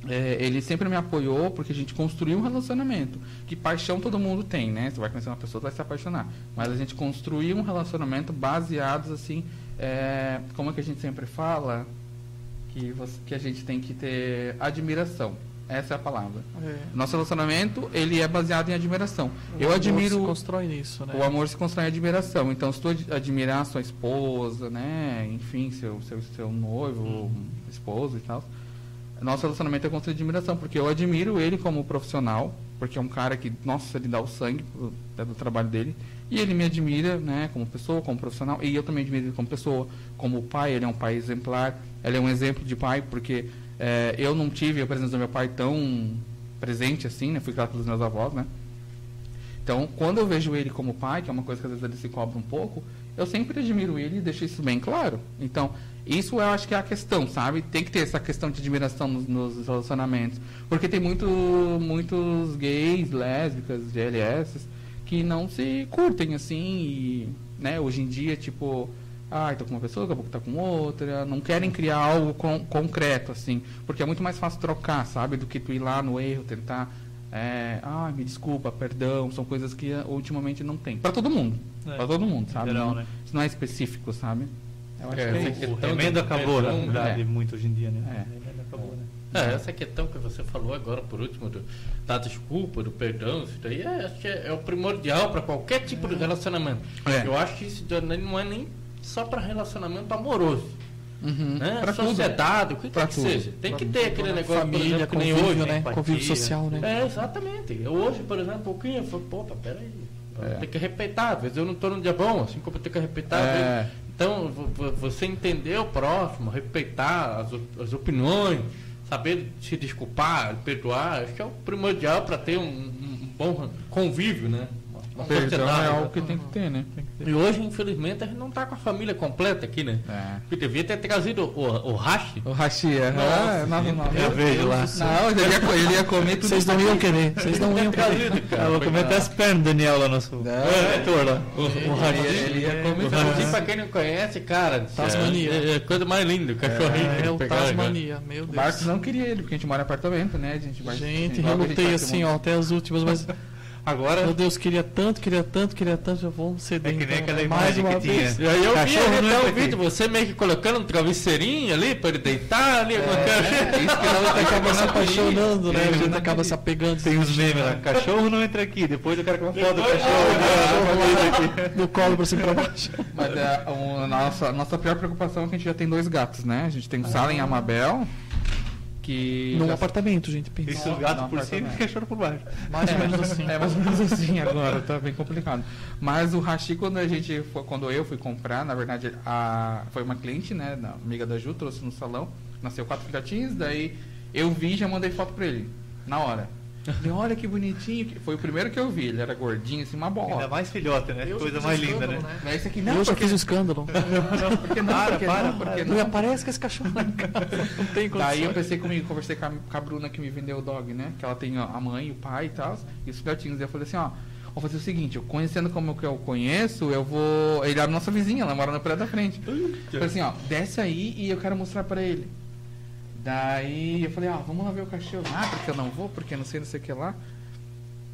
é, ele sempre me apoiou porque a gente construiu um relacionamento. Que paixão todo mundo tem, né? Você vai conhecer uma pessoa, vai se apaixonar. Mas a gente construiu um relacionamento baseado, assim, é, como é que a gente sempre fala? Que, você, que a gente tem que ter admiração. Essa é a palavra. É. Nosso relacionamento, ele é baseado em admiração. O Eu amor admiro... Se constrói nisso, né? O amor se constrói em admiração. Então, se tu ad- admirar sua esposa, né? Enfim, seu, seu, seu noivo, esposo e tal. Nosso relacionamento é construído de admiração, porque eu admiro ele como profissional, porque é um cara que, nossa, ele dá o sangue pro, é do trabalho dele. E ele me admira, né, como pessoa, como profissional. E eu também admiro ele como pessoa, como pai. Ele é um pai exemplar. Ele é um exemplo de pai, porque eh, eu não tive a presença do meu pai tão presente assim, né? Fui criado pelos meus avós, né? Então, quando eu vejo ele como pai, que é uma coisa que às vezes ele se cobra um pouco, eu sempre admiro ele e deixo isso bem claro. Então, isso eu acho que é a questão, sabe? Tem que ter essa questão de admiração nos, nos relacionamentos. Porque tem muito, muitos gays, lésbicas, GLS, que não se curtem assim. E, né, hoje em dia, tipo, ah, tô com uma pessoa, daqui a pouco tá com outra. Não querem criar algo con- concreto, assim. Porque é muito mais fácil trocar, sabe? Do que tu ir lá no erro, tentar. É, ah, me desculpa, perdão. São coisas que ultimamente não tem. Pra todo mundo. É, Pra todo mundo, sabe? geral, não, né? Isso não é específico, sabe? Eu acho É, que é essa questão O remendo do acabou, na perdão, verdade, é. muito hoje em dia, né? É. Acabou, né? É, essa questão que você falou agora, por último, do, da desculpa, do perdão, isso daí é, acho que é, é o primordial para qualquer tipo de relacionamento. É. Eu acho que isso não é nem só para relacionamento amoroso. Uhum. Né? Pra tudo. Sociedade, o que Pra quer que tudo. seja. Tem que ter aquele negócio, por Família, exemplo, que nem convívio, hoje. né? empatia. Convívio social, né? É, exatamente. Eu hoje, por exemplo, o Quinha falou, pô, peraí. É. Tem que respeitar, às vezes eu não estou num dia bom, assim como eu tenho que respeitar. às É. vezes- Então, vo- vo- você entender o próximo, respeitar as, as opiniões, saber se desculpar, perdoar, acho que é o primordial para ter um- um bom convívio, né? Uma, Perdão é né? algo que tem que ter, né? E hoje, infelizmente, a gente não está com a família completa aqui, né? É. Porque devia ter trazido o, o Hashi. O Hashi, é. Nossa, Ah, não, não, não. Eu vejo lá. Não, ele ia, ele ia comer tudo. Vocês não iam querer, vocês não iam querer. trazido, Ah, vou comer até as pernas do Daniel lá, nosso diretor lá. O, o Ele, ele ia comer O tudo. Ratinho, pra quem não conhece, cara, Tasmania. É, é a coisa mais linda, o cachorrinho. É, que o Tasmania, meu O Marcos Deus. não queria ele, porque a gente mora em apartamento, né? A gente vai. Gente, relutei ter assim, ó, até as últimas, mas Agora, meu Deus, queria tanto, queria tanto, queria tanto, já vou ceder. É que nem então, aquela né? mais imagem uma que vez. tinha. E aí eu vi Cachorro ali não até o vídeo, você meio que colocando um travesseirinho ali pra ele deitar ali, alguma coisa. É, isso que Ela não acaba se apaixonando, né? Tem A gente acaba se apegando. tem os memes lá. Cachorro não entra aqui. Depois eu quero que uma foto do cachorro. do colo pra cima e pra baixo. Mas é, a nossa, a nossa pior preocupação é que a gente já tem dois gatos, né? A gente tem o Salen e a Mabel. Que. Num já- apartamento, gente, pensa. Isso, Não, por cima e cachorro por baixo. Mais ou menos assim. É mais ou menos assim agora, tá bem complicado. Mas o Hashi, quando a gente foi- quando eu fui comprar, na verdade, a, foi uma cliente, né, da amiga da Ju, trouxe no salão, nasceu quatro filhotinhos, daí eu vi e já mandei foto pra ele, na hora. Falei, olha que bonitinho, foi o primeiro que eu vi, ele era gordinho, assim, uma Ainda bola. mais filhote, né? Coisa mais linda, né? Mas esse aqui Eu não, já porque fiz o escândalo. não, porque não, Para, porque para, não, porque para. Não não. aparece com esse cachorro lá em casa. Não tem Daí eu pensei comigo, conversei com a, com a Bruna que me vendeu o dog, né? Que ela tem ó, a mãe, o pai e tal, e os filhotinhos. Daí eu falei assim, ó, vou fazer o seguinte, eu conhecendo como que eu conheço, eu vou. Ele é a nossa vizinha, ela mora na praia da frente. Eu falei assim, ó, desce aí e eu quero mostrar pra ele. Daí eu falei, ah, vamos lá ver o cachorro. Ah, porque eu não vou, porque não sei, não sei o que lá.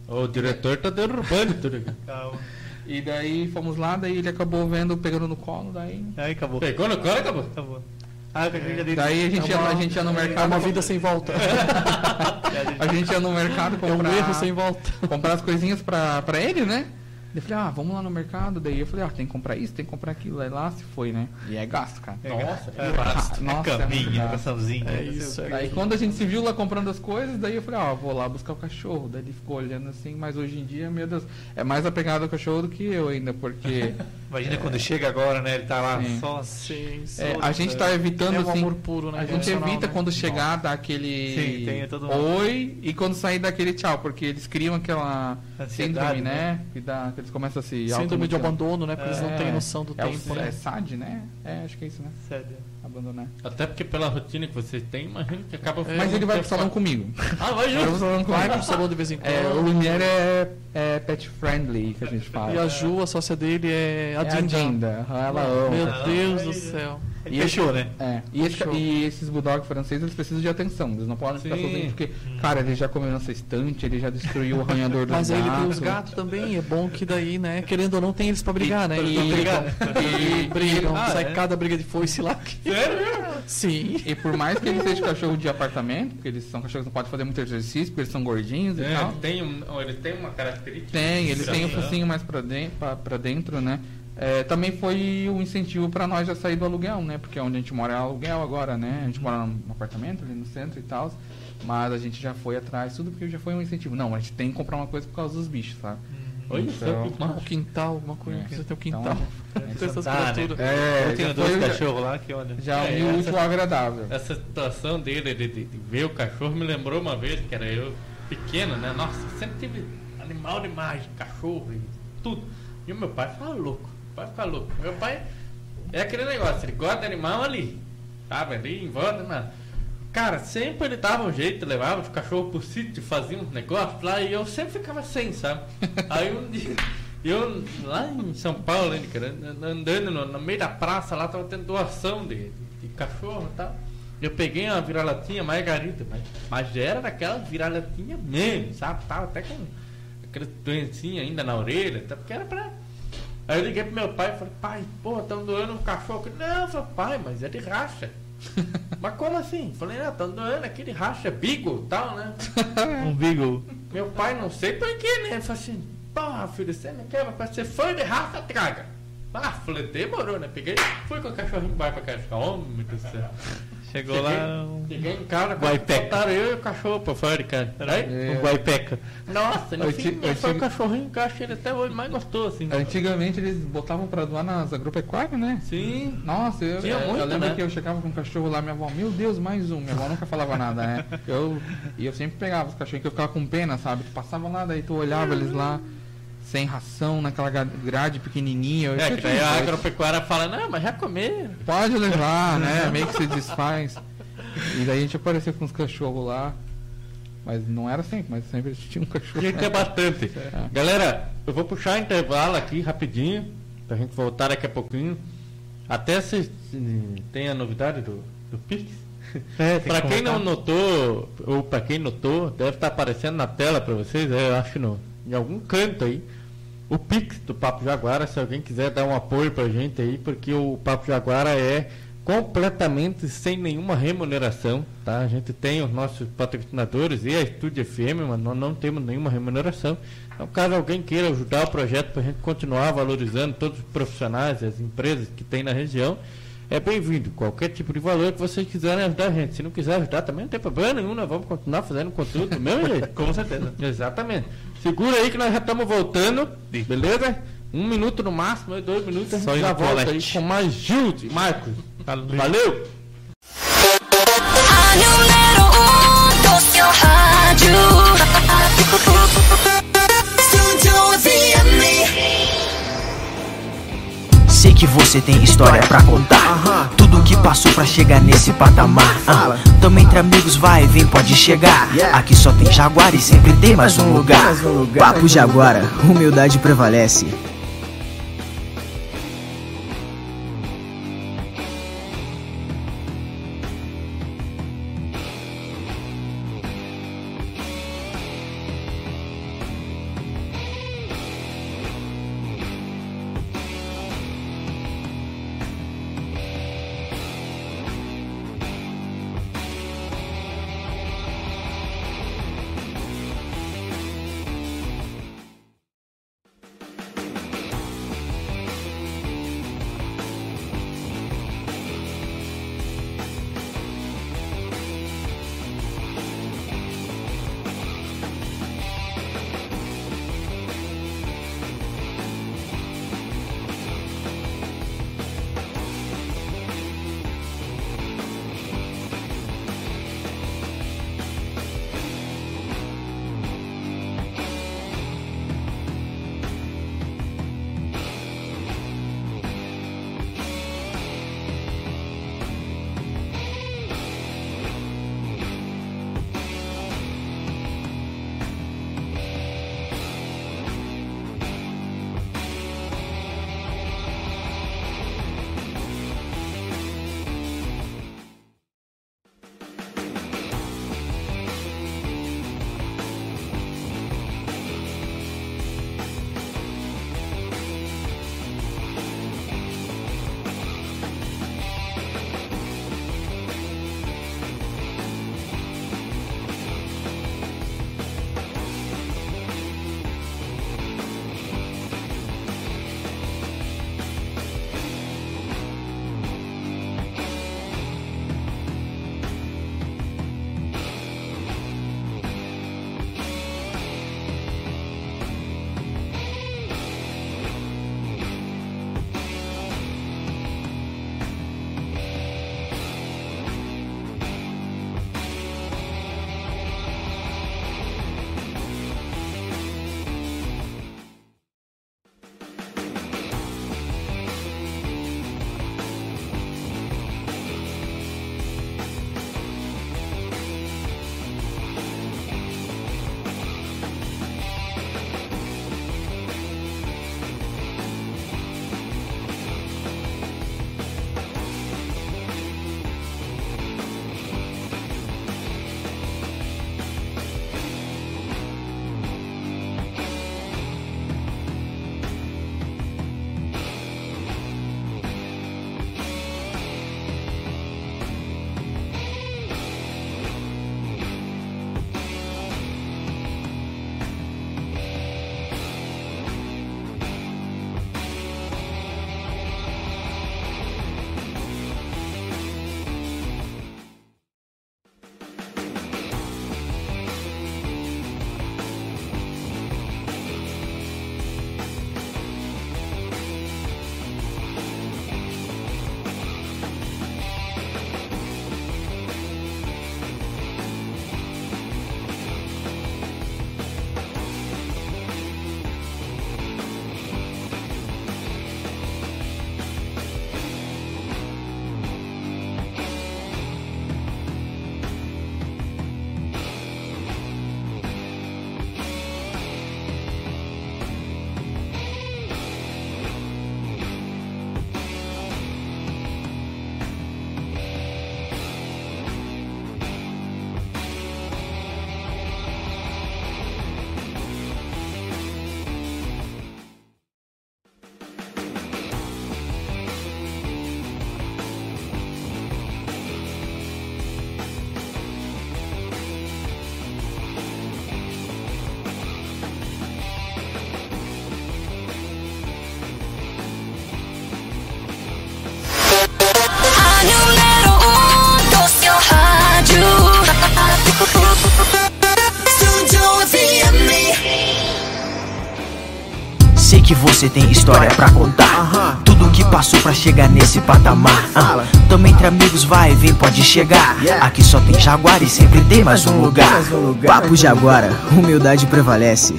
O diretor tá derrubando tudo aqui. Calma. E daí fomos lá, daí ele acabou vendo, pegando no colo, daí. Aí acabou. Pegou no colo, acabou. Acabou. Ah, dele. Daí a gente, É ia, uma- a gente ia no É mercado. uma vida sem volta. A gente ia no mercado É um comprar. erro sem volta. comprar as coisinhas pra, pra ele, né? Eu falei, ah, vamos lá no mercado. Daí eu falei, ah, tem que comprar isso, tem que comprar aquilo. Aí lá se foi, né? E é gasto, cara. É, Nossa, é, que gasto. Nossa, é caminha, muito gasto. educaçãozinha. É isso, é Daí quando a gente se viu lá comprando as coisas, daí eu falei, ah, vou lá buscar o cachorro. Daí ele ficou olhando assim, mas hoje em dia, meu Deus, é mais apegado ao cachorro do que eu ainda, porque Imagina quando chega agora, né? Ele tá lá Sim. só. Sim, sim. é, a gente tá evitando É um assim. amor puro, né? A gente evita né? quando chegar dar aquele Sim, tem todo mundo. oi e quando sair daquele tchau, porque eles criam aquela Ansiedade, síndrome, né? Que, dá, que eles começam a se Síndrome de abandono, né? Porque eles não É, têm noção do é o- tempo, É né? SAD, né? É, acho que é isso, né? Sério. Abandonar. Até porque pela rotina que vocês têm, imagina que acaba Mas ele vai pro salão comigo. Ah, vai Ele vai pro junto. salão Vai comigo. pro salão de vez em quando. É, o Lumière é, é pet friendly, que a gente fala. E a Ju, a sócia dele, é a é a Dinda. Dinda. Ela ama. Meu Deus do céu. Ele fechou, né? É, e, esse- e esses bulldog franceses eles precisam de atenção, eles não podem ficar Sim. sozinhos, porque, cara, ele já comeu nossa estante, ele já destruiu o arranhador do Mas gato. ele tem os gatos também, é bom que daí, né? Querendo ou não, tem eles pra brigar, né? E- E, brigam. e- E brigam. Ah, sai é? cada briga de foice lá. que- Sim. E por mais que ele seja cachorro de apartamento, porque eles são cachorros que não podem fazer muito exercício, porque eles são gordinhos e É, tal. ele, tem um, ele tem uma característica. Tem, ele tem o Sim. focinho mais pra dentro, pra, pra dentro né? É, também foi um incentivo pra nós já sair do aluguel, né? Porque onde a gente mora é aluguel agora, né? A gente mora num apartamento ali no centro e tal. Mas a gente já foi atrás, tudo porque já foi um incentivo. Não, a gente tem que comprar uma coisa por causa dos bichos, sabe? Olha Então, só O quintal, alguma coisa. É. Precisa ter um Então, quintal. é, Com essas Tá, né? É, eu tenho já dois cachorros lá que olha. Já É, o útil ao agradável. Essa situação dele de, de- de ver o cachorro me lembrou uma vez que era eu pequeno, né? Nossa, sempre tive animal demais, cachorro e tudo. E o meu pai ficava louco. O pai ficava louco. Meu pai é aquele negócio, ele gosta de animal ali. Tava ali em volta, mas. Cara, sempre ele dava um jeito, levava os cachorros pro sítio, fazia uns negócios lá e eu sempre ficava sem, sabe? Aí um dia Eu, lá em São Paulo, cara, andando no, no meio da praça, lá tava tendo doação de, de cachorro e tal. Eu peguei uma vira-latinha margarita, mas, mas era daquela vira-latinha mesmo, sabe? Tava até com aquela doencinha ainda na orelha, tá? porque era pra. Aí eu liguei pro meu pai e falei, pai, porra, estão doando um cachorro. Não, eu falei, pai, mas é de racha. mas como assim? Falei, não, estão doando aquele racha Beagle tal, né? Um Beagle. Meu pai não sei porquê, né? Ele falou assim, porra, filho, você não quer, mas pra ser fã de raça, traga. Ah, falei, demorou, né? Peguei, fui com o cachorrinho vai pra casa. Homem do céu. Chegou Cheguei- lá um Cheguei em casa, Guaipeca. botaram eu e o cachorro pra fora de casa. Aí, um guaipeca. Nossa, no Eu fim, foi o cachorrinho que eu achei ele até hoje mais gostoso, assim. Antigamente eles botavam pra doar nas agropecuárias, né? Sim. Nossa, eu, Tinha eu- muito, eu lembro né? que eu chegava com um cachorro lá, minha avó, meu Deus, mais um. Minha avó nunca falava nada, né? Eu, e eu sempre pegava os cachorros que eu ficava com pena, sabe? Tu passava lá, daí tu olhava eles lá, sem ração, naquela gra- grade pequenininha. Eu, É, que daí a "Pode- agropecuária fala, não, mas já comeram. Pode levar, né? Meio que se desfaz. E daí a gente aparecia com os cachorros lá. Mas não era sempre, mas sempre tinha um cachorro. Tinha que ter bastante. É. Galera, eu vou puxar intervalo aqui rapidinho, pra gente voltar daqui a pouquinho. Até se, se tem a novidade do, do Pix. É, que quem não notou, ou pra quem notou, deve estar aparecendo na tela pra vocês, é, eu acho no, em algum canto aí, o Pix do Papo Jaguara, se alguém quiser dar um apoio pra gente aí, porque o Papo Jaguara é completamente sem nenhuma remuneração, tá? A gente tem os nossos patrocinadores e a Estúdio FM, mas nós não temos nenhuma remuneração. Então, caso alguém queira ajudar o projeto para a gente continuar valorizando todos os profissionais e as empresas que tem na região, é bem-vindo. Qualquer tipo de valor que vocês quiserem ajudar a gente. Se não quiser ajudar também não tem problema nenhum, nós vamos continuar fazendo conteúdo do mesmo jeito. Com certeza. Exatamente. Segura aí que nós já estamos voltando, beleza? Um minuto no máximo, dois minutos, a gente Só ir já volta aí com mais Gil e Marcos. Valeu. Valeu! A número um do seu rádio. Estúdio FM. Sei que você tem história pra contar. Tudo que passou pra chegar nesse patamar. Ah, Tamo entre amigos, vai, vem, pode chegar. Aqui só tem Jaguar e sempre tem mais um lugar. Papo Jaguara, humildade prevalece. Você tem história pra contar. Tudo que passou pra chegar nesse patamar. Ah, Tamo entre amigos, vai e vem, pode chegar. Aqui só tem Jaguar e sempre tem mais um lugar. Papo Jaguara, humildade prevalece.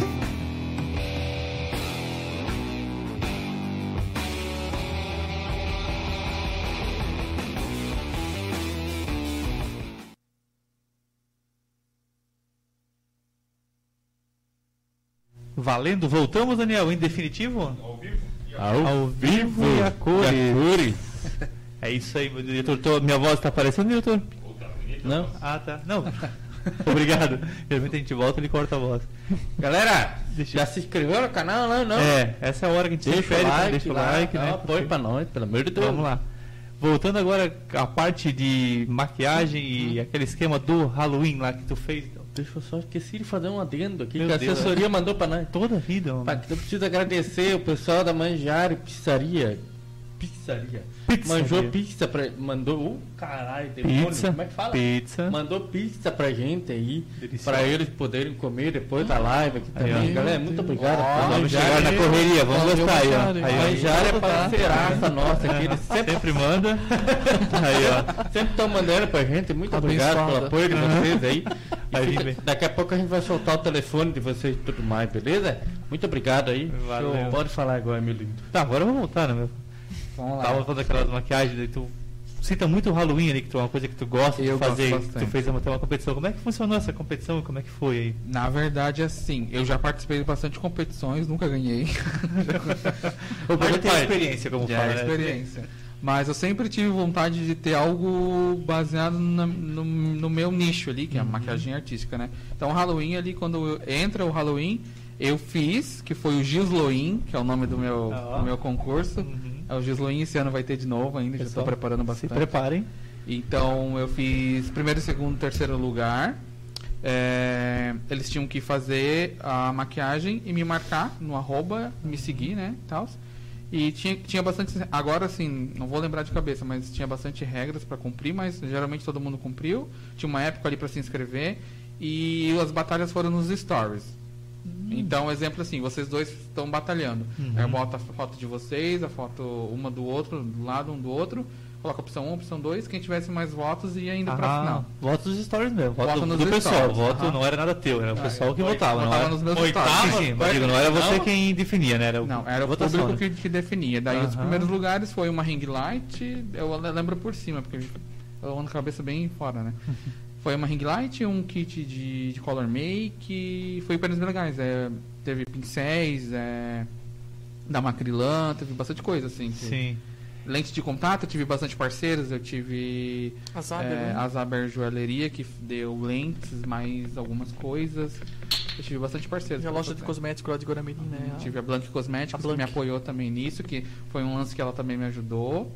Valendo, voltamos, Daniel, em definitivo? Ao vivo, e a cores. É isso aí, meu diretor. Tô- minha voz tá aparecendo, diretor? Não? Ah, tá. Não. Obrigado. Geralmente a gente volta e ele corta a voz. Galera, já se inscreveu no canal? Não, não. É, essa é a hora que a gente Deixa sempre o pede, like, deixa o like, dá né? um apoio pra nós, pelo amor de Deus. Vamos lá. Voltando agora à parte de maquiagem Uhum. e aquele esquema do Halloween lá que tu fez. Deixa eu só esqueci de fazer um adendo aqui Meu que a Deus. assessoria mandou pra nós. Toda a vida. Pá, Eu preciso agradecer o pessoal da Manjari Pizzaria. Pizzaria. Pizzaria. Manjou pizza pra. Mandou. Uh, caralho, demônio. Pizza, Como é que fala? pizza. Mandou pizza pra gente aí. Delicioso. Pra eles poderem comer depois da live aqui Aí, também. ó. Galera, muito obrigado. Ó, Vamos chegar na correria, vamos Valeu, gostar aí, ó. Aí, ó. Manjari é parceiraça nossa aqui. Eles sempre Sempre manda. Aí, ó. Sempre estão mandando pra gente. Muito obrigado pelo apoio de vocês aí. Aí, daqui a pouco a gente vai soltar o telefone de vocês e tudo mais, beleza? Muito obrigado aí. Valeu. Show. Pode falar agora, meu lindo. Tá, agora vamos voltar, né, meu? Vamos lá. Tava falando aquelas maquiagens, daí tu cita muito o Halloween ali, que tu é uma coisa que tu gosta Eu de fazer. tu fez tem uma competição. Como é que funcionou essa competição e como é que foi aí? Na verdade, assim, eu já participei de bastante competições, nunca ganhei. O Faz tem parte. experiência, como Já fala, é né? experiência. Mas eu sempre tive vontade de ter algo baseado na- no, no meu nicho ali, que é a maquiagem artística, né? Então, Halloween ali, quando entra o Halloween, eu fiz, que foi o Gisloin, que é o nome do meu, Ó. do meu concurso. Uhum. É o Gisloin, esse ano vai ter de novo ainda, já estou Pessoal, preparando Se bastante. preparem. Então eu fiz primeiro, segundo, terceiro lugar. É, eles tinham que fazer a maquiagem e me marcar no arroba, me seguir, né? Tal. E tinha, tinha bastante. Agora assim, não vou lembrar de cabeça, mas tinha bastante regras para cumprir, mas geralmente todo mundo cumpriu. Tinha uma época ali para se inscrever. E as batalhas foram nos stories. Então, exemplo assim, vocês dois estão batalhando. Uhum. Aí eu boto a foto de vocês, a foto uma do outro, do lado um do outro, coloca opção 1, opção 2, quem tivesse mais votos ia indo pra Ah, final. voto dos stories mesmo. Voto Voto do, do pessoal. Voto não era nada teu, era o Ah, pessoal que eu votava. Não era, nos meus Oitava, sim, mas digo, não era você Não. quem definia, né? Era o, Não, era o votação, público né? que, que definia. Daí os primeiros lugares foi uma ring light, eu le- lembro por cima, porque eu ando cabeça bem fora, né? foi uma ring light, um kit de, de color make, foi prêmios bem legais. É, teve pincéis, é, da Macrylan, teve bastante coisa, assim. que- Sim. Lente de contato, eu tive bastante parceiros, eu tive A Zaber, é, né? a Zaber Joalheria, que deu lentes, mais algumas coisas. Eu tive bastante parceiros. E a loja de cosméticos lá de Guaramirim, né? Tive a Blank Cosméticos, A que Blank. me apoiou também nisso, que foi um lance que ela também me ajudou.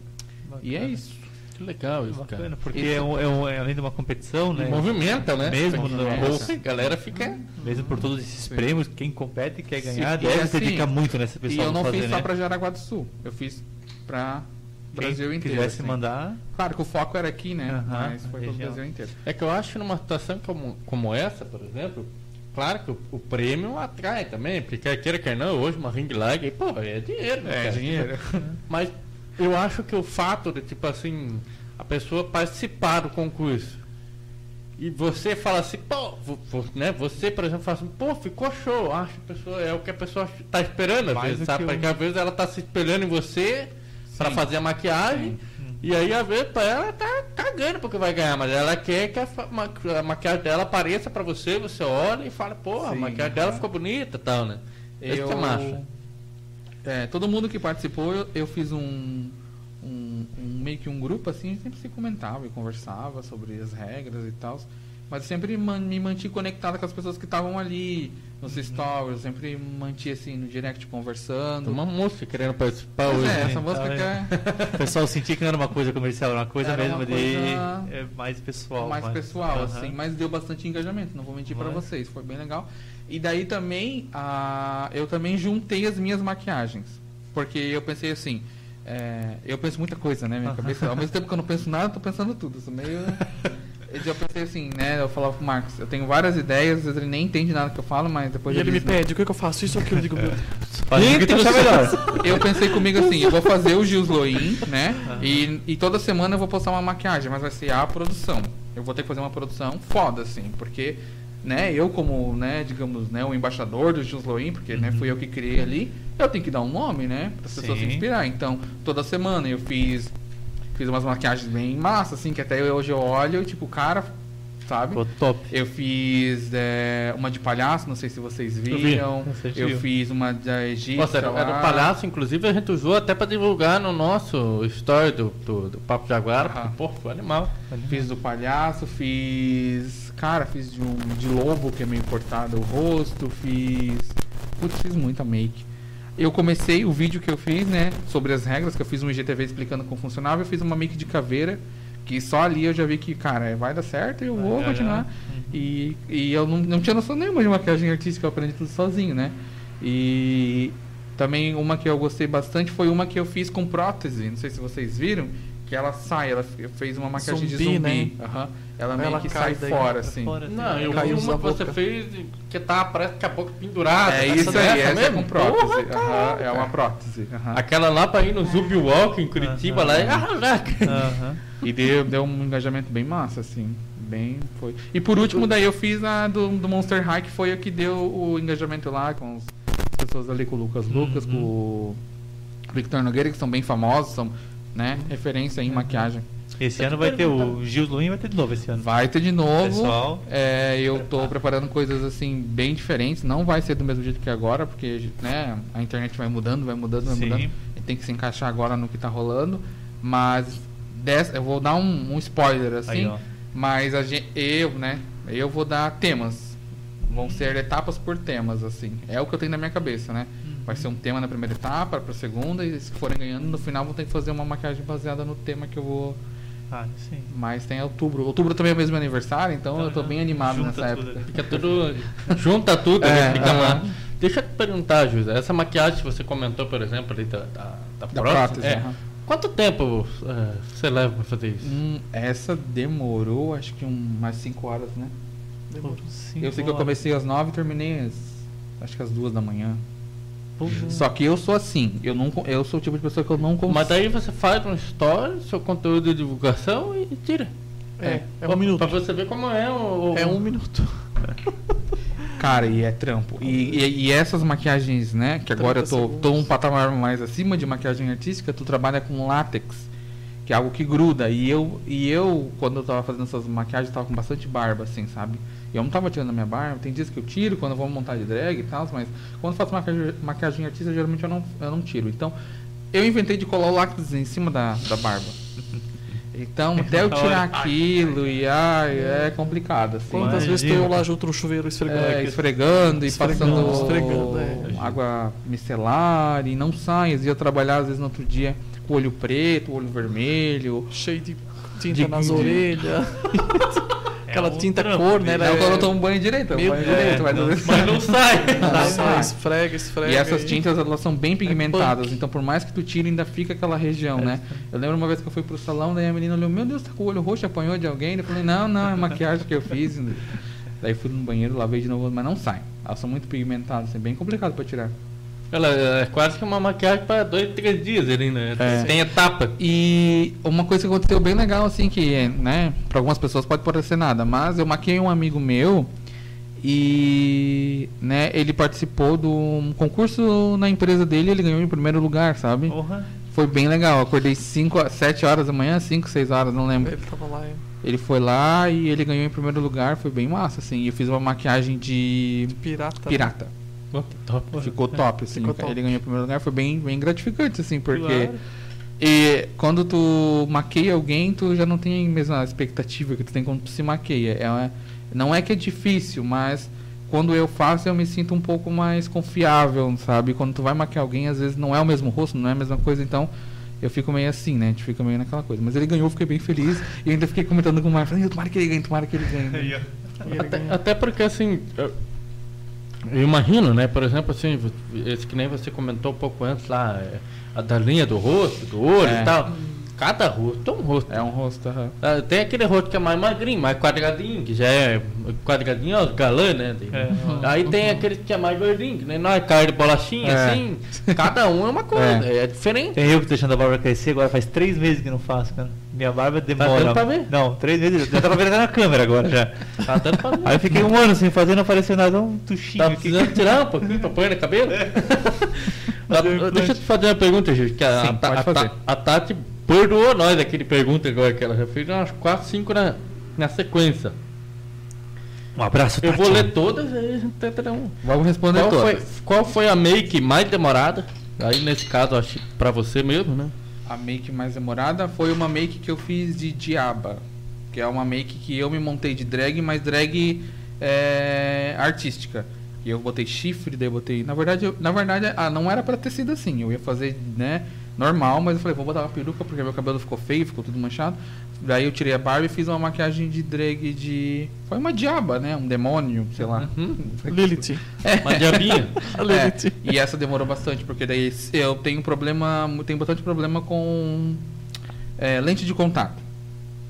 E é Bacana. isso. Que legal isso, Bacana, cara. porque Isso. é, um- é um- é além de uma competição, né? Movimenta, né? Mesmo no aqui, bolso. A galera fica. Mesmo por todos esses Sim. prêmios, quem compete e quer ganhar, Sim, deve e se assim, dedicar muito nessa E pessoa. eu não fazer, fiz né? só pra Jaraguá do Sul, eu fiz pra Quem Brasil inteiro. quisesse assim. mandar, Claro que o foco era aqui, né? Mas foi pelo região. Brasil inteiro. É que eu acho que numa situação como, como essa, por exemplo, claro que o, o prêmio atrai também, porque quer queira, quer não, hoje uma ring light, aí, pô, é dinheiro, né, É, cara? dinheiro. Mas eu acho que o fato de, tipo assim, a pessoa participar do concurso e você fala assim, pô, né? Você, por exemplo, fala assim, pô, ficou show. Acho que a pessoa, é o que a pessoa tá esperando, às vezes, sabe? que Porque às vezes ela tá se espelhando em você pra Sim. fazer a maquiagem. E aí, às vezes, pra ela tá cagando porque vai ganhar, mas ela quer que a, ma- a maquiagem dela apareça pra você, você olha e fala, pô, a Sim, maquiagem dela aham. ficou bonita e tal, né? Esse que é macho. É, todo mundo que participou, eu, eu fiz um, um, um- meio que um grupo assim, a gente sempre se comentava e conversava sobre as regras e tal. Mas sempre man- me mantive conectado com as pessoas que estavam ali nos Uhum. stories, sempre mantive assim no direct conversando. Uma moça querendo participar Pois hoje. é, essa música Então, que é o pessoal sentia que não era uma coisa comercial, era uma coisa Era mesmo uma de coisa é, mais pessoal. mais pessoal, Aham. assim, mas deu bastante engajamento, não vou mentir pra Mas- vocês, foi bem legal. E daí também, a, eu também juntei as minhas maquiagens, porque eu pensei assim, é, eu penso muita coisa, né, minha cabeça, ao mesmo tempo que eu não penso nada, eu tô pensando tudo, eu sou meio... Eu pensei assim, né? Eu falava pro Marcos, eu tenho várias ideias, às vezes ele nem entende nada que eu falo, mas depois E ele me diz, né? pede, o que, que eu faço? Isso ou aquilo? Eu digo, meu Deus. Que achar melhor. Eu pensei comigo assim, eu vou fazer o Gils Loin, né? E, e toda semana eu vou postar uma maquiagem, mas vai ser a produção. Eu vou ter que fazer uma produção foda, assim, porque, né, eu como, né, digamos, né, o embaixador do Gils Loin, porque, né, fui eu que criei ali, eu tenho que dar um nome, né, para as pessoas se inspirar. Então, toda semana eu fiz fiz umas maquiagens bem massa, assim, que até eu- hoje eu olho, tipo, cara, sabe? Ficou top. Eu fiz é, uma de palhaço, não sei se vocês vi. viram. Eu viu. fiz uma da egípcia. Nossa, era, era um palhaço, inclusive a gente usou até pra divulgar no nosso story do, do, do Papo Jaguar. Porque, Pô, foi animal. Fiz do palhaço, fiz. Cara, fiz de um de lobo que é meio cortado o rosto, fiz. Putz, fiz muita make. Eu comecei o vídeo que eu fiz, né? Sobre as regras, que eu fiz um IGTV explicando como funcionava, eu fiz uma make de caveira. Que só ali eu já vi que, cara, vai dar certo e eu vou Vai, continuar. E, e eu não, não tinha noção nenhuma de maquiagem artística, eu aprendi tudo sozinho, né? E também uma que eu gostei bastante foi uma que eu fiz com prótese. Não sei se vocês viram. Que ela sai, ela fez uma maquiagem de Zumbi, zumbi. né? Aham. Ela meio Ela que sai daí. fora, assim. Fora, assim. Não, eu vi uma que você fez que tá, parece que a boca pendurada. É Essa isso aí, essa é mesmo? com prótese. Porra, Aham, é uma prótese. aham. Aquela lá pra ir no Zub Walk em Curitiba, lá é arrasaca. Aham. E deu, deu um engajamento bem massa, assim. Bem, foi. E por último, daí eu fiz a do, do Monster High, que foi a que deu o engajamento lá com as pessoas ali, com o Lucas Lucas, com o Victor Nogueira, que são bem famosos, são, né, referência em maquiagem. Esse ano vai ter o Gil Luin, vai ter de novo esse ano. Vai ter de novo. Pessoal. É, eu tô preparando coisas assim bem diferentes. Não vai ser do mesmo jeito que agora, porque né, a internet vai mudando, vai mudando, vai Sim. mudando. E tem que se encaixar agora no que tá rolando. Mas dessa, eu vou dar um, um spoiler assim. Aí, mas a gente, eu, né? Eu vou dar temas. Vão ser etapas por temas, assim. É o que eu tenho na minha cabeça, né? Vai ser um tema na primeira etapa, pra segunda, e se forem ganhando, no final vão ter que fazer uma maquiagem baseada no tema que eu vou. Ah, sim. Mas tem outubro. Outubro também é o mesmo aniversário, então eu tô bem animado nessa tudo época. Fica tudo. Junta tudo, É, né? Fica aham. lá. Deixa eu te perguntar, José. Essa maquiagem que você comentou, por exemplo, ali da, da, da Da prótese. prótese, é, aham. Quanto tempo é, você leva pra fazer isso? Hum, essa demorou acho que um, mais 5 horas, né? Demorou. Cinco eu sei que eu comecei às 9 e terminei às, acho que às 2 da manhã. Porra. Só que eu sou assim, eu não eu sou o tipo de pessoa que eu não consigo. Mas daí você faz um story, seu conteúdo de divulgação e tira. É, é Pra- um minuto. Pra você ver como é o. o- É um minuto. Cara, e é trampo. E, e, e essas maquiagens, né? Que agora eu 30 tô, segundos. tô um patamar mais acima de maquiagem artística, tu trabalha com látex, que é algo que gruda. E eu, e eu quando eu tava fazendo essas maquiagens, tava com bastante barba, assim, sabe? E eu não tava tirando a minha barba. Tem dias que eu tiro quando eu vou montar de drag e tal, mas quando faço maquiagem, maquiagem artística, geralmente eu não, eu não tiro. Então, eu inventei de colar o látex em cima da, da barba. Então, até eu tirar aquilo e ai, é complicado, assim. Quantas vezes eu lá junto no chuveiro esfregando É, aqui? esfregando e Esfregando, passando esfregando, é. água micelar e não sai. Às vezes eu trabalhar, às vezes no outro dia, com o olho preto, o olho vermelho. Cheio de tinta De- nas de- orelhas. Aquela um tinta trampo, cor, né? Não, é- quando eu tomo banho direito, eu Meu banho Deus. direito, vai não. Mas não sai. Ah, sai. esfrega, esfrega. E essas tintas, elas são bem pigmentadas, punk. então por mais que tu tire, ainda fica aquela região, né? Eu lembro uma vez que eu fui pro salão, daí a menina olhou, meu Deus, tá com o olho roxo, apanhou de alguém? Eu falei, não, não, é maquiagem que eu fiz. Daí fui no banheiro, lavei de novo, mas não sai. Elas são muito pigmentadas, é bem complicado pra tirar. Ela é quase que uma maquiagem pra dois, três dias ali, né? É. Tem etapa. E uma coisa que aconteceu bem legal, assim, que, né, pra algumas pessoas pode parecer nada, mas eu maquiei um amigo meu e, né, ele participou de um concurso na empresa dele e ele ganhou em primeiro lugar, sabe? Porra. Foi bem legal. Eu acordei 5, 7 horas da manhã, 5, 6 horas, não lembro. Ele tava lá, é. Ele foi lá e ele ganhou em primeiro lugar, foi bem massa, assim. E eu fiz uma maquiagem de pirata. pirata. Top. Ficou top, assim. Ficou top. Ele ganhou em primeiro lugar, foi bem, bem gratificante, assim, porque. Claro. E quando tu maqueia alguém, tu já não tem a mesma expectativa que tu tem quando tu se maqueia. É não é que é difícil, mas quando eu faço eu me sinto um pouco mais confiável, sabe? Quando tu vai maquiar alguém, às vezes não é o mesmo rosto, não é a mesma coisa, então eu fico meio assim, né? A gente fica meio naquela coisa. Mas ele ganhou, eu fiquei bem feliz. E ainda fiquei comentando com o Marcos, "Ai, tomara que ele ganhe, tomara que ele ganhe. né?" Até, ganhou. até porque assim. Eu, eu imagino, né? Por exemplo, assim, esse que nem você comentou um pouco antes lá, é, a da linha do rosto, do olho É. e tal. Cada rosto é um rosto. É um rosto, aham. Ah, Tem aquele rosto que é mais magrinho, mais quadradinho, que já é quadradinho, ó, galã, né? É. Aí tem aquele que é mais gordinho, que nem nós, cara de bolachinha, É. assim. Cada um é uma coisa, é, diferente. Tem eu que tô deixando a barba crescer, agora faz três meses que não faço, cara. Minha barba demora. dando pra ver? Não, três meses. Já tava vendo na câmera agora já. Tá dando pra ver. Aí eu fiquei um ano sem fazer, não apareceu nada, um tuchinho Tá aqui. precisando tirar um pouquinho pra pôr no cabelo? Fazer um Deixa eu te fazer uma pergunta, gente. Que a, Sim, a, pode a, fazer. A Tati perdoou nós aquele pergunta agora que ela já fez umas 4, 5 na, na sequência. Um abraço, Eu vou ler todas e a gente tenta um. Vamos responder Qual foi, todas. qual foi a make mais demorada? Aí nesse caso, acho que pra você mesmo, né? A make mais demorada foi uma make que eu fiz de diaba. Que é uma make que eu me montei de drag, mas drag é, artística. E eu botei chifre, daí eu botei. Na verdade, eu- na verdade, ah, não era pra ter sido assim. Eu ia fazer, né, normal, mas eu falei, vou botar uma peruca porque meu cabelo ficou feio, ficou tudo manchado. Daí eu tirei a barba e fiz uma maquiagem de drag de. Foi uma diaba, né? Um demônio, sei lá. Uhum. Lilith. Uma diabinha. A Lilith. É, e essa demorou bastante, porque daí eu tenho problema, tenho bastante problema com é, lente de contato.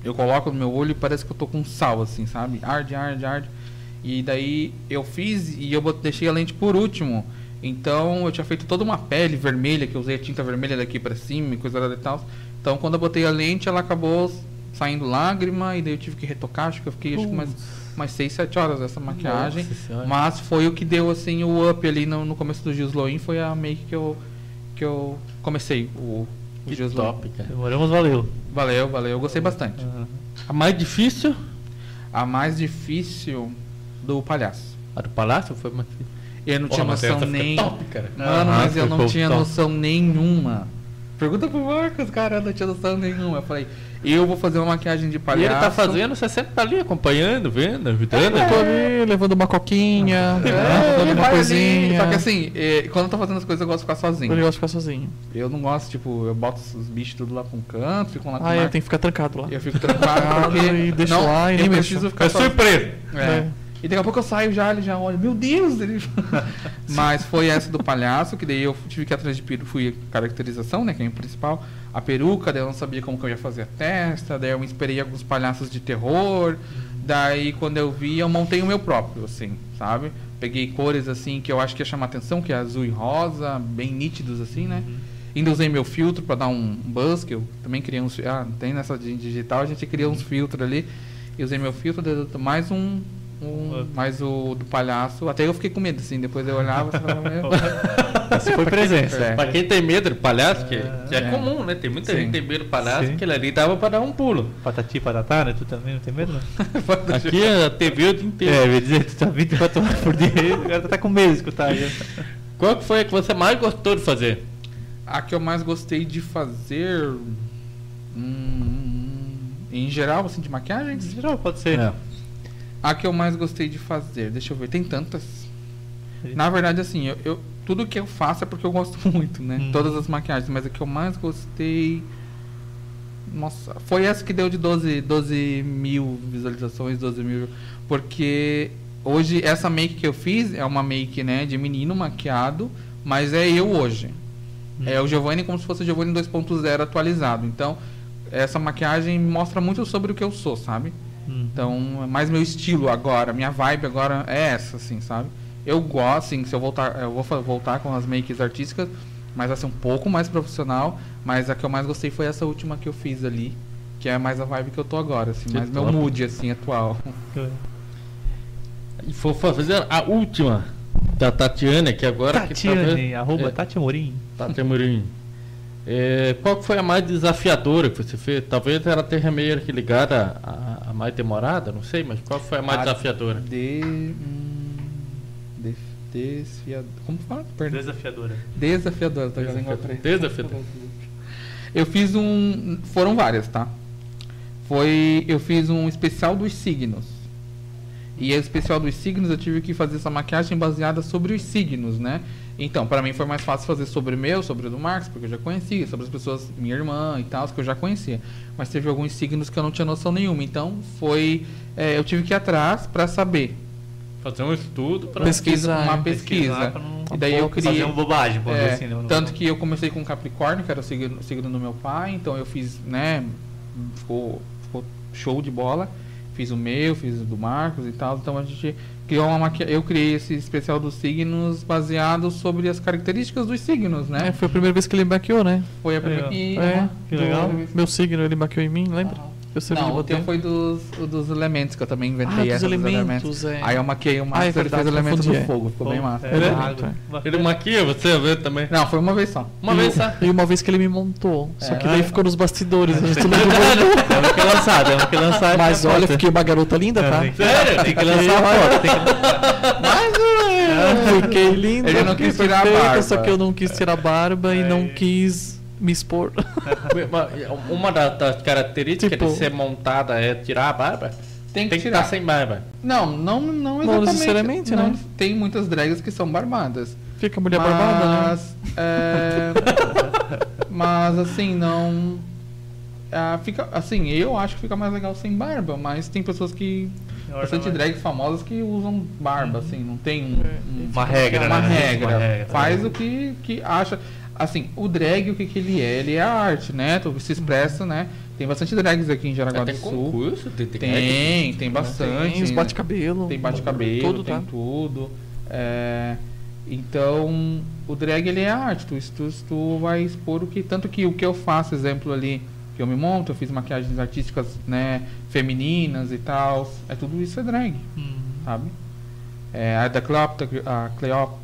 Eu coloco no meu olho e parece que eu tô com sal, assim, sabe? Arde, arde, arde. E daí eu fiz e eu deixei a lente por último. Então eu tinha feito toda uma pele vermelha, que eu usei a tinta vermelha daqui pra cima e coisa e tal. Então quando eu botei a lente, ela acabou saindo lágrima e daí eu tive que retocar. Acho que eu fiquei acho que umas, umas 6, 7 horas dessa maquiagem. Mas foi o que deu assim o up ali no, no começo do Gisloin, foi a make que eu que eu comecei o, o Que top, cara. Demoramos, valeu. Valeu, valeu, eu gostei bastante. A mais difícil? A mais difícil do palhaço. A do Palácio foi mais difícil. Eu não Porra, tinha noção fica nem. top, cara. Mano, Aham, mas eu não tinha top. noção nenhuma. Pergunta pro Marcos, cara, eu não tinha noção nenhuma. Eu falei, eu vou fazer uma maquiagem de E palhaço. ele tá fazendo, você sempre tá ali acompanhando, vendo, ajudando. Eu tô ali levando uma coquinha, É, levando ele uma ali, coisinha. Só que assim, é, quando eu tô fazendo as coisas, eu gosto de ficar sozinho. Ele gosta de ficar sozinho. Eu não gosto, tipo, eu boto os bichos tudo lá pra um canto, ficam lá com Ah, é, tem que ficar trancado lá. Eu fico trancado E porque deixa não, lá e nem eu mexe. preciso ficar É sozinho. surpresa. É. É. E daqui a pouco eu saio já, ele já olha, meu Deus! Ele... Mas foi essa do palhaço, que daí eu tive que ir atrás de peru, fui caracterização, né, que é o principal. A peruca, daí eu não sabia como que eu ia fazer a testa, daí eu em alguns palhaços de terror. Daí quando eu vi, eu montei o meu próprio, assim, sabe? Peguei cores assim que eu acho que ia chamar atenção, que é azul e rosa, bem nítidos assim, né? Ainda usei meu filtro para dar um buzz, que eu também criei uns. Ah, tem nessa digital, a gente cria uns filtros ali. E usei meu filtro, eu- mais um. Um mais o do palhaço. Até eu fiquei com medo, assim. Depois eu olhava e falava, "Meu". Foi presença. É. Pra quem tem medo do palhaço, que, que é, É. comum, né? Tem muita Sim. gente que tem medo do palhaço, Sim. que ele ali dava pra dar um pulo. Patati, patatá, né? Tu também não tem medo, não? Aqui a TV o dia inteiro. É, eu ia dizer, tu tá 24 horas por dia, o cara tá com medo de escutar já. Qual que foi a que você mais gostou de fazer? A que eu mais gostei de fazer. hum, em geral, assim, de maquiagens? Em geral, pode ser. É. A que eu mais gostei de fazer, deixa eu ver, tem tantas. Na verdade, assim, eu, eu- tudo que eu faço é porque eu gosto muito, né? Hum. Todas as maquiagens, mas a que eu mais gostei. Nossa, foi essa que deu de 12, 12 mil visualizações, 12 mil. Porque hoje essa make que eu fiz é uma make, né, de menino maquiado, mas é eu hoje. É o Giovanni como se fosse o Giovanni 2.0 atualizado. Então, essa maquiagem mostra muito sobre o que eu sou, sabe? Hum. Então, é mais meu estilo agora, minha vibe agora é essa, assim, sabe? Eu gosto, assim, se eu voltar, eu vou voltar com as makes artísticas, mas vai ser um pouco mais profissional, mas a que eu mais gostei foi essa última que eu fiz ali, que é mais a vibe que eu tô agora, assim, Que mais meu top. mood, assim, atual. E for fazer a última da Tatiana, que agora que Tatiane, talvez- arroba é, Tati Amorim. Tati Amorim. É, qual foi a mais desafiadora que você fez? Talvez ela tenha meio que ligada a, a mais demorada, não sei, mas qual foi a mais A desafiadora? De... Hum, de desfiador... Como fala? Perdão. Desafiadora. Desafiadora, tá com a língua presa. Desafiadora. Eu fiz um. Foram várias, tá? Foi. Eu fiz um especial dos signos. E o especial dos signos eu tive que fazer essa maquiagem baseada sobre os signos, né? Então, para mim foi mais fácil fazer sobre o meu, sobre o do Marcos, porque eu já conhecia, sobre as pessoas, minha irmã e tal, que eu já conhecia. Mas teve alguns signos que eu não tinha noção nenhuma. Então, foi. é, eu tive que ir atrás para saber Fazer um estudo pra. Pesquisar, uma é. pesquisa. Pesquisar não- E daí eu fazer criei. uma bobagem, por É, assim, né? tanto que eu comecei com Capricórnio, que era o signo, o signo do meu pai, então eu fiz, né? Ficou, ficou show de bola. Fiz o meu, fiz o do Marcos e tal. Então a gente criou uma maquiagem. Eu criei esse especial dos signos baseado sobre as características dos signos, né? É, foi a primeira vez que ele baqueou, né? Foi a primeira. É, aham, que legal. Meu signo, ele baqueou em mim, lembra? Eu sempre Não, o botei. teu foi dos, o dos elementos, que eu também inventei Ah, dos essa elementos, é. Aí eu maquei o Ah, é Master e verdade, fez elementos confundi, do é. fogo, ficou bem massa. É, É. Ele maquia você, vê também. Não, foi uma vez só. Uma e, vez só. E uma vez que ele me montou. Só É. que daí ficou nos bastidores. a gente não Temos que lançar, temos que lançar. Mas olha, fiquei uma garota linda, tá? Que- Tem que lançar a foto. Tem que... Mas é, fiquei linda. Ele não quis tirar a barba. Só que eu não quis tirar a barba e não quis me expor. Uma da- das características Tipo- de ser montada é tirar a barba. Tem que Tem que tirar. estar sem barba. Não, não, não Não exatamente. necessariamente, não, né? Tem muitas drags que são barbadas. Fica a mulher barbada, né? mas, é, mas assim, não. ah, fica, assim, eu acho que fica mais legal sem barba, mas tem pessoas que. Bastante drags famosas que usam barba, assim, não tem um, um- Uma regra, uma né? regra. Uma regra. Faz o que, que acha. Assim, o drag, o que, que ele é? Ele é a arte, né? Tu se expressa, né? Tem bastante drags aqui em Jaraguá tem do Sul. concurso, tem, tem, Tem, tem bastante. Tem os bate-cabelo. Tem bate-cabelo, Tudo, tem tá? tudo. É, então, o drag ele é arte. Tu, tu, tu vai expor o que. Tanto que o que eu faço, exemplo ali, que eu me monto, eu fiz maquiagens artísticas né, femininas e tal. É tudo isso é drag, Hum. sabe? É, a da Cleópatra, a Cleópatra.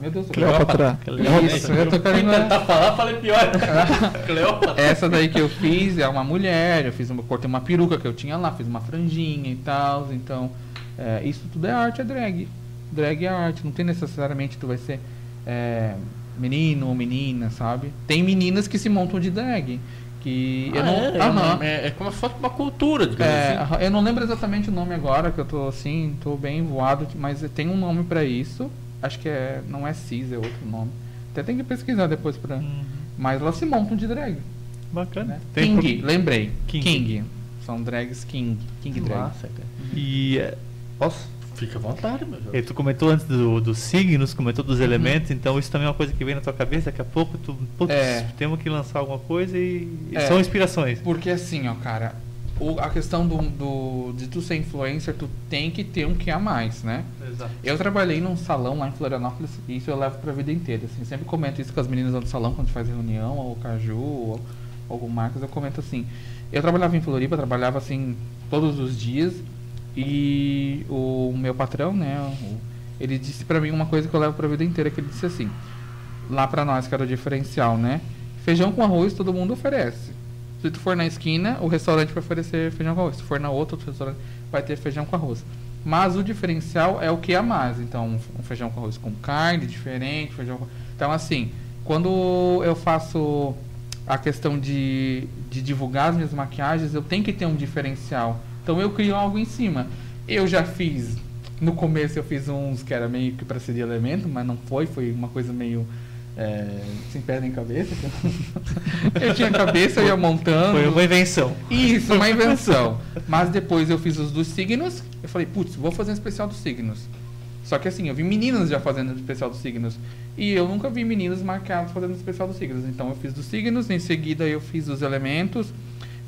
Meu Deus do céu. Cleópatra. Isso, eu tô querendo. tentar falar, falei pior. Cleópatra. Essa daí que eu fiz é uma mulher, eu fiz uma, cortei uma peruca que eu tinha lá, fiz uma franjinha e tal. Então, é, isso tudo é arte, é drag. Drag é arte, não tem necessariamente tu vai ser é, menino ou menina, sabe? Tem meninas que se montam de drag. Que eu Ah, não. é, Aham. é, é como se fosse uma cultura, digamos É, assim. eu não lembro exatamente o nome agora, que eu tô assim, tô bem voado, mas tem um nome pra isso. Acho que é. Não é cis, é outro nome. Até tem que pesquisar depois pra. Hum. Mas elas se montam de drag. Bacana. Né? Tem King, lembrei. King. King. São drags King. King drag. Massa, cara. E é, Nossa, fica à vontade, meu jovem. E tu comentou antes do, dos signos, comentou Uhum. dos elementos, então isso também é uma coisa que vem na tua cabeça, daqui a pouco tu, putz, É. temos que lançar alguma coisa e, e É. são inspirações. Porque assim, ó, cara, o- a questão do, do- de tu ser influencer, tu tem que ter um que a mais, né? Exato. Eu trabalhei num salão lá em Florianópolis e isso eu levo pra vida inteira. Assim, sempre comento isso com as meninas do salão quando faz reunião, ou o Caju, ou, ou o Marcos, eu comento assim. Eu trabalhava em Floripa, trabalhava assim todos os dias e o meu patrão, né, ele disse pra mim uma coisa que eu levo pra vida inteira, que ele disse assim, lá pra nós que era o diferencial, né? Feijão com arroz todo mundo oferece. Se tu for na esquina, o restaurante vai oferecer feijão com arroz. Se for na outra, outro restaurante vai ter feijão com arroz. Mas o diferencial é o que a mais. Então, um feijão com arroz com carne diferente, feijão com... Então, assim, quando eu faço a questão de, de divulgar as minhas maquiagens, eu tenho que ter um diferencial. Então, eu crio algo em cima. Eu já fiz, no começo eu fiz uns que era meio que para ser de elemento, mas não foi, foi uma coisa meio é, sem pé nem cabeça. eu tinha cabeça, eu ia montando. Foi uma invenção. Isso, uma invenção. Mas depois eu fiz os dos signos. Eu falei, putz, vou fazer um especial dos signos. Só que assim, eu vi meninas já fazendo o especial dos signos. E eu nunca vi meninas marcadas fazendo o especial dos signos. Então eu fiz dos signos, em seguida eu fiz os elementos.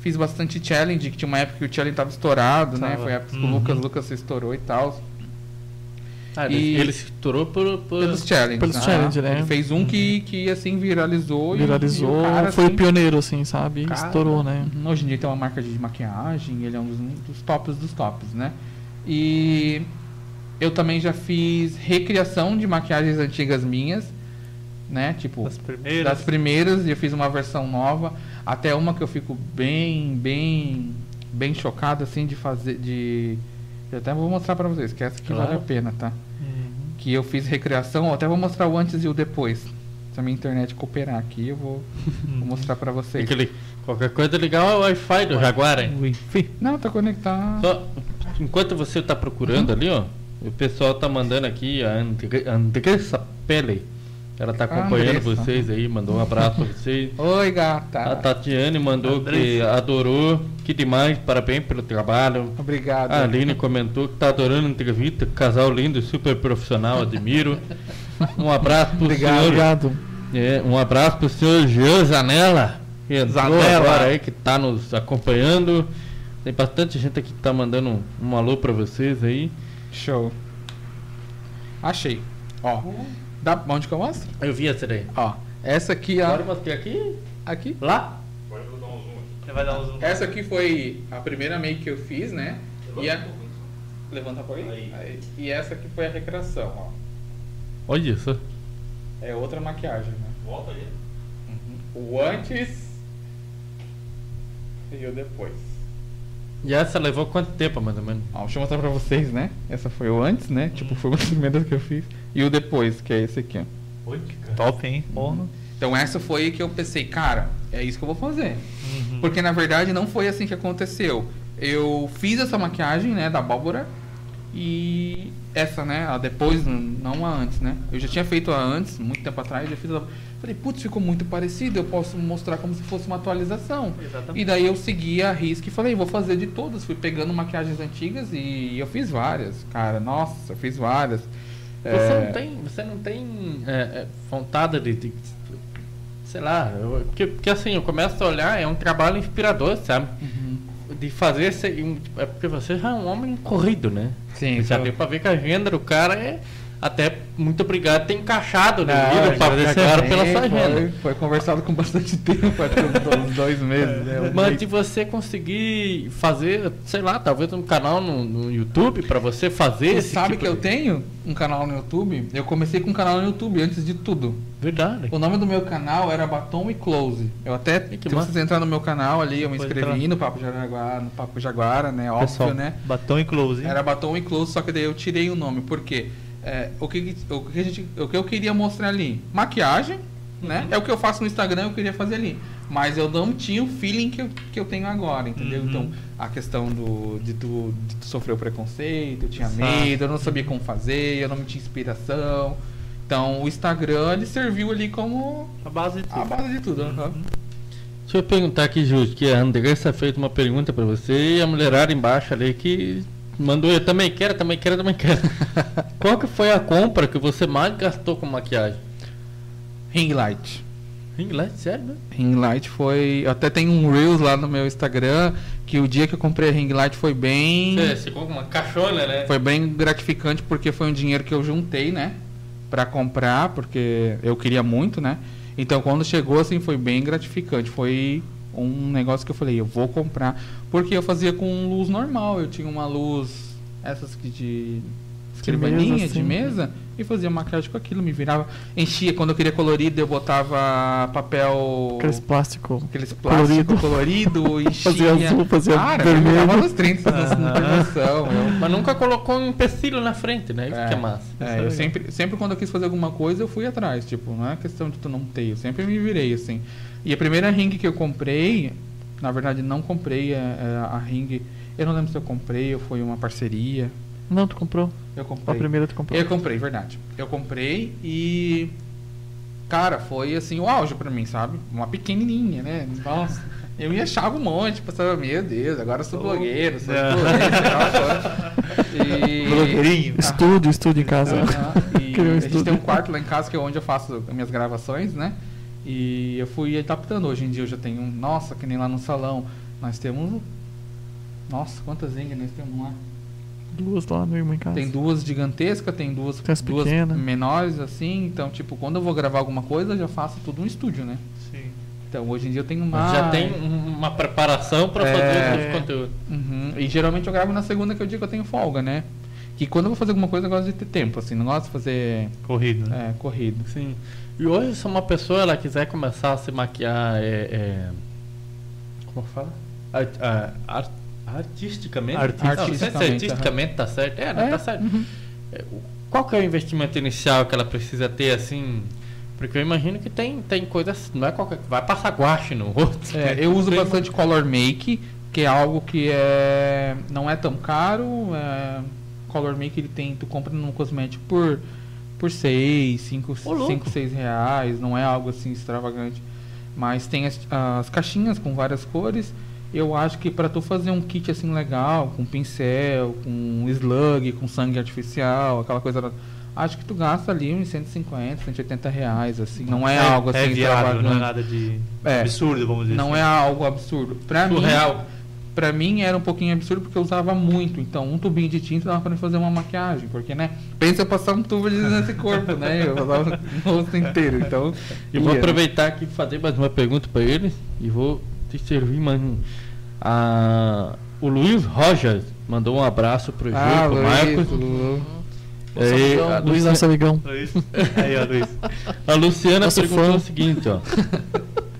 Fiz bastante challenge, que tinha uma época que o challenge tava estourado, né? Tava. Foi a época que Uhum. o Lucas, Lucas se estourou e tal. Ah, ele, E- ele se estourou por. por... Pelos challenges. Pelos aham. challenge, né? Ele fez um que, que assim viralizou. e- Viralizou, e o cara, foi assim, o pioneiro, assim, sabe? Cara, Estourou, né? Uhum. Hoje em dia tem uma marca de maquiagem, ele é um dos, um dos tops dos tops, né? E eu também já fiz recriação de maquiagens antigas minhas, né? Tipo, Das primeiras. das primeiras, e eu fiz uma versão nova, até uma que eu fico bem, bem, bem chocado, assim, de fazer, de... Eu até vou mostrar pra vocês, que essa aqui Claro. vale a pena, tá? Uhum. Que eu fiz recriação, eu até vou mostrar o antes e o depois. Se a minha internet cooperar aqui, eu vou, vou mostrar pra vocês. Aquele, qualquer coisa ligar o Wi-Fi do Jaguar, hein? Ui, fi. Não, tá conectado. Só, enquanto você está procurando ali, ó, o pessoal tá mandando aqui a Andre- Andressa Pele. Ela tá Ah, acompanhando Andressa. vocês aí, mandou um abraço pra vocês. Oi, A gata. Tatiane mandou que Andressa. adorou, que demais, parabéns pelo trabalho. Obrigado. A Aline comentou que tá adorando a entrevista, casal lindo, super profissional, admiro. Um abraço pro Obrigado. senhor. Obrigado. É, um abraço pro senhor Jean Zanella, que Zanella. agora aí, que tá nos acompanhando. Tem bastante gente aqui que tá mandando um, um alô pra vocês aí. Show. Achei. Ó. Dá, onde que eu mostro? Eu vi essa daí. Ó. Essa aqui, Pode ó. mostrar aqui? Aqui. Lá? Você vai dar um zoom. Essa aqui foi a primeira make que eu fiz, né? E a... Levanta um pouquinho. Aí. E essa aqui foi a recreação, ó. Olha isso. É outra maquiagem, né? Volta ali. Uhum. O antes e o depois. E essa levou quanto tempo, mais ou menos? Ó, deixa eu mostrar pra vocês, né? Essa foi o antes, né? Tipo, foi uma das primeiras que eu fiz. E o depois, que é esse aqui, ó. Oi, que cara. Top, hein? Porra. Então essa foi que eu pensei, cara, é isso que eu vou fazer. Uhum. Porque na verdade não foi assim que aconteceu. Eu fiz essa maquiagem, né, da abóbora e essa, né, a depois, não a antes, né? Eu já tinha feito a antes, muito tempo atrás, já fiz a... Falei, putz, ficou muito parecido, eu posso mostrar como se fosse uma atualização. Exatamente. E daí eu segui a risca e falei, vou fazer de todas. Fui pegando maquiagens antigas e eu fiz várias, cara. Nossa, eu fiz várias. Você É, não tem, você não tem é, é, vontade de, de- sei lá, eu- porque, porque assim, eu começo a olhar, é um trabalho inspirador, sabe? Uhum. De fazer esse, é porque você já é um homem corrido, né? Sim, já deu pra ver que a agenda do cara é até muito obrigado por ter encaixado no Ah, vídeo pra agradecer agora pela sua agenda. Foi, conversado com bastante tempo, acho uns dois meses. né? Mas de você conseguir fazer, sei lá, talvez um canal no, no YouTube pra você fazer Você sabe tipo que eu de- tenho um canal no YouTube? Eu comecei com um canal no YouTube antes de tudo. Verdade. O nome do meu canal era Batom e Close. Eu até, se massa. vocês entrarem no meu canal ali, eu me inscrevi entrar. no Papo Jaguara, no Papo Jaguara, né? Óbvio, Pessoal, né? batom e close, hein? Era Batom e Close, só que daí eu tirei o nome, porque é, o, que, o, que a gente, o que eu queria mostrar ali? Maquiagem, né? É o que eu faço no Instagram, eu queria fazer ali. Mas eu não tinha o feeling que eu, que eu tenho agora, entendeu? Uhum. Então, a questão do, de, tu, de tu sofrer o preconceito, eu tinha Exato. medo, eu não sabia como fazer, eu não tinha inspiração. Então, o Instagram, ele serviu ali como A base de a tudo. base de tudo. aham. Deixa eu perguntar aqui, Júlio, que a Andressa fez uma pergunta pra você e a mulherada embaixo ali que mandou, eu também quero, também quero, também quero. Qual que foi a compra que você mais gastou com maquiagem? Ring light. Ring light, sério, né? Ring light foi. Eu até tenho um Reels lá no meu Instagram que o dia que eu comprei a ring light foi bem. Você ficou com uma caixona, né? Foi bem gratificante porque foi um dinheiro que eu juntei, né? Pra comprar, porque eu queria muito, né? Então quando chegou assim foi bem gratificante. Foi um negócio que eu falei, eu vou comprar. Porque eu fazia com luz normal. Eu tinha uma luz, essas que de escrivaninha, de assim. mesa, e fazia maquiagem com aquilo, me virava. Enchia, quando eu queria colorido, eu botava papel. Aqueles plásticos. Aqueles plásticos colorido, enchia. Fazia azul, fazia Cara, vermelho. eu virava nos 30, não tem noção. Eu, Mas nunca colocou um empecilho na frente, né? Isso que é massa. é, eu sempre, sempre quando eu quis fazer alguma coisa, eu fui atrás. Tipo, não é questão de tu não ter, eu sempre me virei, assim. E a primeira ring que eu comprei, na verdade não comprei é, é, a ring, eu não lembro se eu comprei ou foi uma parceria. Não, tu comprou. Eu A comprei. primeira tu comprou. Eu comprei, verdade. Eu comprei e. Cara, foi assim o auge pra mim, sabe? Uma pequenininha, né? Nossa. Eu me achava um monte, pensava, meu Deus, agora eu sou blogueiro, sou É. influencer. E- Blogueirinho. Estúdio, estúdio em casa. Aham, e Criou um a gente tem um quarto lá em casa que é onde eu faço as minhas gravações, né? E eu fui adaptando. Hoje em dia eu já tenho, um- nossa, que nem lá no salão. Nós temos. Nossa, quantas zinhas nós temos lá? Duas lá no irmão em casa. Tem duas gigantescas, tem duas, Tem as duas pequenas. menores, assim. Então, tipo, quando eu vou gravar alguma coisa, eu já faço tudo no estúdio, né? Sim. Então, hoje em dia eu tenho mais. Já tem um- uma preparação pra É. fazer os conteúdos. Uhum. E geralmente eu gravo na segunda, que é o dia que eu tenho folga, né? Que quando eu vou fazer alguma coisa, eu gosto de ter tempo, assim. Não gosto de fazer Corrido, né? é, corrido. Sim. E hoje, se uma pessoa ela quiser começar a se maquiar, é, é- como fala? Art- ah, art- artisticamente? Artisticamente. Não, se Artisticamente, tá certo. É, não, É, tá certo. É, o- Qual que é o investimento inicial que ela precisa ter, assim? Porque eu imagino que tem, tem coisas, não é qualquer vai passar guache no rosto. É, eu uso Tem- bastante color make, que é algo que é não é tão caro. É, color make ele tem, tu compra no cosmético por por 6, 5, Ô, louco. 5, 6 reais, não é algo assim extravagante. Mas tem as, as caixinhas com várias cores. Eu acho que para tu fazer um kit assim legal, com pincel, com slug, com sangue artificial, aquela coisa. Acho que tu gasta ali uns 150, 180 reais, assim. Não é, algo assim É viável, não é extravagante. nada de É. absurdo, vamos dizer Não assim. é algo absurdo. Pra mim, Pra mim era um pouquinho absurdo porque eu usava muito. Então, um tubinho de tinta dava pra fazer uma maquiagem. Porque, né? Pensa eu passar um tubo de nesse corpo, né? Eu passava no rosto inteiro. Então, Eu vou aproveitar aqui e fazer mais uma pergunta para eles e vou te servir mais um. Ah, o Luiz Rogers mandou um abraço pro Ah, pro Luiz, Marcos. Lu- É, a, Luiz, Luci- nosso amigão. Luiz. Aí, ó, Luiz. a Luciana Nosso perguntou fã. o seguinte, ó.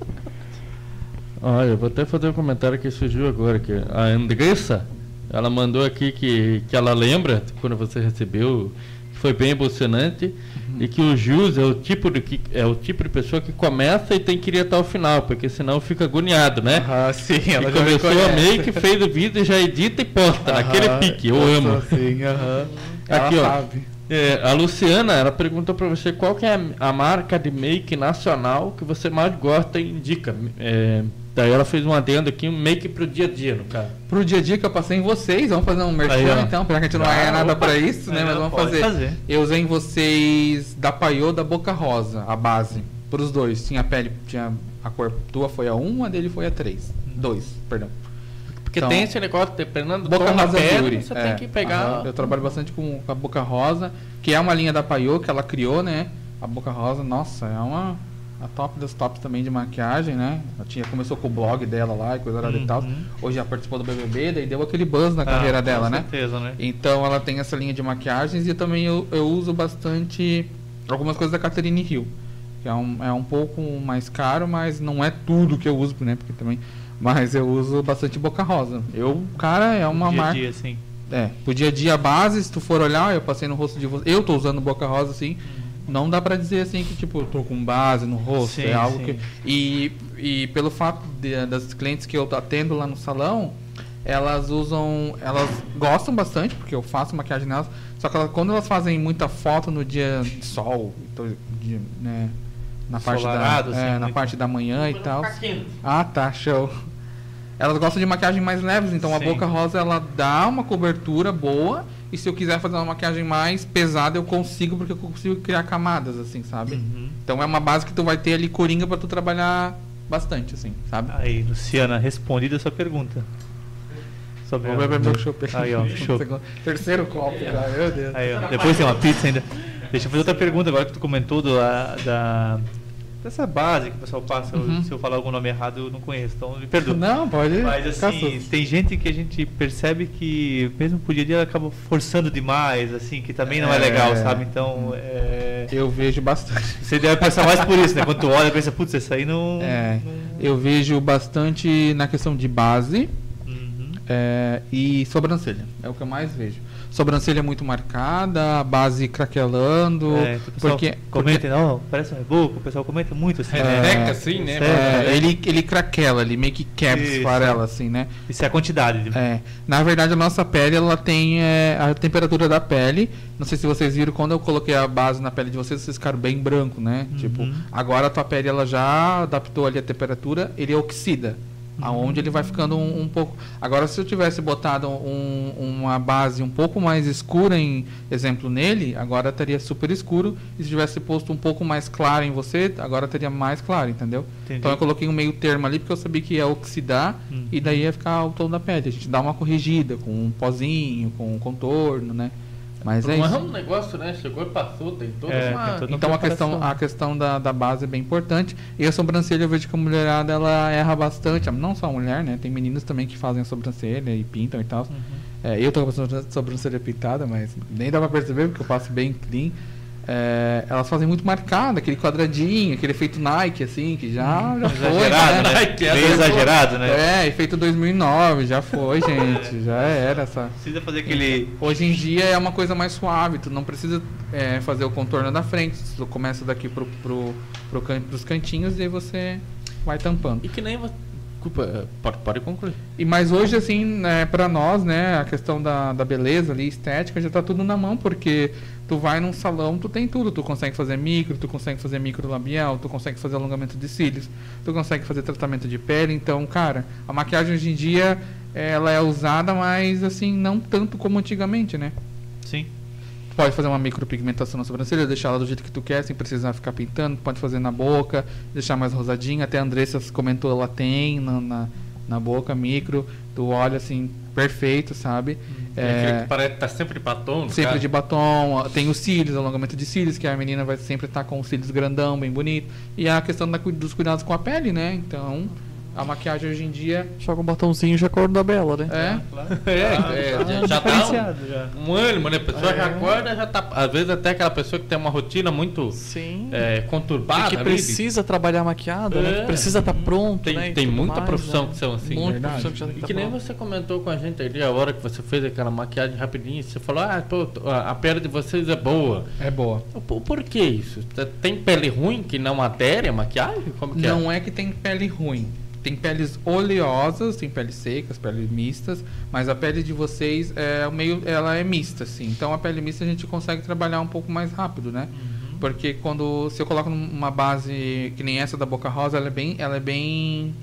Olha, eu vou até fazer um comentário que surgiu agora. Que a Andressa, ela mandou aqui que, que ela lembra quando você recebeu, que foi bem emocionante. E que o Jus é o tipo de que é o tipo de pessoa que começa e tem que ir até o final, porque senão fica agoniado, né? Ah, sim, E ela me começou a conhece. make, fez o vídeo, já edita e posta, naquele Aham, pique, eu eu amo. assim, aham. Ela Aqui, ó. sabe. É, a Luciana, ela perguntou pra você qual que é a, a marca de make nacional que você mais gosta e indica. É, daí ela fez um adendo aqui, um make pro dia a dia, no caso. Pro dia a dia que eu passei em vocês, vamos fazer um merchan Aí, então, porque a gente não Ah, ganha nada opa. pra isso, né? Mas vamos fazer. fazer. Eu usei em vocês da Paiô da Boca Rosa, a base. Pros dois. Tinha a pele, tinha a cor tua foi a 1, a dele foi a 3. 2, perdão. Porque Então, tem esse negócio, dependendo do Boca Rosa pele, Beauty. você é. tem que pegar. Aham. Eu trabalho bastante com, com a Boca Rosa, que é uma linha da Paiô que ela criou, né? A Boca Rosa, nossa, é uma a top das tops também de maquiagem, né? Ela tinha, começou com o blog dela lá e coisa lá e tal. Uhum. Hoje ela participou do BBB, daí deu aquele buzz na Ah, carreira dela, com né? certeza, né? Então ela tem essa linha de maquiagens e também eu, eu uso bastante algumas coisas da Catherine Hill. Que é um, é um pouco mais caro, mas não é tudo que eu uso, né? Porque também. Mas eu uso bastante Boca Rosa. Eu, cara, é uma marca. dia, assim. É, pro dia a dia base, se tu for olhar, eu passei no rosto de você. Eu tô usando Boca Rosa assim. Não dá pra dizer assim que tipo, eu tô com base no rosto. Sim, é algo sim. que. E, e pelo fato de- das clientes que eu atendo lá no salão, elas usam. Elas gostam bastante, porque eu faço maquiagem nelas. Só que elas- quando elas fazem muita foto no dia de sol, então, de- né, na parte da, Ensolarado, assim, é, na muito. parte da manhã e tal. Quente. Ah, tá, show. Elas gostam de maquiagem mais leves, então a Sim. Boca Rosa ela dá uma cobertura boa. E se eu quiser fazer uma maquiagem mais pesada, eu consigo, porque eu consigo criar camadas, assim, sabe? Uhum. Então é uma base que tu vai ter ali coringa pra tu trabalhar bastante, assim, sabe? Aí, Luciana, respondida a sua pergunta. Sobre Vou beber meu chopp. Aí, ó, chopp. Terceiro copo meu Deus. Aí, ó, depois tem uma pizza ainda. Deixa eu fazer outra pergunta agora que tu comentou do, da, dessa base que o pessoal passa. Uhum. Se eu falar algum nome errado, eu não conheço, então me perdoa. Não, pode. Mas assim, susto. tem gente que a gente percebe que mesmo por dia a dia acaba forçando demais, assim, que também não é, É. legal, sabe? Então, é... Eu vejo bastante. você deve pensar mais por isso, né? Quando tu olha, pensa, putz, isso aí não... É, não- eu vejo bastante na questão de base. Uhum. É, e sobrancelha, é o que eu mais vejo. Sobrancelha muito marcada, a base craquelando. É, porque, comenta, não, parece um reboco, o pessoal comenta muito assim, É. né? Reca assim, né? É, ele, ele craquela, ele meio que quebra, Isso. esfarela, assim, né? Isso é a quantidade. de- É, na verdade, a nossa pele ela tem é, a temperatura da pele. Não sei se vocês viram quando eu coloquei a base na pele de vocês, vocês ficaram bem branco, né? Uhum. Tipo, agora a tua pele ela já adaptou ali a temperatura, ele oxida. Aonde ele vai ficando um, um pouco. Agora, se eu tivesse botado um- uma base um pouco mais escura, em exemplo, nele, agora estaria super escuro. E se tivesse posto um pouco mais claro em você, agora teria mais claro, entendeu? Entendi. Então eu coloquei um meio termo ali porque eu sabia que ia oxidar Uhum. e daí ia ficar o tom da pele. A gente dá uma corrigida com um pozinho, com um contorno, né? Mas é é isso. um negócio, né? Chegou e passou, tem toda É, uma. tem toda- Então a questão, a questão da, da base é bem importante. E a sobrancelha eu vejo que a mulherada ela erra bastante. Não só a mulher, né? Tem meninas também que fazem a sobrancelha e pintam e tal. Uhum. É, eu tô com a sobran- sobrancelha pintada, mas nem dá pra perceber porque eu passo bem clean. É, elas fazem muito marcada, aquele quadradinho, aquele efeito Nike, assim, que já, já foi. Exagerado, né? Nike, essa Meio é exagerado, né? É, efeito 2009, já foi, gente. Já era essa. Precisa fazer aquele... Hoje em dia é uma coisa mais suave, tu não precisa é, fazer o contorno da frente, tu começa daqui pro, pro, pro can, pros cantinhos e aí você vai tampando. E que nem Desculpa, eh, pode, pode concluir. E mas hoje, assim, né, pra nós, né, a questão da, da beleza ali, estética, já tá tudo na mão, porque tu vai num salão, tu tem tudo. Tu consegue fazer micro, tu consegue fazer micro labial, tu consegue fazer alongamento de cílios, tu consegue fazer tratamento de pele. Então, cara, a maquiagem hoje em dia, ela é usada, mas assim, não tanto como antigamente, né? Sim. Tu pode fazer uma micropigmentação na sobrancelha, deixar ela do jeito que tu quer, sem precisar ficar pintando. Pode fazer na boca, deixar mais rosadinha. Até a Andressa comentou, ela tem na, na, na boca, micro. Tu olha assim, perfeito, sabe? É... Aquele que parece que tá sempre de batom, Sempre de batom, tem os cílios, alongamento de cílios, que a menina vai sempre estar com os cílios grandão, bem bonito. E a questão da dos cuidados com a pele, né? Então, a maquiagem hoje em dia Joga um batomzinho e já acorda da bela, né? é. É, Ah, é, tá já, já dá diferenciado, já. um, um ânimo, né? A pessoa É. já acorda, já tá. Às vezes até aquela pessoa que tem uma rotina muito Sim. é, E conturbada. que ali, precisa trabalhar maquiada, né? É. Que precisa estar pronto, Tem, né? e tem muita mais, profissão né? que são assim. Muita verdade. profissão que já tem que E tá que nem pronta. você comentou com a gente ali, a hora que você fez aquela maquiagem rapidinho, você falou, ah, pô, a a pele de vocês é boa. É boa. Por, por que isso? Tem pele ruim que não adere à maquiagem? Como que é? Não é que tem pele ruim. Tem peles oleosas, tem peles secas, peles mistas, mas a pele de vocês é meio, ela é mista, assim. Então a pele mista a gente consegue trabalhar um pouco mais rápido, né? Porque quando se eu coloco uma base que nem essa da Boca Rosa, ela é bem, ela é bem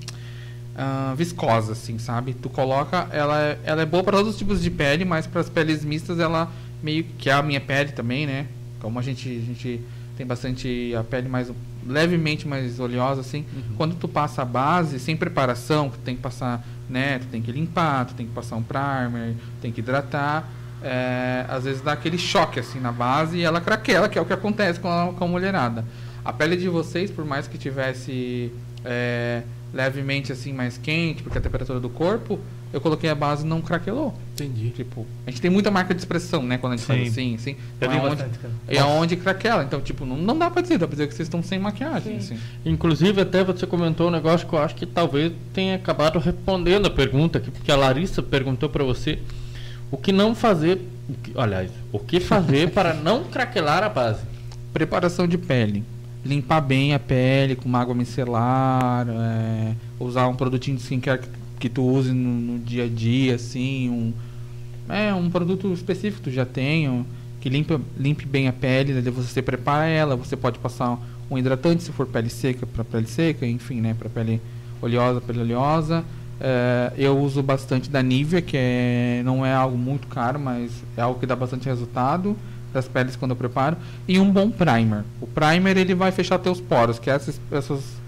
ah, viscosa, assim, sabe? Tu coloca, ela é, ela é boa para todos os tipos de pele, mas para as peles mistas ela meio que é a minha pele também, né? Como a gente, a gente tem bastante a pele mais levemente mais oleosa, assim. Quando tu passa a base sem preparação, que tu tem que passar, né? Tu tem que limpar, tu tem que passar um primer, tem que hidratar. é, às vezes dá aquele choque assim na base e ela craquela, que é o que acontece com a, com a mulherada. A pele de vocês, por mais que tivesse é, levemente assim mais quente, porque a temperatura do corpo, eu coloquei a base e não craquelou. Entendi. Tipo, a gente tem muita marca de expressão, né? Quando a gente faz Sim. assim, assim. Eu Então é onde, bastante, cara. é onde craquela. Então, tipo, não, não dá pra dizer, dá pra dizer que vocês estão sem maquiagem, assim. Inclusive, até você comentou um negócio que eu acho que talvez tenha acabado respondendo a pergunta, aqui, porque a Larissa perguntou para você o que não fazer, o que, aliás, o que fazer para não craquelar a base. Preparação de pele. Limpar bem a pele com uma água micelar, é, usar um produtinho de skincare que, que tu use no, no dia a dia, assim, um, é, um produto específico que tu já um, que limpa, limpe bem a pele, daí você prepara ela, você pode passar um hidratante se for pele seca para pele seca, enfim, né, para pele oleosa, pele oleosa. É, eu uso bastante da Nivea, que é, não é algo muito caro, mas é algo que dá bastante resultado das peles quando eu preparo. E um bom primer. O primer ele vai fechar teus poros, que é essas, essas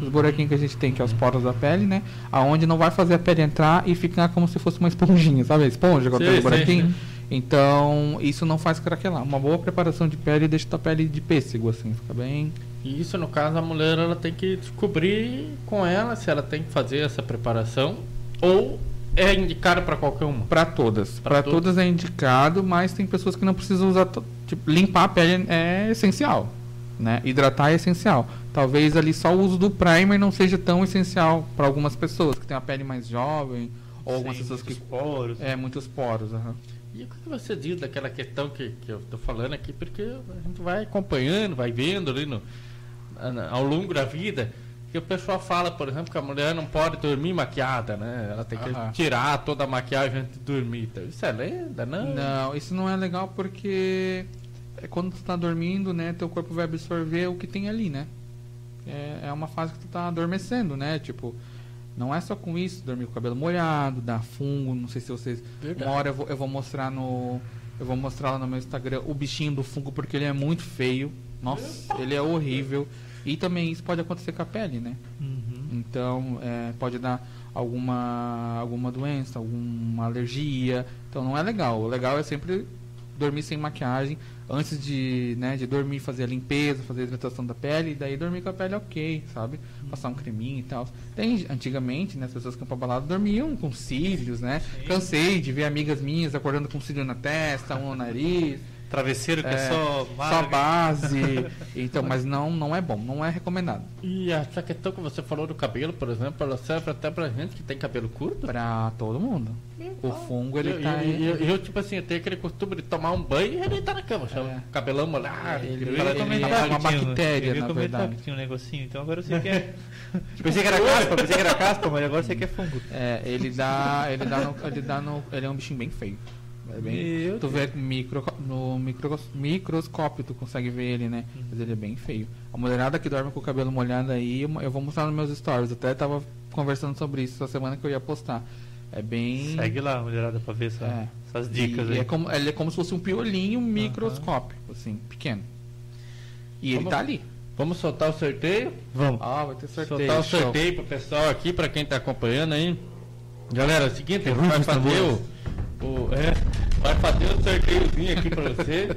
os buraquinhos que a gente tem, que é os poros da pele, né? Aonde não vai fazer a pele entrar e ficar como se fosse uma esponjinha, sabe? A esponja quando Sei, tem o sei. buraquinho. Então, isso não faz craquelar. Uma boa preparação de pele deixa tua pele de pêssego, assim, fica bem. E isso, no caso, a mulher ela tem que descobrir com ela se ela tem que fazer essa preparação ou é indicado para qualquer uma. Pra todas. Pra todas. é indicado, mas tem pessoas que não precisam usar. Tipo, limpar a pele é essencial. Né? Hidratar é essencial. Talvez ali só o uso do primer não seja tão essencial para algumas pessoas que têm a pele mais jovem ou algumas Sim, pessoas que. muitos poros. É, muitos poros. aham. E o que você diz daquela questão que, que eu tô falando aqui? Porque a gente vai acompanhando, vai vendo ali no, ao longo da vida. Que o pessoal fala, por exemplo, que a mulher não pode dormir maquiada, né? Ela tem que tirar toda a maquiagem antes de dormir. Então, Isso é lenda, não? Não, isso não é legal porque é quando tu tá dormindo, né, teu corpo vai absorver o que tem ali, né? É, é uma fase que tu tá adormecendo, né? Tipo, não é só com isso, dormir com o cabelo molhado, dar fungo, não sei se vocês. Verdade. Uma hora eu vou, eu vou mostrar no. Eu vou mostrar lá no meu Instagram o bichinho do fungo porque ele é muito feio. Nossa, ele é horrível. E também isso pode acontecer com a pele, né? Uhum. Então, é, pode dar alguma, alguma doença, alguma alergia. Então, não é legal. O legal é sempre dormir sem maquiagem. Antes de, né, de dormir, fazer a limpeza, fazer a hidratação da pele. E daí dormir com a pele ok, sabe? Passar um creminho e tal. Tem, antigamente, né, as pessoas que iam pra balada dormiam com cílios, né? Cansei de ver amigas minhas acordando com cílio na testa, um no nariz. Travesseiro que é, É, só só marca. base. então, mas não, não é bom, não é recomendado. E essa questão que você falou do cabelo, por exemplo, ela serve até pra gente que tem cabelo curto? Pra todo mundo. O fungo, ele eu, tá. eu, eu, eu, tipo assim, eu tenho aquele costume de tomar um banho e deitar na cama, sabe? É. Cabelão molhado. Ele- ele- ele- comentar é uma bactéria, na verdade. que tinha um negocinho, então agora você quer. pensei que era caspa, pensei que era caspa, mas agora você quer fungo. É, ele dá. Ele dá no. Ele dá no. Ele é um bichinho bem feio. É bem, Meu tu vê micro, no micro, microscópio, tu consegue ver ele, né? Mas ele é bem feio. A mulherada que dorme com o cabelo molhado aí, eu vou mostrar nos meus stories. Até tava conversando sobre isso essa semana que eu ia postar. É bem. Segue lá, mulherada, pra ver essa- É. essas dicas e aí. é como, ele é como se fosse um piolinho microscópio, assim, pequeno. E ele Vamos- tá ali. Vamos soltar o sorteio? Vamos. Ah, vai ter sorteio. Soltar o show. sorteio pro pessoal aqui, pra quem tá acompanhando aí. Galera, é o seguinte, vai fazer o, o- é, vai fazer o sorteiozinho aqui pra você.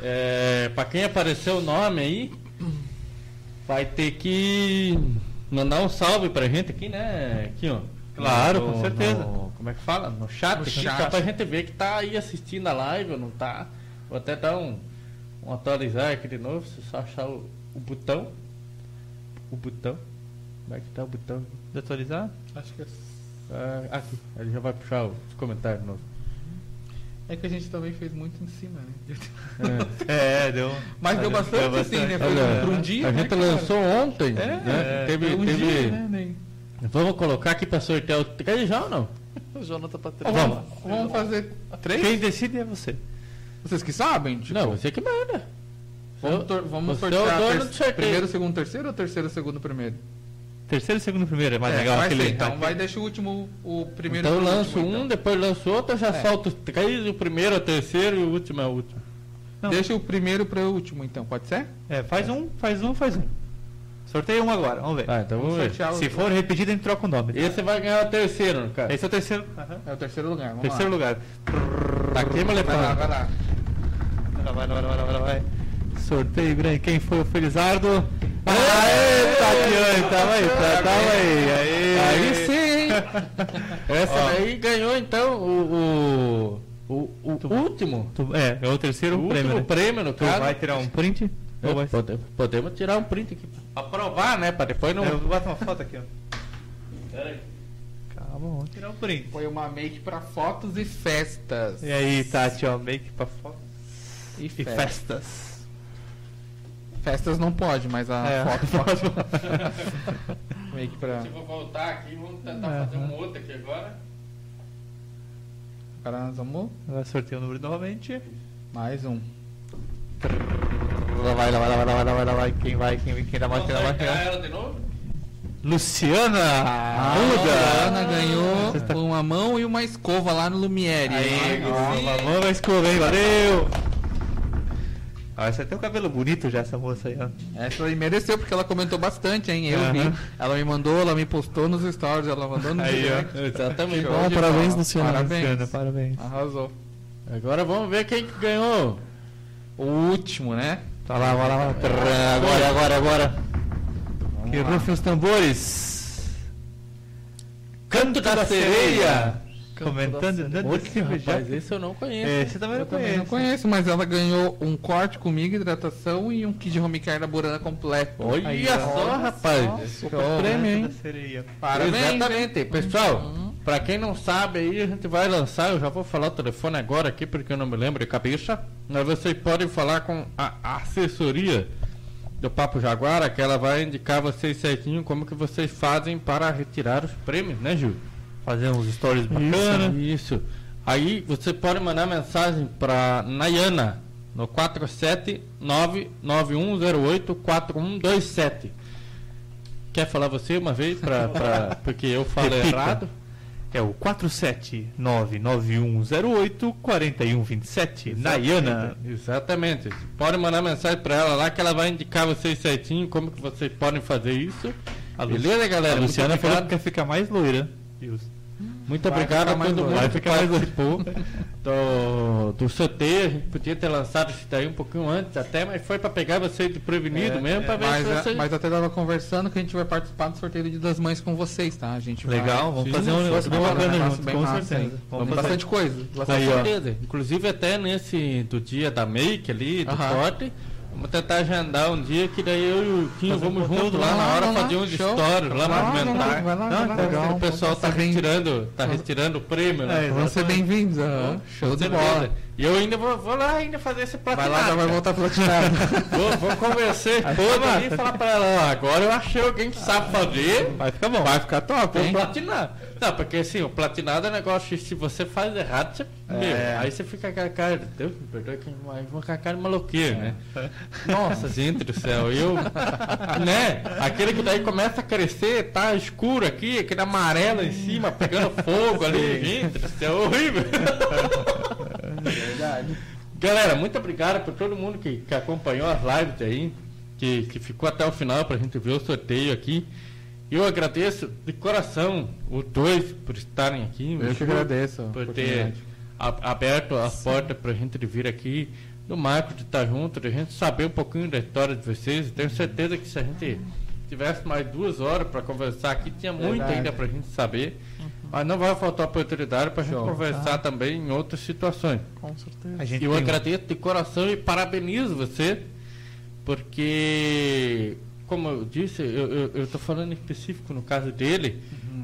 É, pra quem apareceu o nome aí, vai ter que mandar um salve pra gente aqui, né? Aqui, ó. Claro, No- com certeza. no- como é que fala? No chat, No chat. Só pra gente ver que tá aí assistindo a live ou não tá. Vou até dar um, um atualizar aqui de novo, se só achar o, o botão. O botão. Como é que tá o botão? De atualizar? Acho que é... Ah, aqui, ele já vai puxar os comentários de novo. É que a gente também fez muito em cima, né? É, deu. Mas deu bastante, assim, né? Foi Olha, por um dia, a né, gente cara? lançou ontem. É, né? teve, Foi um teve- dia, né, Ney? Vamos colocar aqui pra sortear o. Quer já ou não? O Jonathan tá Vamos. vamos, vamos fazer três? Quem decide é você. Vocês que sabem? Tipo, Não, você que manda. vamos, tor- vamos é o sortear dono ter- do sorteio. primeiro, segundo, terceiro ou terceiro, segundo, primeiro? Terceiro, segundo, primeiro. É mais É, legal vai aquele. ser, então vai deixar o último, o primeiro então eu lanço último, um, então. depois lanço outro, eu já É. solto três, o primeiro, o terceiro e o último é o último. Não. Deixa o primeiro para o último, então, pode ser? É, faz um, faz um, faz um. Sorteia um agora, vamos ver. Ah, então vamos ver. Se for repetido, a gente troca o nome. Esse vai ganhar o terceiro, cara. Esse é o terceiro. Aham. É o terceiro lugar, vamos Terceiro lá. lugar. Tá aqui, Vai lá, vai lá. Vai, vai, vai, vai, vai, vai. Sorteio grande. Quem foi o Felizardo? Aê, Tatiane, tava aí, tá, tava aí. Aí, Aí sim, hein? Essa daí ganhou então o. O, o, o último. Tu- é, é o terceiro O prêmio. último né? prêmio, no Tu caso. vai tirar um print? Ou vai... Podemos, podemos tirar um print aqui pra provar, né? Pra depois não. Eu boto uma foto aqui, ó. Calma, vamos tirar um print. Foi uma make para fotos e festas. E aí, Tati, ó, make pra foto. E E festas. festas. Festas não pode, mas a É, foto pode. make pra... Se eu vou voltar aqui, vamos tentar Aham. fazer um outro aqui agora. Agora nós vamos... Vai sortear o número novamente. Mais um. Lá vai, lá vai, lá vai, lá vai, lá vai, lá vai. Quem vai, quem, quem dá mais, quem dá mais, ela de novo? Luciana A Arruda. Ana ganhou uma mão e uma escova lá no Lumiere. Aí, Ai, ó, vamos vai escova, hein? Valeu! Ah, você tem um cabelo bonito já, essa moça aí, ó. Essa aí mereceu, porque ela comentou bastante, hein? Eu Aham. vi. Ela me mandou, ela me postou nos stories, ela mandou no Aí, ó. direct. Exatamente. Show Bom, de parabéns, bola. Luciano. Parabéns. Luciana, parabéns. Arrasou. Agora vamos ver quem que ganhou. O último, né? Tá lá, vai lá, vai lá. Trrr, Agora, agora, agora. Que lá. rufem os tambores. Canto da, sereia. Comentando, dando Outro, esse rapaz, já. esse eu não conheço. Esse também Eu não também conheço. não conheço, mas ela ganhou um corte comigo, hidratação e um kit de home care da Burana completo. Olha Aí, só, ó. rapaz. Super Show, prêmio, Canto hein? da sereia. Parabéns, Exatamente. Pessoal, Uhum. pra quem não sabe aí, a gente vai lançar, eu já vou falar o telefone agora aqui porque eu não me lembro de cabeça. Mas vocês podem falar com a assessoria do Papo Jaguara, que ela vai indicar vocês certinho como que vocês fazem para retirar os prêmios, né, Júlio? Fazer uns stories bacanas. Isso, isso. Aí você pode mandar mensagem para Nayana no 47991084127. Quer falar você uma vez pra, pra- porque eu falo Repita. errado? É o 47991084127. Nayana. Exatamente. Pode mandar mensagem para ela lá que ela vai indicar vocês certinho como que vocês podem fazer isso. A Beleza, galera? A Luciana falou que quer ficar mais loira. Deus. Muito Vai obrigado a ficar mais todo mundo Vai que ficar mais participou do, do sorteio. A gente podia ter lançado isso daí um pouquinho antes até, mas foi para pegar vocês de prevenido É, mesmo, para ver Mas, se vocês... mas até tava conversando que a gente vai participar do sorteio do Dia das Mães com vocês, tá? A gente vai- Legal, vamos Sim, fazer um negócio bem vai fazer bacana junto, bem com massa certeza. aí. Vamos Vamos fazer. bastante coisa. Com Bastante Aí. Inclusive até nesse do dia da make ali, do Aham. corte, vamos tentar agendar um dia que daí eu e o Quinho um vamos conteúdo junto lá lá, na hora vamos lá, fazer uns show. stories lá Vai lá, para vai lá, vai lá, vai legal. o pessoal tá Vamos bem- retirando, tá retirando o prêmio, né? É, Vão ser bem-vindos. Show de bola. E eu ainda vou, vou lá ainda fazer esse Vai platinado. lá, já vai voltar platinado. Vou, vou convencer toda ali e falar pra ela, ó, agora eu achei alguém que sabe fazer, Vai ficar bom. vai ficar top, hein? platinar. Não, porque assim, o platinado é negócio, que se você faz errado, você, meu, aí você fica com a cara, Deus me perdoe, que vai vou com a cara de maloqueiro, né? Nossa, gente do céu, eu, né, aquele que daí começa a crescer, tá escuro aqui, aquele amarelo em cima, pegando fogo ali, gente do céu, horrível. Galera, muito obrigado por todo mundo que, que acompanhou as lives aí, que, que ficou até o final pra gente ver o sorteio aqui. Eu agradeço de coração os dois por estarem aqui. Eu que agradeço a Por ter a- aberto as portas pra gente de vir aqui. Do Marco de estar junto, de a gente saber um pouquinho da história de vocês. Tenho certeza que se a gente tivesse mais duas horas para conversar aqui, tinha muito Verdade. ainda pra gente saber. Mas não vai faltar oportunidade pra gente Show. conversar também em outras situações. Com certeza. A gente Eu um- agradeço de coração e parabenizo você, porque, como eu disse, eu estou falando em específico no caso dele,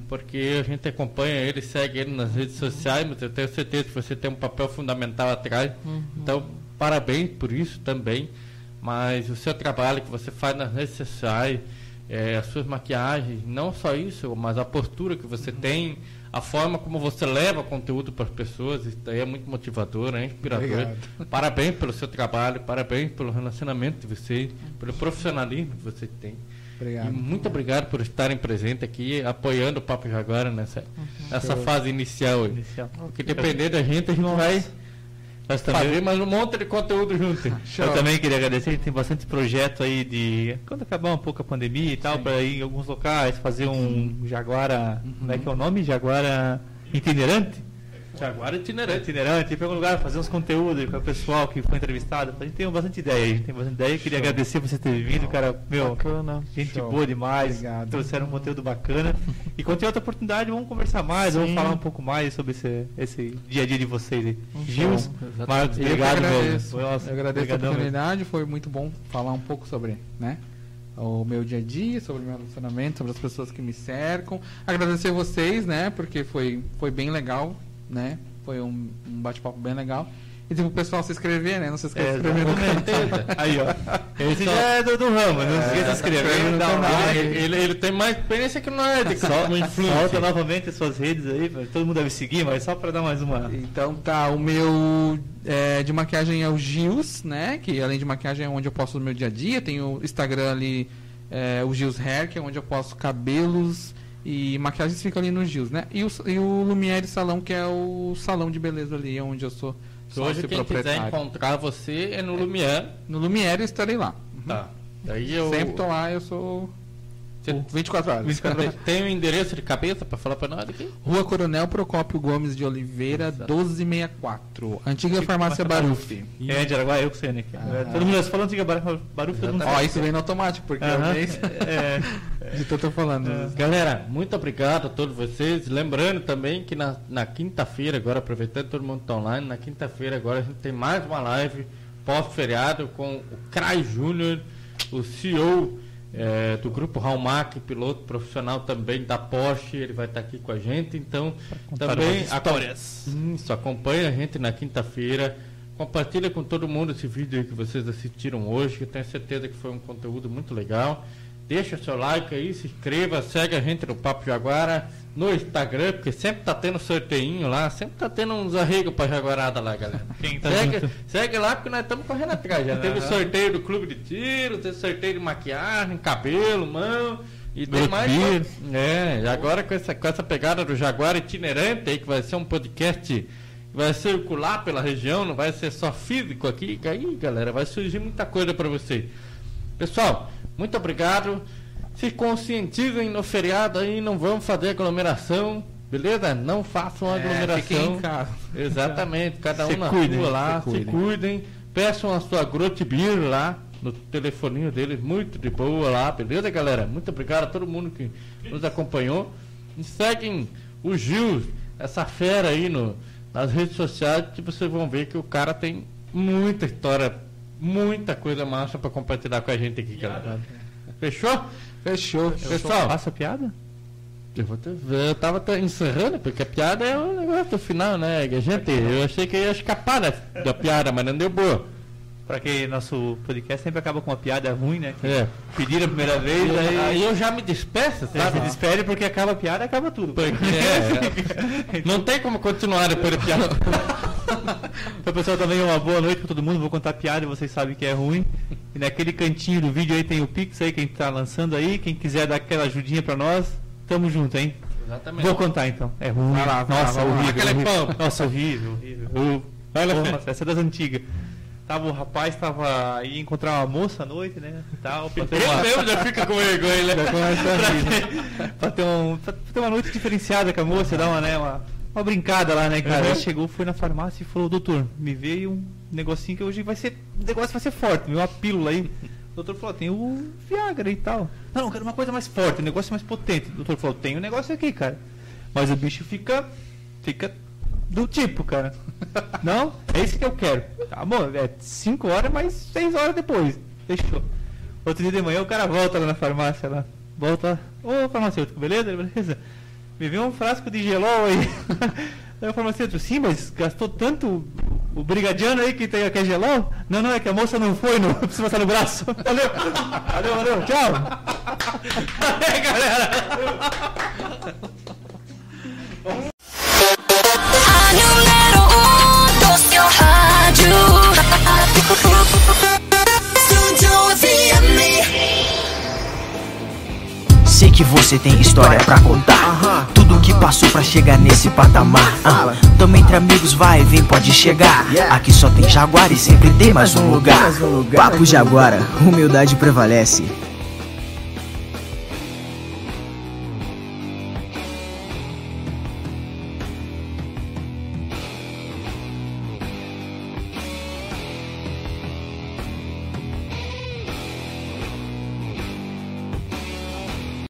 porque a gente acompanha ele, segue ele nas redes sociais, mas eu tenho certeza que você tem um papel fundamental atrás. Então, parabéns por isso também. Mas o seu trabalho que você faz nas redes sociais, eh, as suas maquiagens, não só isso, mas a postura que você tem, a forma como você leva conteúdo para as pessoas, isso daí é muito motivador, é inspirador. Obrigado. Parabéns pelo seu trabalho, parabéns pelo relacionamento de vocês, pelo profissionalismo que você tem. E Obrigado. muito obrigado por estarem presentes aqui, apoiando o Papo Jaguara nessa, nessa fase inicial. Inicial. Porque depender da gente, a gente vai Nós também, fazer mais um monte de conteúdo junto. eu também queria agradecer, a gente tem bastante projeto aí de. Quando acabar um pouco a pandemia e tal, para ir em alguns locais, fazer um Jaguara. Como é que é o nome? Jaguara itinerante? Jaguara itinerante. Itinerante, ir para algum lugar, fazer uns conteúdos com o pessoal que foi entrevistado. A gente tem bastante ideia, a gente tem bastante ideia. Eu queria agradecer você ter vindo, cara. Meu, Bacana. gente Show. boa demais. Obrigado. Trouxeram um conteúdo bacana. E quando tiver outra oportunidade, vamos conversar mais, vamos Sim. falar um pouco mais sobre esse, esse dia a dia de vocês aí. Gils, Exatamente. Marcos, Eu que obrigado mesmo. agradeço. Foi, nossa, Eu agradeço a obrigadão mesmo. oportunidade, foi muito bom falar um pouco sobre, né? O meu dia a dia, sobre o meu relacionamento, sobre as pessoas que me cercam. Agradecer vocês, né? Porque foi, foi bem legal, né? Foi um, um bate-papo bem legal. E tipo, o pessoal se inscrever, né? Não se esqueça É, de se inscrever no. Aí, ó. Esse já é do, do ramo, não esqueça de se inscrever, dá um like. Ele, ele, ele tem mais experiência que nós, de Sol- como influencer. Solta novamente as suas redes aí, todo mundo deve seguir, mas só para dar mais uma. Então tá, o meu é, de maquiagem é o Gils, né? Que além de maquiagem é onde eu posto o meu dia a dia. Tem o Instagram ali, é, o Gils Hair, que é onde eu posto cabelos e maquiagens ficam ali no Gils, né? E o, e o Lumiere Salão, que é o salão de beleza ali, onde eu sou Hoje sócio quem quiser encontrar você é no Lumière. No Lumiere eu estarei lá. Tá. Daí eu Sempre tô lá, eu sou Você- o 24 horas. Tem- o endereço de cabeça pra falar pra nós aqui? Rua Coronel Procópio Gomes de Oliveira, 1264. Antiga farmácia Baruf. É, de Araguá, eu que sei, né? Ah. Todo mundo falando antiga Bar- Barulho, todo mundo Ó, isso vem no automático, porque Aham. eu nem É, de tanto falando. Galera, muito obrigado a todos vocês. Lembrando também que na, na quinta-feira, agora aproveitando todo mundo está online, na quinta-feira agora a gente tem mais uma live pós-feriado com o Crai Júnior, o CEO eh, do grupo Hallmark, piloto profissional também da Porsche, ele vai estar aqui com a gente. Então, também histórias. Isso, acompanha a gente na quinta-feira. Compartilha com todo mundo esse vídeo aí que vocês assistiram hoje, que eu tenho certeza que foi um conteúdo muito legal. Deixa seu like aí, se inscreva, segue a gente no Papo Jaguara no Instagram, porque sempre tá tendo sorteinho lá, sempre tá tendo uns arregos pra Jaguarada lá, galera. Quem tá segue, junto? segue lá porque nós estamos correndo atrás. Já teve sorteio do clube de tiro, teve sorteio de maquiagem, cabelo, mão. E tem mais. É, e agora com essa, com essa pegada do Jaguar itinerante aí, que vai ser um podcast que vai circular pela região, não vai ser só físico aqui. Aí, galera, vai surgir muita coisa para vocês. Pessoal, muito obrigado. Se conscientizem no feriado aí, não vamos fazer aglomeração. beleza? Não façam É, aglomeração. fiquem em casa. Exatamente, cada um Se na cuidem, rua lá, se se cuidem. cuidem. Peçam a sua Grotbeer lá no telefoninho deles, muito de boa lá, beleza, galera? Muito obrigado a todo mundo que nos acompanhou. E seguem o Gil, essa fera aí no, nas redes sociais, que vocês vão ver que o cara tem muita história, muita coisa massa pra compartilhar com a gente aqui, galera. Fechou? Fechou. Pessoal, Passa a piada? eu, vou te ver, eu tava encerrando, porque a piada é o negócio do final, né? Gente, eu achei que ia escapar da, da piada, mas não deu boa. Pra que nosso podcast sempre acaba com uma piada ruim, né? Que É. Pediram a primeira vez, Aí, aí eu já me despeço, sabe? se despede porque acaba a piada, acaba tudo. Porque, é, não tem como continuar depois da piada. Então, pessoal, também uma boa noite pra todo mundo. Vou contar piada vocês sabem que é ruim. E naquele cantinho do vídeo aí tem o Pix aí, quem tá lançando aí. Quem quiser dar aquela ajudinha pra nós, tamo junto, hein? Exatamente. Vou contar então. É ruim. Vai lá, vai lá, Nossa, vai lá. horrível. Aquele horrível. Nossa, horrível, horrível. Eu- Porra, essa é das antigas. Tava o rapaz, tava ia encontrar uma moça à noite, né? Tal, pra ter uma, mesmo já fica com vergonha, né? pra, ter um, pra ter uma noite diferenciada com a moça, dar uma, né, uma, uma brincada lá, né, cara? Uhum. Aí chegou, foi na farmácia e falou, doutor, me veio um negocinho que hoje vai ser. O negócio vai ser forte, uma pílula aí. O doutor falou, tem o Viagra e tal. Não, não, quero uma coisa mais forte, um negócio mais potente. O doutor falou, tem um negócio aqui, cara. Mas o bicho fica. fica do tipo, cara. Não? É isso que eu quero. Tá bom, é 5 horas, mas 6 horas depois. Fechou. Outro dia de manhã o cara volta lá na farmácia lá. Volta. Ô farmacêutico, beleza? Beleza. Me vê um frasco de gelol aí. Aí o farmacêutico, sim, mas gastou tanto o- brigadiano aí que tem aqui é gelol? Não, não, é que a moça não foi, não precisa passar no braço. Valeu, valeu, valeu, tchau. Aí, galera. A número um do seu rádio. Studio FM. Sei que você tem história pra contar. Tudo que passou pra chegar nesse patamar. Ah, Tamo entre amigos, vai e vem, pode chegar. Aqui só tem Jaguar e sempre tem mais um lugar. Papo Jaguara, humildade prevalece.